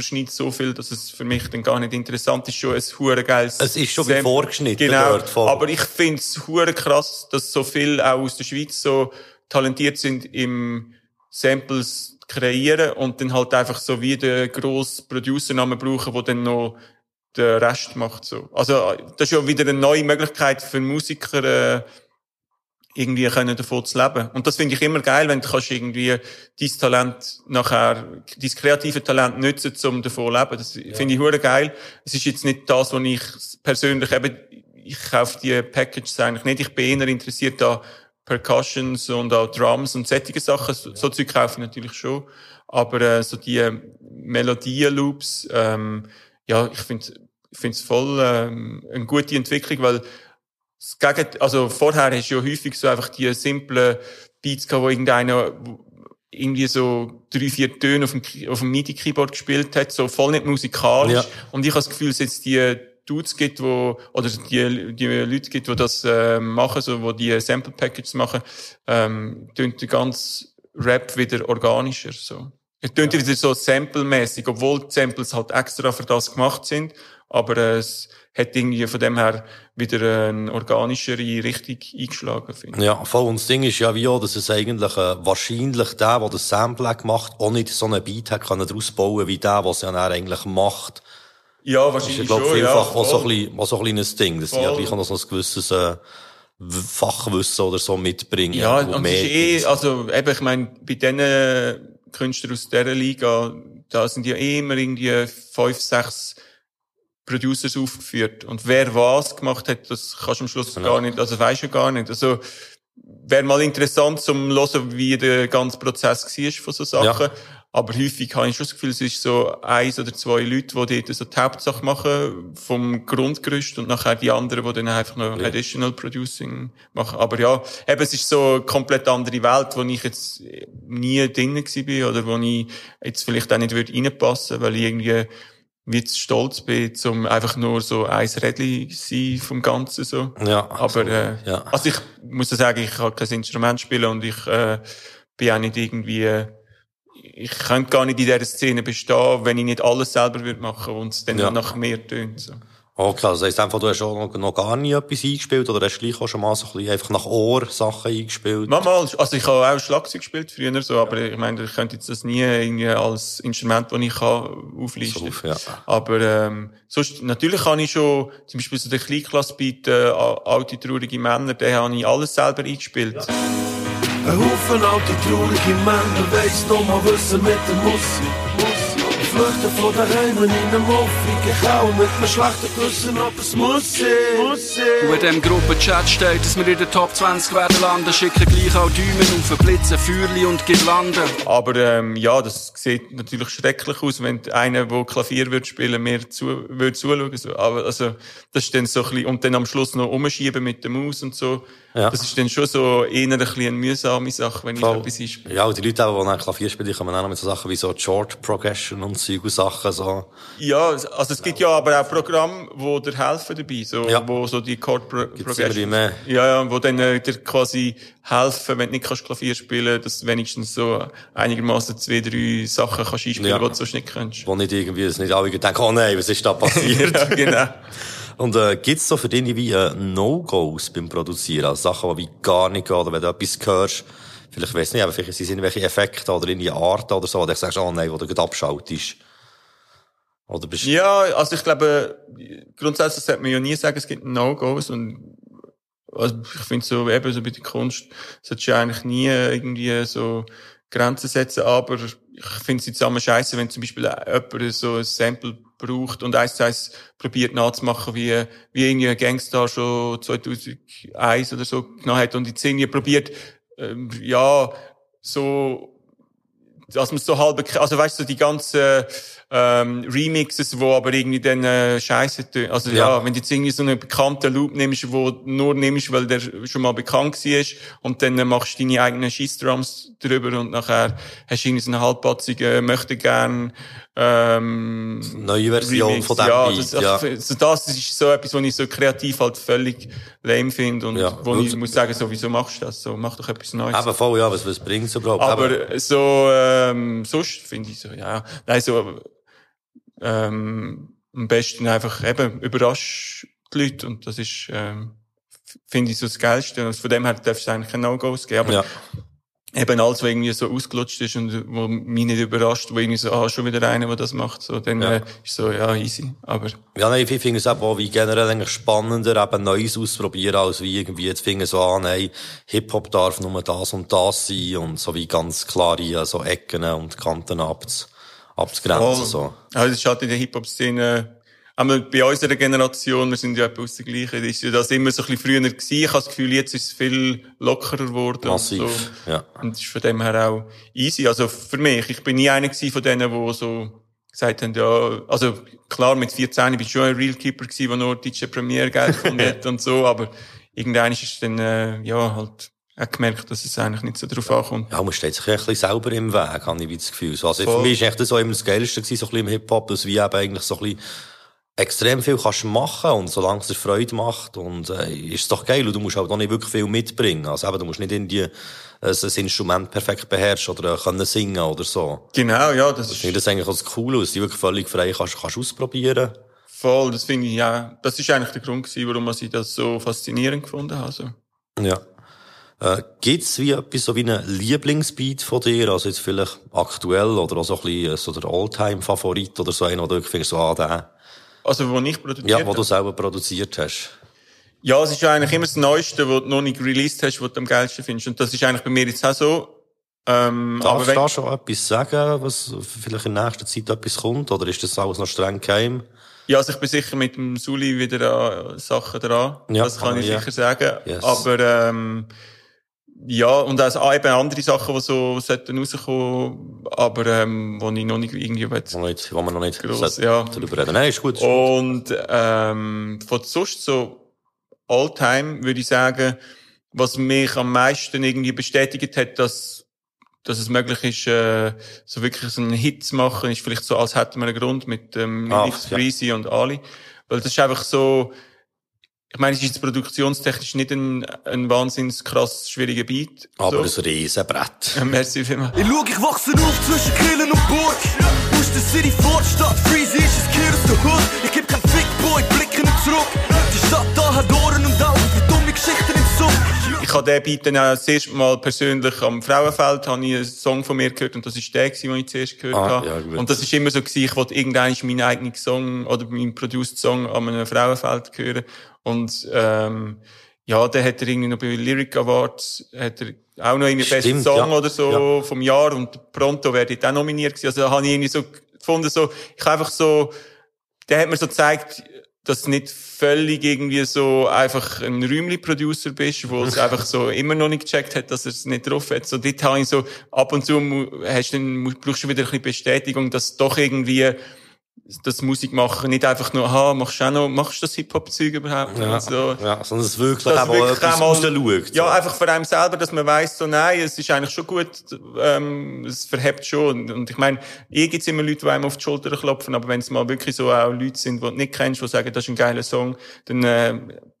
verschneide so viel, dass es für mich dann gar nicht interessant ist, schon ein hure geiles
Es ist schon wie
Sample.
vorgeschnitten
Genau.
dort.
Aber ich finde es hure krass, dass so viel auch aus der Schweiz so talentiert sind im Samples kreieren und dann halt einfach so wie den grossen Producernamen brauchen, wo dann noch den Rest macht, so. Also, das ist ja wieder eine neue Möglichkeit für Musiker, äh, irgendwie können davon zu leben. Und das finde ich immer geil, wenn du kannst irgendwie dein Talent nachher, dein kreative Talent nutzen, um davon zu leben. Das finde ich hure geil. Es ist jetzt nicht das, was ich persönlich eben, ich kaufe die Packages eigentlich nicht. Ich bin eher interessiert an Percussions und auch Drums und solche Sachen. So, so Zeug kaufe ich natürlich schon. Aber äh, so die äh, Melodien-Loops, ähm, ja, ich finde ich finde es voll ähm, eine gute Entwicklung, weil das Gegen, also vorher hast du ja häufig so einfach die simplen Beats gehabt, wo irgendeiner irgendwie so drei, vier Töne auf dem, auf dem MIDI-Keyboard gespielt hat, so voll nicht musikalisch.
Ja.
Und ich habe das Gefühl, dass es jetzt die Dudes gibt, wo, oder die, die Leute gibt, die das äh, machen, so, wo die Sample Packages machen, ähm, tönt der ganze Rap wieder organischer, so. Es tönt wieder so sample-mäßig, obwohl die Samples halt extra für das gemacht sind, aber äh, es hat irgendwie von dem her wieder eine organischere Richtung eingeschlagen, finde ich.
Ja, voll. Und das Ding ist ja wie auch, dass es eigentlich äh, wahrscheinlich der, der das Sample hat gemacht, auch nicht so einen Beat hat können daraus bauen, wie der, was er eigentlich macht.
Ja,
Das ist,
wahrscheinlich
glaube
schon,
vielfach
ja.
auch, so ein
voll.
bisschen, auch so ein kleines Ding, dass sie ja
Voll.
gleich noch so ein gewisses äh, Fachwissen oder so mitbringen.
Ja, und
mehr
ist eh, also eben, ich meine, bei diesen Künstlern aus dieser Liga, da sind ja eh immer irgendwie fünf, sechs Producers aufgeführt. Und wer was gemacht hat, das kannst du am Schluss
Genau.
gar nicht, also weisst du gar nicht. Also, wäre mal interessant zum hören, wie der ganze Prozess war von so Sachen.
Ja.
Aber häufig habe ich schon das Gefühl, es ist so eins oder zwei Leute, die dort so die Hauptsache machen vom Grundgerüst und nachher die anderen, die dann einfach noch
Ja.
Additional Producing machen. Aber ja, eben, es ist so eine komplett andere Welt, wo ich jetzt nie drin gewesen bin oder wo ich jetzt vielleicht auch nicht würde reinpassen, weil ich irgendwie wie zu stolz bin, um einfach nur so ein Rädchen sein vom Ganzen so.
Ja,
Aber äh,
ja.
also ich muss ja sagen, ich kann kein Instrument spielen und ich äh, bin auch nicht irgendwie äh, ich könnte gar nicht in dieser Szene bestehen, wenn ich nicht alles selber würde machen und es dann
Ja.
nach mir tönt. So.
Okay, also heisst einfach, du hast auch noch, noch gar nie etwas eingespielt oder hast gleich auch schon mal so ein bisschen einfach nach Ohr Sachen eingespielt?
Manchmal, also ich habe auch Schlagzeug gespielt früher so, aber ich meine, ich könnte jetzt das nie irgendwie als Instrument, das ich kann, auflisten.
So auf, ja.
Aber ähm, sonst, natürlich habe ich schon, zum Beispiel so den Kleinklassbeat, äh, alte traurige Männer, den habe ich alles selber eingespielt.
Ein Haufen alte, traurige Männer, weiss noch mal wissen mit der Musik. Ich flüchte von daheim in einem Muffig, ich auch mit einem schlechten Gewissen, aber es muss sein.
Und in dem Gruppenchat steht, dass wir in der Top 20 werden landen, schicken gleich auch Däumen auf, Blitze, Feuerli und Girlanden.
Aber ähm, ja, das sieht natürlich schrecklich aus, wenn einer, der Klavier wird spielen, mir zu, würde zuschauen. Aber also, das ist dann so ein bisschen, und dann am Schluss noch umschieben mit der Maus und so.
Ja.
Das ist dann schon so eher ein bisschen eine mühsame Sache, wenn ich
Voll.
etwas einspiele.
Ja, und die Leute, auch, die dann Klavier spielen, die kommen auch noch mit so Sachen wie so Chord Progression und und Sachen, so.
Ja, also es gibt ja aber auch Programme, wo dir helfen dabei, so,
Ja.
wo so die Chord Pro
Gibt's wie mehr.
Ja, ja, wo dann äh, dir quasi helfen, wenn du nicht kannst Klavier spielen, dass du wenigstens so einigermaßen zwei, drei Sachen kannst einspielen,
Ja.
die du sonst nicht kannst.
Wo nicht irgendwie, dass nicht alle denken, oh nein, was ist da passiert? *laughs*
ja, genau. *laughs*
Und äh, gibt's so für dich wie äh, No-Gos beim Produzieren? Also Sachen, die wie gar nicht gehen, oder wenn du etwas hörst, vielleicht weiss nicht, aber vielleicht sind es irgendwelche Effekte oder irgendwie Arten oder so, wo du sagst, oh nein, wo du gerade abschaltest. Oder bist
Ja, also ich glaube, grundsätzlich sollte man ja nie sagen, es gibt No-Gos und also ich finde so, eben so bei der Kunst solltest du eigentlich nie irgendwie so Grenzen setzen, aber ich finde es zusammen scheiße, wenn zum Beispiel jemand so ein Sample braucht. Und eins zu eins probiert nachzumachen, wie, wie irgendwie ein Gangstar schon 2001 oder so genommen hat. Und jetzt irgendwie probiert, ähm, ja, so dass man so halb, also weißt du, so die ganzen ähm, Remixes, wo aber irgendwie dann äh, scheiße tun. Also ja.
Ja.
wenn du jetzt irgendwie so einen bekannten Loop nimmst, wo du nur nimmst, weil der schon mal bekannt war und dann äh, machst du deine eigenen Schießdrums drüber und nachher hast du irgendwie so eine halbpatzige, möchte gern ähm,
neue Version
Remix.
von dem
ja, das,
ja.
Also das ist so etwas, was ich so kreativ halt völlig lame finde und
Ja.
wo ich muss sagen, so, wieso machst du das? So, mach doch etwas Neues.
Eben voll, ja, was, was bringt's überhaupt? Eben,
Aber so, ähm, sonst finde ich so, ja, nein, so, ähm, am besten einfach eben überrasch die Leute und das ist, ähm, finde ich so das Geilste und von dem her darf es eigentlich keine No-Gos geben, aber
ja.
eben alles, was irgendwie so ausgelutscht ist und wo mich nicht überrascht, wo irgendwie so, ah, schon wieder einer, der das macht, so, dann
Ja.
äh, ist so, ja, easy, aber
Ja, nein, ich finde es auch wie generell eigentlich spannender, eben Neues auszuprobieren, als wie irgendwie jetzt finden so an, nein, Hip-Hop darf nur das und das sein und so wie ganz klare so Ecken und Kanten abz, abzugrenzen,
Voll.
so.
Also, das ist halt in der Hip-Hop-Szene, einmal bei unserer Generation, wir sind ja etwa aus der gleichen, ist ja das immer so ein bisschen früher gewesen. Ich habe das Gefühl, jetzt ist es viel lockerer geworden.
Massiv,
Und, so.
ja.
und das ist von dem her auch easy. Also für mich, ich bin nie einer gewesen von denen, die so gesagt haben, ja, also klar, mit 14 bin ich schon ein Real Keeper gewesen, der nur DJ Premiere Geld *laughs* hat und so, aber irgendwann ist es dann, äh, ja, halt, auch gemerkt, dass es eigentlich nicht so drauf ankommt.
Ja, man steht sich ein bisschen selber im Weg, habe ich wie das Gefühl. So, Also für
Voll.
mich ist echt das auch immer das Geilste so ein bisschen im Hip-Hop, dass wie eben eigentlich so ein bisschen extrem viel kannst machen und solange es dir Freude macht und äh, ist es doch geil und du musst halt auch nicht wirklich viel mitbringen. Also eben, du musst nicht irgendwie äh, ein Instrument perfekt beherrschen oder äh, können singen oder so.
Genau, ja, das
Ich
ist
finde das eigentlich auch das Coole, dass du wirklich völlig frei kannst, kannst ausprobieren.
voll, das finde ich, ja, das ist eigentlich der Grund gewesen, warum ich das so faszinierend gefunden habe. So.
Ja. Äh, gibt's wie etwas, so wie einen Lieblingsbeat von dir? Also jetzt vielleicht aktuell oder auch so ein bisschen äh, so der Alltime-Favorit oder so einer, wo du wirklich findest, so, ah, der.
Also, wo ich produziert
Ja, wo du selber produziert hast.
Ja, es ist ja eigentlich immer das Neueste, was du noch nicht released hast, was du am geilsten findest. Und das ist eigentlich bei mir jetzt auch so. Ähm, aber
Darfst
wenn,
du da schon etwas sagen, was vielleicht in nächster Zeit etwas kommt? Oder ist das alles noch streng geheim?
ja, also ich bin sicher mit dem Suli wieder an Sachen dran.
Ja,
das kann ich
ja.
sicher sagen.
Yes.
Aber, ähm, ja, und auch eben andere Sachen, die so sollten rauskommen, aber, ähm, wo ich noch nicht irgendwie will.
Wo, nicht, wo man noch nicht
Gross, ja.
darüber reden. Nein, ist gut. Ist gut.
Und ähm, von sonst so Alltime würde ich sagen, was mich am meisten irgendwie bestätigt hat, dass dass es möglich ist, äh, so wirklich so einen Hit zu machen, ist vielleicht so, als hätten wir einen Grund mit ähm,
Ach,
Nix
ja.
Breezy und Ali. Weil das ist einfach so, ich meine, es ist jetzt produktionstechnisch nicht ein, ein wahnsinnig krass schwieriger Beat.
Aber
so.
ein Riesenbrett.
Ja, Merci vielmals.
Ich schau, ich wachse auf zwischen Killen und Burg. Aus der City Vorstadt, Freezy ist ein Kind aus der Hood. Ich geb kein Fick, Boy, blicke nicht zurück. Die Stadt da hat Ohren und Augen für dumme Geschichten im Zug.
Ich habe den Beat dann auch das erste Mal persönlich am Frauenfeld, habe ich einen Song von mir gehört und das ist der gewesen, den ich zuerst gehört
Ah,
habe.
ja, gut.
und das ist immer so gewesen, ich wollte irgendwann meinen eigenen Song oder meinen Produced Song an einem Frauenfeld hören und ähm, ja, dann hat er irgendwie noch bei Lyric Awards, hat er auch noch irgendwie besten Song
ja.
oder so vom Jahr und pronto werde ich auch nominiert gewesen. Also habe ich irgendwie so gefunden, so, ich habe einfach so, der hat mir so gezeigt, dass du nicht völlig irgendwie so einfach ein Räumli-Producer bist, wo es *laughs* einfach so immer noch nicht gecheckt hat, dass er es nicht drauf hat. So, dort habe ich so, ab und zu hast du brauchst du wieder ein bisschen Bestätigung, dass doch irgendwie das Musik machen nicht einfach nur, aha, machst du auch noch, machst du das Hip-Hop-Zeug überhaupt?
Ja,
so.
ja, sondern es wirklich
Dass
auch
wirklich
etwas
mal-
rausschaut.
Ja, einfach für einem selber, dass man weiss, so, nein, es ist eigentlich schon gut, ähm, es verhebt schon. Und, ich meine, eh gibt's immer Leute, die einem auf die Schulter klopfen, aber wenn es mal wirklich so auch Leute sind, die du nicht kennst, die sagen, das ist ein geiler Song, dann, äh,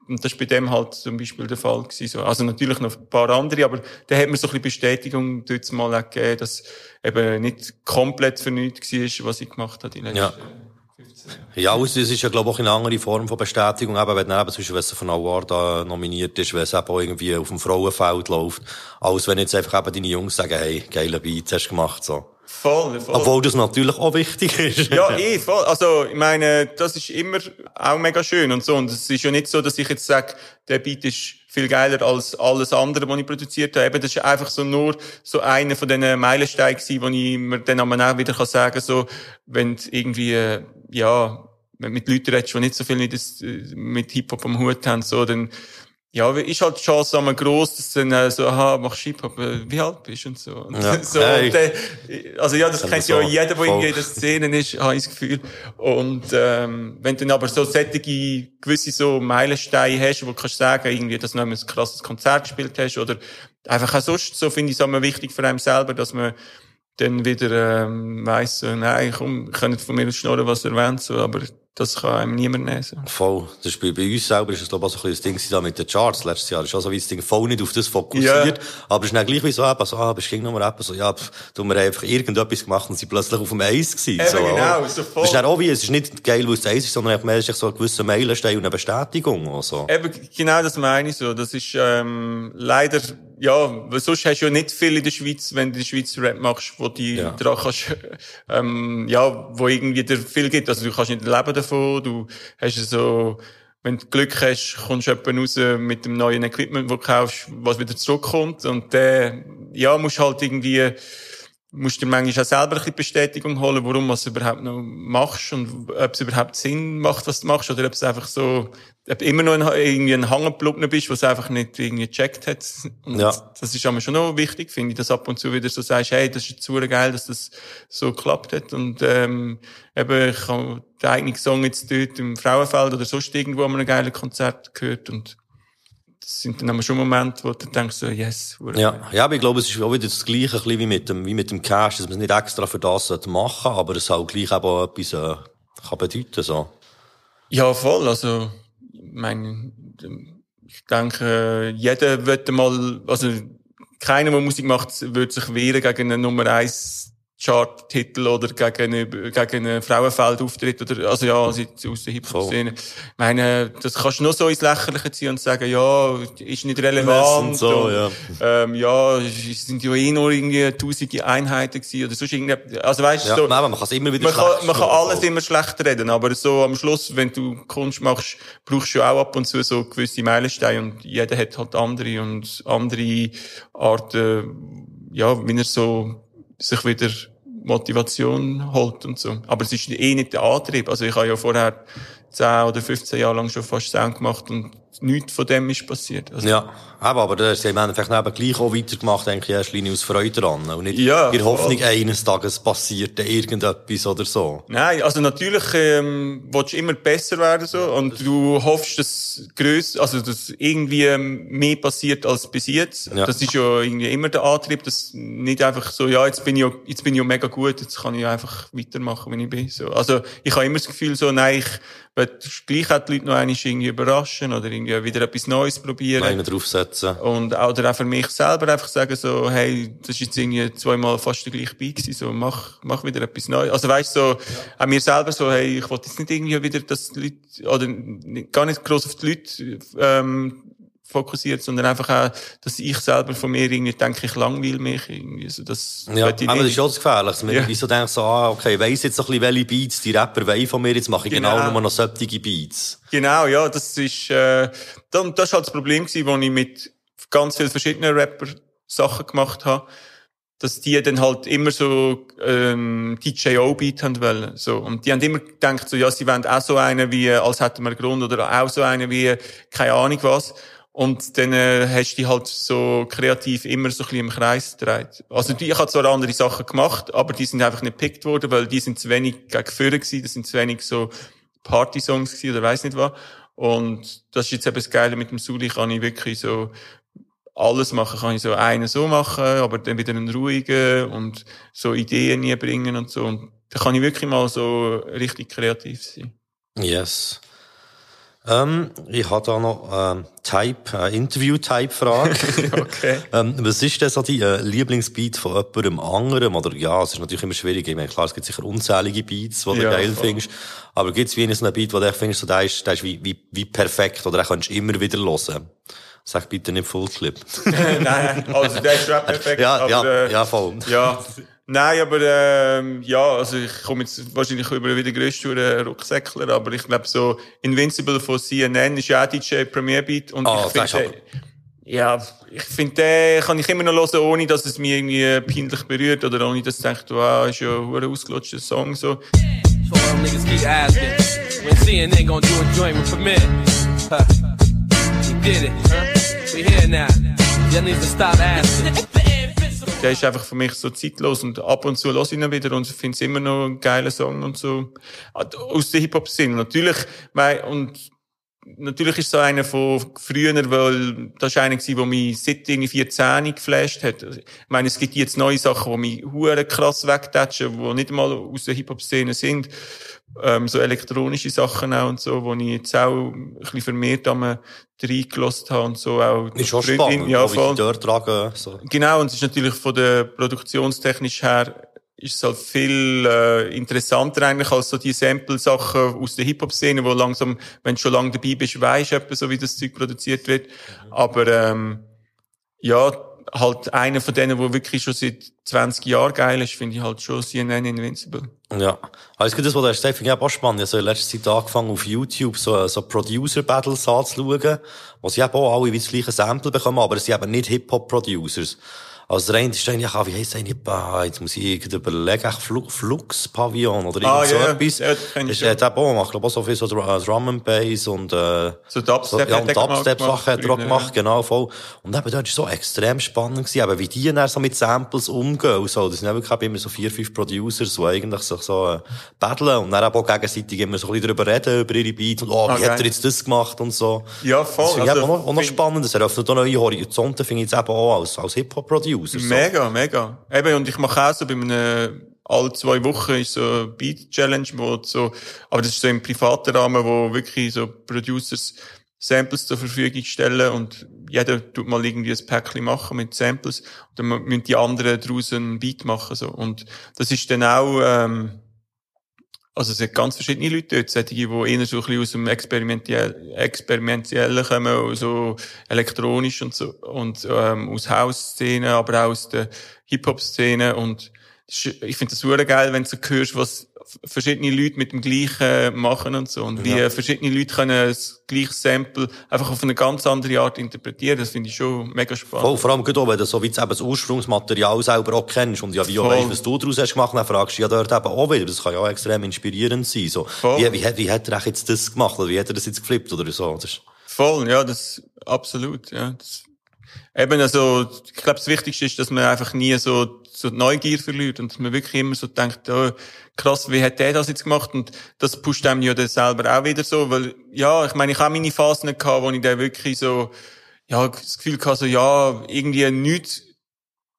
und das war bei dem halt zum Beispiel der Fall gewesen, so. Also natürlich noch ein paar andere, aber da hat mir so ein bisschen Bestätigung dort mal auch gegeben, dass eben nicht komplett für nichts war, was ich gemacht habe die letzten
Ja. Ja, es ist ja, glaube ich, auch eine andere Form von Bestätigung, eben, wenn eben, zum Beispiel, wenn es von Award nominiert ist, wenn es eben auch irgendwie auf dem Frauenfeld läuft, als wenn jetzt einfach eben deine Jungs sagen, hey, geiler Beat hast du gemacht, so.
Voll, voll.
Obwohl das natürlich auch wichtig ist.
Ja, *laughs* eh, voll. Also, ich meine, das ist immer auch mega schön und so. Und es ist ja nicht so, dass ich jetzt sage, der Beat ist viel geiler als alles andere, was ich produziert habe. Eben, das ist einfach so nur so einer von diesen Meilensteinen gewesen, wo ich mir dann auch wieder kann sagen so, wenn irgendwie, äh, ja, mit Leuten redest, die nicht so viel mit, mit Hip-Hop am Hut haben, so, dann, ja, ist halt die Chance einmal gross, dass dann äh, so, aha, machst Hip-Hop, äh, wie alt bist du und so. Und
Ja. *laughs*
so und dann, also ja, das
Dann
kennt
so,
ja jeder, der in der Szene ist, habe ich das Gefühl. Und ähm, wenn du dann aber so sättige, gewisse so Meilensteine hast, wo du kannst sagen, irgendwie, dass du noch ein krasses Konzert gespielt hast, oder einfach auch sonst, so finde ich es immer wichtig für einen selber, dass man dann wieder ähm, weiss, so, nein, komm, könnt von mir schnurren, was ihr wollt, so, aber das kann einem niemand nehmen.
Voll. Das ist bei, bei uns selber ist es, glaube ich, auch so ein bisschen das Ding da mit den Charts letztes Jahr. Ist auch so wie das Ding voll nicht auf das fokussiert.
Ja.
Aber es ist dann gleich wie so, eben, so, ah, bist du Nummer eben, so, ja, pff, du wir haben einfach irgendetwas gemacht und sie plötzlich auf dem Eis gewesen.
Eben,
so,
genau, so voll.
Das ist dann auch wie, es ist nicht geil, weil es Eis ist, sondern mehr ist so ein gewisser Meilenstein und eine Bestätigung, oder so.
Eben, genau das meine ich so. Das ist ähm, leider, ja, weil sonst hast du ja nicht viel in der Schweiz, wenn du in der Schweiz Rap machst, wo die
Ja.
dran kannst, *laughs* ähm, ja, wo irgendwie dir viel gibt. Also du kannst nicht leben davon, du hast so, wenn du Glück hast, kommst du jemanden raus mit dem neuen Equipment, wo du kaufst, was wieder zurückkommt. Und der, ja, musst halt irgendwie, musst dir manchmal auch selber ein bisschen Bestätigung holen, warum du es überhaupt noch machst und ob es überhaupt Sinn macht, was du machst, oder ob es einfach so, ob du immer noch ein, irgendwie ein Hangenplugner bist, was einfach nicht irgendwie gecheckt hat. Und
Ja.
das ist aber schon noch wichtig, finde ich, dass ab und zu wieder so sagst, hey, das ist jetzt super geil, dass das so geklappt hat. Und ähm, eben, ich habe den eigenen Song jetzt dort im Frauenfeld oder sonst irgendwo an einem geilen Konzert gehört und sind dann aber schon Momente, wo du denkst so, yes,
Ja, ja, aber ich glaube, es ist auch wieder das Gleiche, ein bisschen wie mit dem, wie mit dem Cash, dass man es nicht extra für das machen aber es halt gleich eben auch etwas, äh, kann bedeuten, so.
Ja, voll. Also, ich meine, ich denke, jeder wird mal, also, keiner, der Musik macht, wird sich wehren gegen einen Nummer 1 Chart-Titel oder gegen, eine- gegen einen Frauenfeldauftritt oder, also ja, also aus der Hip-Hop-Szene. Ich meine, das kannst du nur so ins Lächerliche ziehen und sagen, ja, ist nicht relevant.
Und so,
und,
ja.
Ähm, ja, es sind ja eh nur irgendwie tausende Einheiten gewesen oder sonst irgendwie, also weißt du,
Ja,
so,
nein, man kann es immer wieder
man kann, man kann alles immer schlecht reden, aber so am Schluss, wenn du Kunst machst, brauchst du auch ab und zu so gewisse Meilensteine und jeder hat halt andere und andere Arten, ja, wie er so sich wieder Motivation holt und so. Aber es ist eh nicht der Antrieb. Also ich habe ja vorher 10 oder 15 Jahre lang schon fast Sound gemacht und nichts von dem ist passiert. Also,
Ja, aber, aber da ist im Endeffekt eben gleich auch weitergemacht, denke ich, Linie aus Freude dran. Und nicht
Ja,
in der Hoffnung,
voll.
eines Tages passiert irgendetwas oder so.
Nein, also natürlich ähm, willst du immer besser werden so und du hoffst, dass grösser, also dass irgendwie ähm, mehr passiert als bis jetzt.
Ja.
Das ist ja irgendwie immer der Antrieb, dass nicht einfach so, ja jetzt bin ich ja, jetzt bin ich ja mega gut, jetzt kann ich einfach weitermachen, wie ich bin. So, also ich habe immer das Gefühl so, nein, ich will gleich auch die Leute noch einmal irgendwie überraschen oder irgendwie wieder etwas Neues probieren.
Einen draufsetzen.
Und auch, oder auch für mich selber einfach sagen so, hey, das ist jetzt irgendwie zweimal fast der gleiche Beat gewesen, so, mach, mach wieder etwas Neues. Also weißt so, auch mir selber so, hey, ich wollte jetzt nicht irgendwie wieder, dass die Leute, oder gar nicht groß auf die Leute, ähm, fokussiert, sondern einfach auch, dass ich selber von mir irgendwie denke, ich langweile mich irgendwie, so, das
Ja,
ich
aber das ist auch das Gefährliche. dass man
Ja.
irgendwie so denkt, so, ah, okay, ich weiss jetzt so ein bisschen, welche Beats die Rapper wollen von mir, jetzt mache ich genau,
Genau.
nur noch solche Beats.
Genau, ja, das ist, äh, da- und das ist halt das Problem gewesen, wo ich mit ganz vielen verschiedenen Rapper Sachen gemacht habe, dass die dann halt immer so, ähm, DJO-Beat haben wollen, so. Und die haben immer gedacht, so, ja, sie wollen auch so einen wie, als hätten wir Grund, oder auch so einen wie, keine Ahnung was. Und dann äh, hast du die halt so kreativ immer so ein bisschen im Kreis gedreht. Also ich habe zwar andere Sachen gemacht, aber die sind einfach nicht gepickt worden, weil die sind zu wenig gegen Führer gewesen, das sind zu wenig so Party-Songs gewesen oder weiss nicht was. Und das ist jetzt eben das Geile mit dem Suli, kann ich wirklich so alles machen, kann ich so einen so machen, aber dann wieder einen ruhigen und so Ideen nie bringen und so. Und da kann ich wirklich mal so richtig kreativ sein.
Yes. Ähm, ich habe da noch ähm, Type, äh, Interview-Type-Frage. *laughs*
Okay. *laughs*
ähm, was ist denn so die äh, Lieblingsbeat von jemandem anderem? Oder ja, es ist natürlich immer schwierig. Ich meine, klar, es gibt sicher unzählige Beats, die du
Ja,
geil
voll.
findest. Aber gibt es wie einen so einen Beat, wo du echt findest, so, der ist, der ist wie, wie, wie perfekt oder den kannst du immer wieder hören? Sag bitte nicht Full Clip. *laughs*
Nein, also der ist schon perfekt.
ja,
aber,
ja,
äh,
ja, voll.
Ja. Nein, aber ähm, ja, also ich komme jetzt wahrscheinlich über wieder grössten Rucksäckler, aber ich glaube so Invincible von CNN ist ja auch DJ Premier Beat und
Ah,
ich finde ja, ich finde den kann ich immer noch hören, ohne dass es mich irgendwie peinlich berührt oder ohne dass ich denke, wow, ist ja ein ausgelutschter Song so.
So
Der ist einfach für mich so zeitlos und ab und zu höre ich ihn wieder und finde es immer noch einen geilen Song und so. Aus der Hip-Hop-Szene. Natürlich, mei- und natürlich ist so einer von früher, weil das ist einer der mich seit irgendwie 14 geflasht hat. Ich meine, es gibt jetzt neue Sachen, die mich hure krass wegtatschen, die nicht mal aus der Hip-Hop-Szene sind. Ähm, so elektronische Sachen auch und so, wo ich jetzt auch ein bisschen vermehrt am reingelassen habe und so auch.
Ist
Freundin-
spannend,
ja,
auch
voll.
dort tragen. So.
Genau, und es ist natürlich von der produktionstechnisch her ist es halt viel äh, interessanter eigentlich als so die Sample-Sachen aus der Hip-Hop-Szene, wo langsam, wenn du schon lange dabei bist, weisst du etwa so, wie das Zeug produziert wird. Aber ähm, ja, halt einer von denen, wo wirklich schon seit 20 Jahren geil ist, finde ich halt schon CNN Invincible.
Ja. Also, das, was gesagt, finde ich auch spannend. Ich habe so in letzter Zeit angefangen, auf YouTube so, so Producer-Battles anzuschauen, wo sie eben auch alle wie das gleiche Sample bekommen, aber es sind eben nicht Hip-Hop-Producers. Also, der eine ist eigentlich, ah, wie heisst der eigentlich, ah, jetzt muss ich überlegen, echt Flux, Flux Pavillon oder irgend
Ah,
so
ja,
etwas.
ja, das
ist, äh, der auch, macht, glaube auch so viel so Dr- Drum and Bass und, äh,
So Dubstep
ja,
hat
und
gemacht,
Dubstep-Sachen hat er auch gemacht, genau, voll. Und eben, dort war es so extrem spannend gewesen, eben, wie die dann so mit Samples umgehen und so. Das sind ja eben immer so vier, fünf Producers, die eigentlich sich so, äh, battlen und dann eben auch gegenseitig immer so ein bisschen darüber reden, über ihre Beats und, oh, wie
Ah,
hat er jetzt das gemacht und so.
Ja, voll.
Das ich
Also,
eben auch noch, auch noch spannend. Das eröffnet auch neue Horizonte, finde ich jetzt eben auch als, als Hip-Hop-Producer. So.
Mega, mega. Eben, und ich mache auch so bei einem, alle zwei Wochen ist so eine Beat Challenge, wo so, aber das ist so im privaten Rahmen, wo wirklich so Producers Samples zur Verfügung stellen und jeder tut mal irgendwie ein Päckchen machen mit Samples und dann müssen die anderen daraus einen Beat machen, so. Und das ist dann auch, ähm, also es sind ganz verschiedene Leute dort, solche, die eher so ein bisschen aus dem Experimentiell, Experimentellen kommen, so elektronisch und so, und ähm, aus House-Szene, aber auch aus der Hip-Hop-Szene. Und ich finde das super geil, wenn du hörst, was verschiedene Leute mit dem gleichen machen und so und wie verschiedene Leute können das gleiche Sample einfach auf eine ganz andere Art interpretieren, das finde ich schon mega spannend.
Voll, vor allem gerade auch, wenn du so wie du eben das Ursprungsmaterial selber auch kennst und ja, wie auch weißt, was du daraus hast gemacht, dann fragst du ja dort eben auch wieder. Das kann ja auch extrem inspirierend sein. So,
Voll.
wie, wie, hat- wie hat er jetzt das gemacht oder wie hat er das jetzt geflippt oder so? Das
Voll, ja, das absolut, ja. Das, eben, also, ich glaube, das Wichtigste ist, dass man einfach nie so, so Neugier verliert und dass man wirklich immer so denkt, oh, krass, wie hat der das jetzt gemacht? Und das pusht einem ja dann selber auch wieder so, weil, ja, ich meine, ich habe meine Phasen gehabt, wo ich dann wirklich so, ja, das Gefühl hatte, so, ja, irgendwie nichts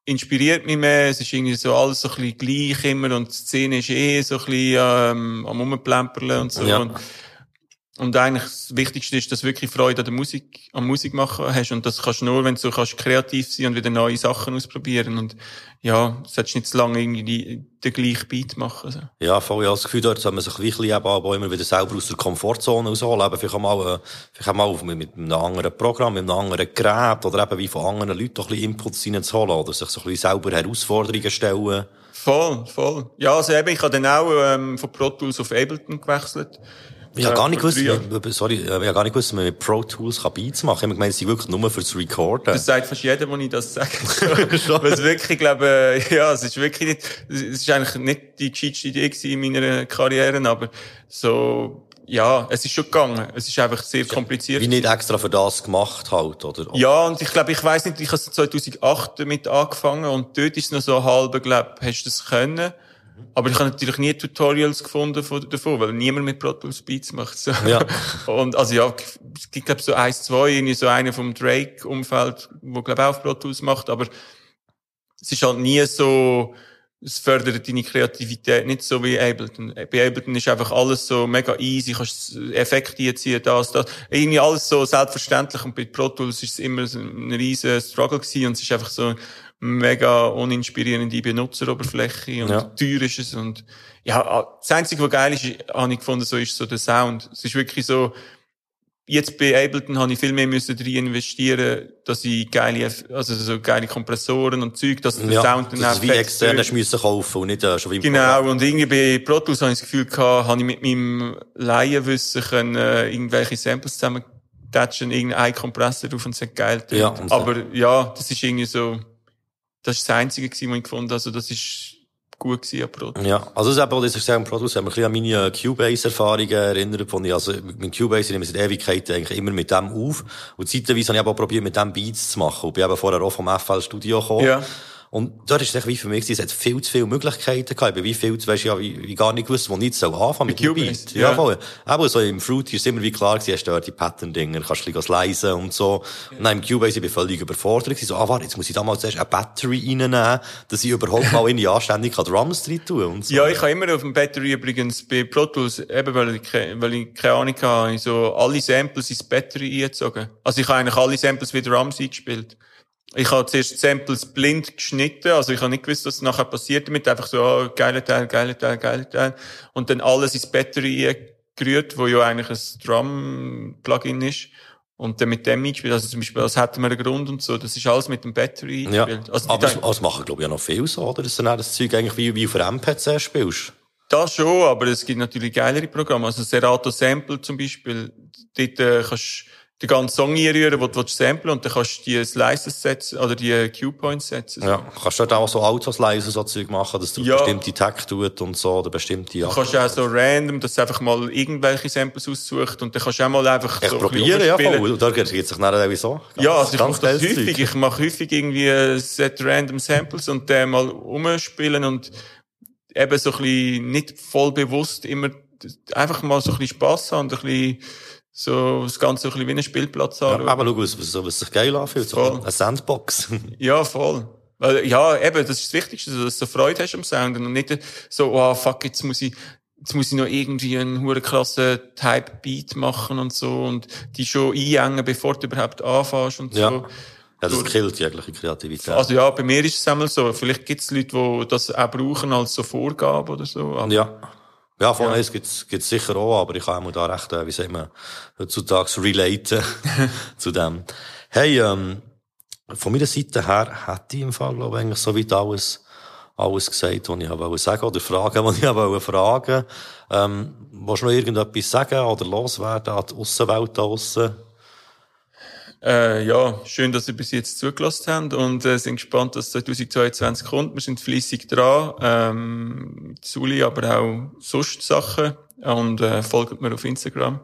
inspiriert mich mehr. Es ist irgendwie so alles so ein bisschen gleich immer und die Szene ist eh so ein bisschen, ähm, am Rumplempern und so.
Ja.
Und, Und eigentlich das Wichtigste ist, dass du wirklich Freude an der Musik, am Musik machen hast. Und das kannst du nur, wenn du kannst kreativ sein und wieder neue Sachen ausprobieren. Und ja, du solltest nicht zu lange irgendwie den gleichen Beat machen. Also.
Ja, voll, ich habe das Gefühl, dort soll man sich wirklich eben aber immer wieder selber aus der Komfortzone rausholen. Eben vielleicht auch mal, äh, vielleicht auch mal mit, einem anderen Programm, mit einem anderen Gerät oder eben wie von anderen Leuten ein bisschen Inputs reinzuholen oder sich so ein bisschen selber Herausforderungen stellen.
Voll, voll. Ja, also eben, ich habe dann auch ähm, von Pro Tools auf Ableton gewechselt.
Ich habe
Ja,
gar nicht gewusst, sorry, ich habe gar nicht gewusst, dass man mit Pro Tools kann Beats machen kann. Ich gemeint, sie sind wirklich nur fürs Recorden.
Das sagt fast jeder, wo ich das sage. *laughs* Weil es wirklich, ich glaube, äh, ja, es ist wirklich nicht, es ist eigentlich nicht die gescheiteste Idee in meiner Karriere, aber so, ja, es ist schon gegangen. Es ist einfach sehr kompliziert.
Wie nicht extra für das gemacht halt, oder?
Ja, und ich glaube, ich weiß nicht, ich habe 2008 damit angefangen und dort ist es noch so halb, glaube hast du das können. Aber ich habe natürlich nie Tutorials gefunden von, davon, weil niemand mit Pro Tools Beats macht. So.
Ja. *laughs*
Und, also ja, es gibt, glaube so eins, zwei, irgendwie so einer vom Drake-Umfeld, wo, glaube auch Pro Tools macht, aber es ist halt nie so, es fördert deine Kreativität nicht so wie Ableton. Bei Ableton ist einfach alles so mega easy, kannst Effekte einziehen, das, das. Irgendwie alles so selbstverständlich und bei Pro Tools ist es immer so ein riesen Struggle gewesen und es ist einfach so mega uninspirierende Benutzeroberfläche und
Ja.
teuer ist es und ja, das Einzige, was geil ist, habe ich gefunden, so ist so der Sound. Es ist wirklich so, jetzt bei Ableton habe ich viel mehr müssen rein investieren, dass ich geile, also so geile Kompressoren und Zeug, dass der
ja,
Sound dann
du wie extern hast müssen kaufen und nicht äh, schon wie im
Genau,
Programm.
und irgendwie bei Pro Tools habe ich das Gefühl gehabt, habe ich mit meinem Laienwissen können, äh, irgendwelche Samples zusammentatschen, irgendein Kompressor drauf und es hat geil.
Ja, und so.
Aber ja, das ist irgendwie so, das ist das Einzige was ich gefunden habe, also das ist gut gewesen an Pro Tools.
Ja, also das ist ich sagen, Produce, haben wir ein bisschen an meine Cubase-Erfahrungen erinnert, von ich, also, mit Cubase nehme ich seit Ewigkeiten eigentlich immer mit dem auf. Und zeitweise habe ich aber auch probiert, mit dem Beats zu machen. Und bin eben vorher auch vom FL Studio gekommen.
Ja.
Und dort ist es wie für mich, es hat viel zu viele Möglichkeiten gehabt. Ich bin wie viel zu, weisst, ja, wie, wie gar nicht gewusst, wo nicht so anfangen mit, dem
Cubase,
Beat.
ja.
Ja, voll. Aber so im Fruity ist immer wie klar gewesen, hast du dort die Pattern-Dinger, kannst du leisen und so. Und dann im Cubase, ich bin völlig überfordert gewesen. So, ah, warte, jetzt muss ich da mal zuerst eine Battery reinnehmen, dass ich überhaupt mal in die anständig Drums drin tun und so.
Ja, ich habe immer auf dem Battery übrigens bei Pro Tools, eben weil ich, weil ich keine Ahnung habe ich so alle Samples ins Battery eingezogen. Also ich habe eigentlich alle Samples wie Drums eingespielt. Ich habe zuerst Samples blind geschnitten, also ich habe nicht gewusst, was nachher passiert damit, einfach so, oh, geiler Teil, geiler Teil, geiler Teil. Und dann alles ins Battery eingerührt, wo ja eigentlich ein Drum-Plugin ist. Und dann mit dem eingespielt, also zum Beispiel, als hätten wir einen Grund und so, das ist alles mit dem Battery
Ja.
Also,
aber das, das machen, glaube ich, ja noch viel so, oder? Dass du dann das Zeug eigentlich wie, wie auf einem MPC spielst.
Das schon, aber es gibt natürlich geilere Programme. Also Serato Sample zum Beispiel, dort äh, kannst du den ganzen Song einrühren, den du samplen und dann kannst du die Slices setzen oder die Q-Points setzen.
Ja. Kannst du dort auch so Autos leise so Zeug machen, dass du
Ja.
bestimmte Tag tut und so, oder bestimmte, ja.
Du kannst auch so random, dass du einfach mal irgendwelche Samples aussucht und dann kannst du auch mal einfach
Echt
so ein
probieren, ja,
rumspielen.
voll. Da geht es sich nachher so.
Ja, also ich mache das häufig. Ich mache häufig irgendwie ein Set random Samples und dann mal rumspielen und eben so ein bisschen nicht voll bewusst immer einfach mal so ein bisschen Spass haben und ein bisschen so das Ganze so ein bisschen wie ein Spielplatz
Ja,
haben.
aber schau, was, was, was sich geil anfühlt. So
Voll.
eine Sandbox. *laughs*
Ja, voll. Weil, ja, eben, das ist das Wichtigste, dass du so Freude hast am Sound und nicht so, oh, fuck, jetzt muss ich, jetzt muss ich noch irgendwie einen hure klassen Type-Beat machen und so und die schon einhängen, bevor du überhaupt anfängst und
ja.
so.
Ja, das killt jegliche Kreativität.
Also ja, bei mir ist es einmal so. Vielleicht gibt es Leute, die das auch brauchen als so Vorgabe oder so.
Ja. Ja, von uns gibt's, gibt's sicher auch, aber ich kann auch da recht, äh, wie sagt man, heutzutage relaten *laughs* zu dem. Hey, ähm, von meiner Seite her hätte ich im Fall, glaube ich, eigentlich soweit alles, alles gesagt, was ich wollte sagen, oder Fragen, *laughs* die ich wollte fragen. Ähm, willst du noch irgendetwas sagen oder loswerden an die Aussenwelt da draussen?
Äh, ja, schön, dass ihr bis jetzt zugelassen habt und äh, sind gespannt, dass 2022 kommt. Wir sind fließig dran, ähm, Suli, aber auch sonst Sachen und äh, folgt mir auf Instagram,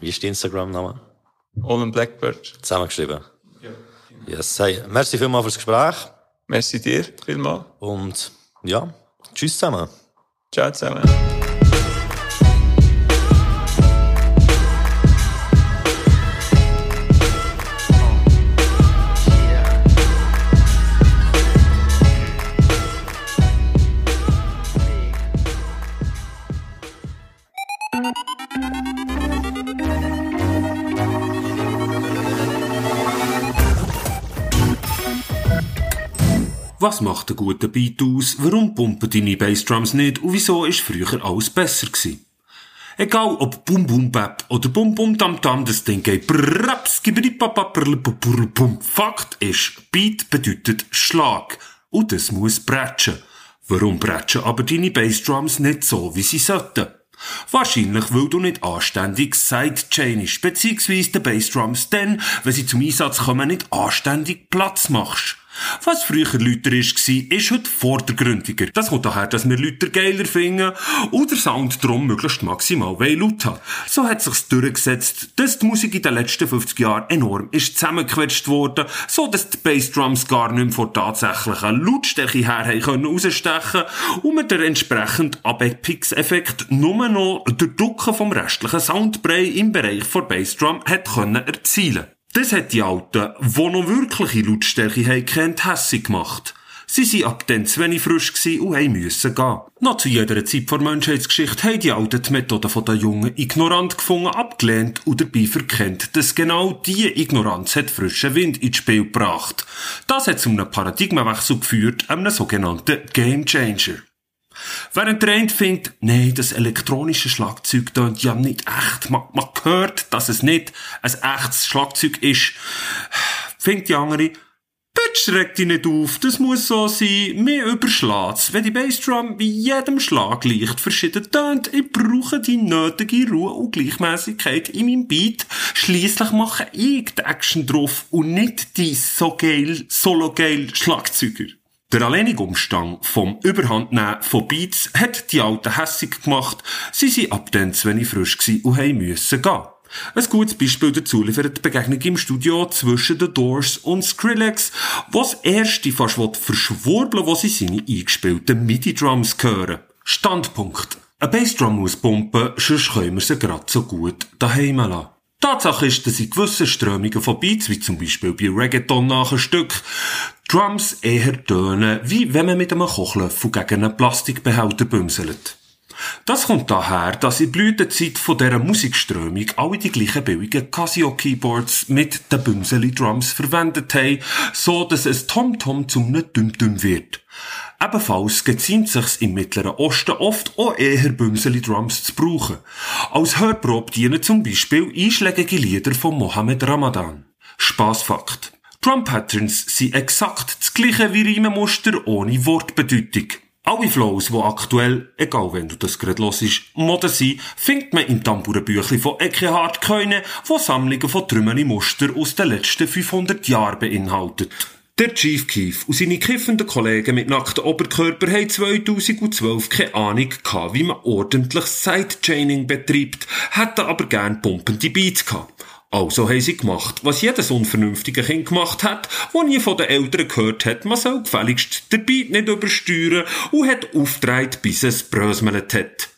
Wie ist dein Instagram-Name?
Olin Blackbird.
Zusammengeschrieben. Yes, hey, merci vielmals fürs Gespräch
Merci dir, vielmal.
und ja, tschüss zusammen.
Ciao zusammen.
Was macht einen guten Beat aus? Warum pumpen deine Bassdrums nicht? Und wieso ist früher alles besser gewesen? Egal ob Bum Bum Bap oder Bum Bum Tam Tam, das Ding geht brraps, bum. Fakt ist, Beat bedeutet Schlag. Und das muss bretschen. Warum bretschen aber deine Bassdrums nicht so, wie sie sollten? Wahrscheinlich, weil du nicht anständig sidechainst, beziehungsweise den Bassdrums dann, wenn sie zum Einsatz kommen, nicht anständig Platz machst. Was früher lauter war, ist heute vordergründiger. Das kommt daher, dass wir Leute geiler finden und der Sound drum möglichst maximal laut haben. So hat sich's durchgesetzt, dass die Musik in den letzten 50 Jahren enorm ist zusammengequetscht worden, so dass die Bassdrums gar nicht mehr von tatsächlichen Lautstärke her haben können und man den entsprechenden Abepix-Effekt nur noch durch Ducken vom restlichen Soundbrei im Bereich der Bassdrum hat können erzielen. Das hat die Alten, die noch wirkliche Lautstärke haben kennt, hässig gemacht. Sie sind ab dann zu wenig frisch gewesen und müssen gehen. Noch zu jeder Zeit vor Menschheitsgeschichte haben die Alten die Methoden der Jungen ignorant gefunden, abgelehnt und dabei verkennt, dass genau diese Ignoranz hat frischen Wind ins Spiel gebracht. Das hat zu einem Paradigmenwechsel geführt, einem sogenannten Game Changer. Während der eine findet, nee, das elektronische Schlagzeug tönt ja nicht echt. Man, man hört, dass es nicht ein echtes Schlagzeug ist. Findet die andere, bitte schreck dich nicht auf, das muss so sein, mir überschlägt's. Wenn die Bassdrum bei jedem Schlag leicht verschieden tönt, ich brauche die nötige Ruhe und Gleichmäßigkeit in meinem Beat. Schliesslich mache ich die Action drauf und nicht die so geil, solo geil Schlagzeuger. Der alleinige vom Überhandnehmen von Beats hat die Alten hässig gemacht. Sie sind ab dann zu wenig frisch gewesen und haben müssen gehen. Ein gutes Beispiel dazu liefert die Begegnung im Studio zwischen The Doors und Skrillex, was erste fast verschwurbeln, wo sie seine eingespielten MIDI-Drums hören. Standpunkt. Ein Bassdrum muss pumpen, sonst können wir sie grad so gut daheim lassen. Tatsache ist, dass in gewissen Strömungen von Beats, wie zum Beispiel bei Reggaeton nach ein Stück, Drums eher tönen, wie wenn man mit einem Kochlöffel gegen einen Plastikbehälter bümselt. Das kommt daher, dass in Blütezeit von dieser Musikströmung alle die gleichen billigen Casio-Keyboards mit den Bümseli-Drums verwendet haben, so dass es Tom-Tom zum einem Düm-Düm wird. Ebenfalls geziemt sich's im Mittleren Osten oft auch eher Bümseli-Drums zu brauchen. Als Hörprobe dienen zum Beispiel einschlägige Lieder von Mohammed Ramadan. Spaßfakt. Drum Patterns sind exakt das gleiche wie Riemenmuster ohne Wortbedeutung. Alle Flows, die aktuell, egal wenn du das gerade hörst, Mode sind, findet man im Tamburenbüchli von Eckehard Keune, wo Sammlungen von Trümmern Muster aus den letzten 500 Jahren beinhaltet. Der Chief Keef und seine kiffenden Kollegen mit nackten Oberkörper haben 2012 keine Ahnung gehabt, wie man ordentlich Sidechaining betreibt, hätten aber gern pumpende Beats gehabt. Also haben sie gemacht, was jedes unvernünftige Kind gemacht hat, wo nie von den Eltern gehört hat, man soll gefälligst den Beat nicht übersteuern und hat aufgetragen, bis es brösmelt hat.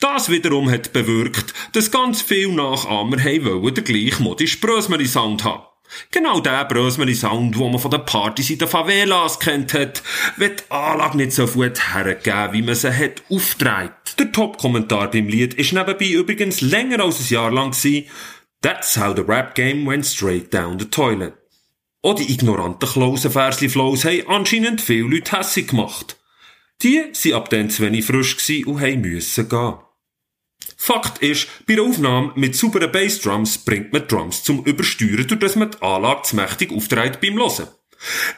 Das wiederum hat bewirkt, dass ganz viele Nachahmer haben wollen den gleichen modisch Brösmeli-Sound haben. Genau der brösmeli Sound, wo man von den Partys in den Favelas kennt hat, wird die Anlage nicht so gut hergegeben, wie man sie hat aufgetragen. Der Top-Kommentar beim Lied ist nebenbei übrigens länger als ein Jahr lang gewesen. That's how the rap game went straight down the toilet. Auch die ignoranten Klausenversli-Flows haben anscheinend viele Leute hässig gemacht. Die sind ab dann zu wenig frisch gewesen und haben müssen gehen. Fakt ist, bei der Aufnahme mit sauberen Bassdrums bringt man Drums zum Übersteuern, durch das man die Anlage zu mächtig auftreibt beim Hören.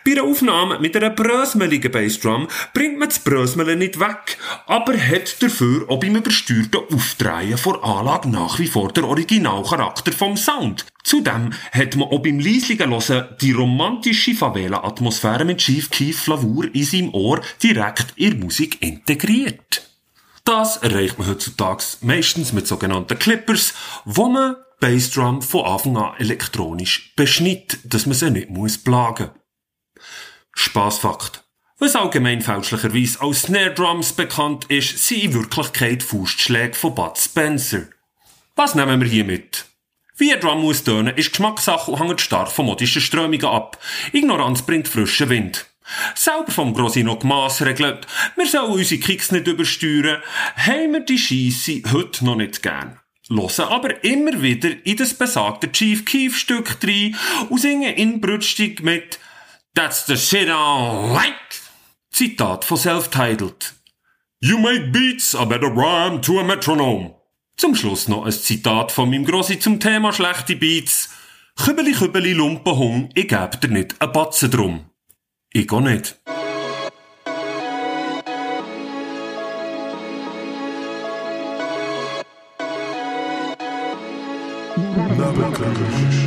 Bei der Aufnahme mit einer brösmeligen Bassdrum bringt man das Brösmeln nicht weg, aber hat dafür auch beim übersteuerten Aufdrehen vor Anlage nach wie vor den Originalcharakter vom Sound. Zudem hat man auch beim leislichen Hören die romantische Favela-Atmosphäre mit Chief Keef Flavur in seinem Ohr direkt in Musik integriert. Das erreicht man heutzutage meistens mit sogenannten Clippers, wo man Bassdrum von Anfang an elektronisch beschnitt, dass man sie nicht muss plagen. Spaßfakt. Was allgemein fälschlicherweise als Snare Drums bekannt ist, sind in Wirklichkeit Faustschläge von Bud Spencer. Was nehmen wir hier mit? Wie ein Drum muss tönen, ist Geschmackssache und hängt stark von modischen Strömungen ab. Ignoranz bringt frischen Wind. Selber vom Grosino gemassregelt, wir sollen unsere Kicks nicht übersteuern, haben wir die Scheisse heute noch nicht gern. Hören aber immer wieder in das besagte Chief Keef Stück rein und singen inbrünstig mit That's the shit I like. Zitat von Self-Titled. You make beats, I better rhyme to a metronome. Zum Schluss noch ein Zitat von meinem Grossi zum Thema schlechte Beats. Kübeli, kübeli, Lumpenhung, ich geb dir nicht a Batzen drum. Ich auch nicht.
Double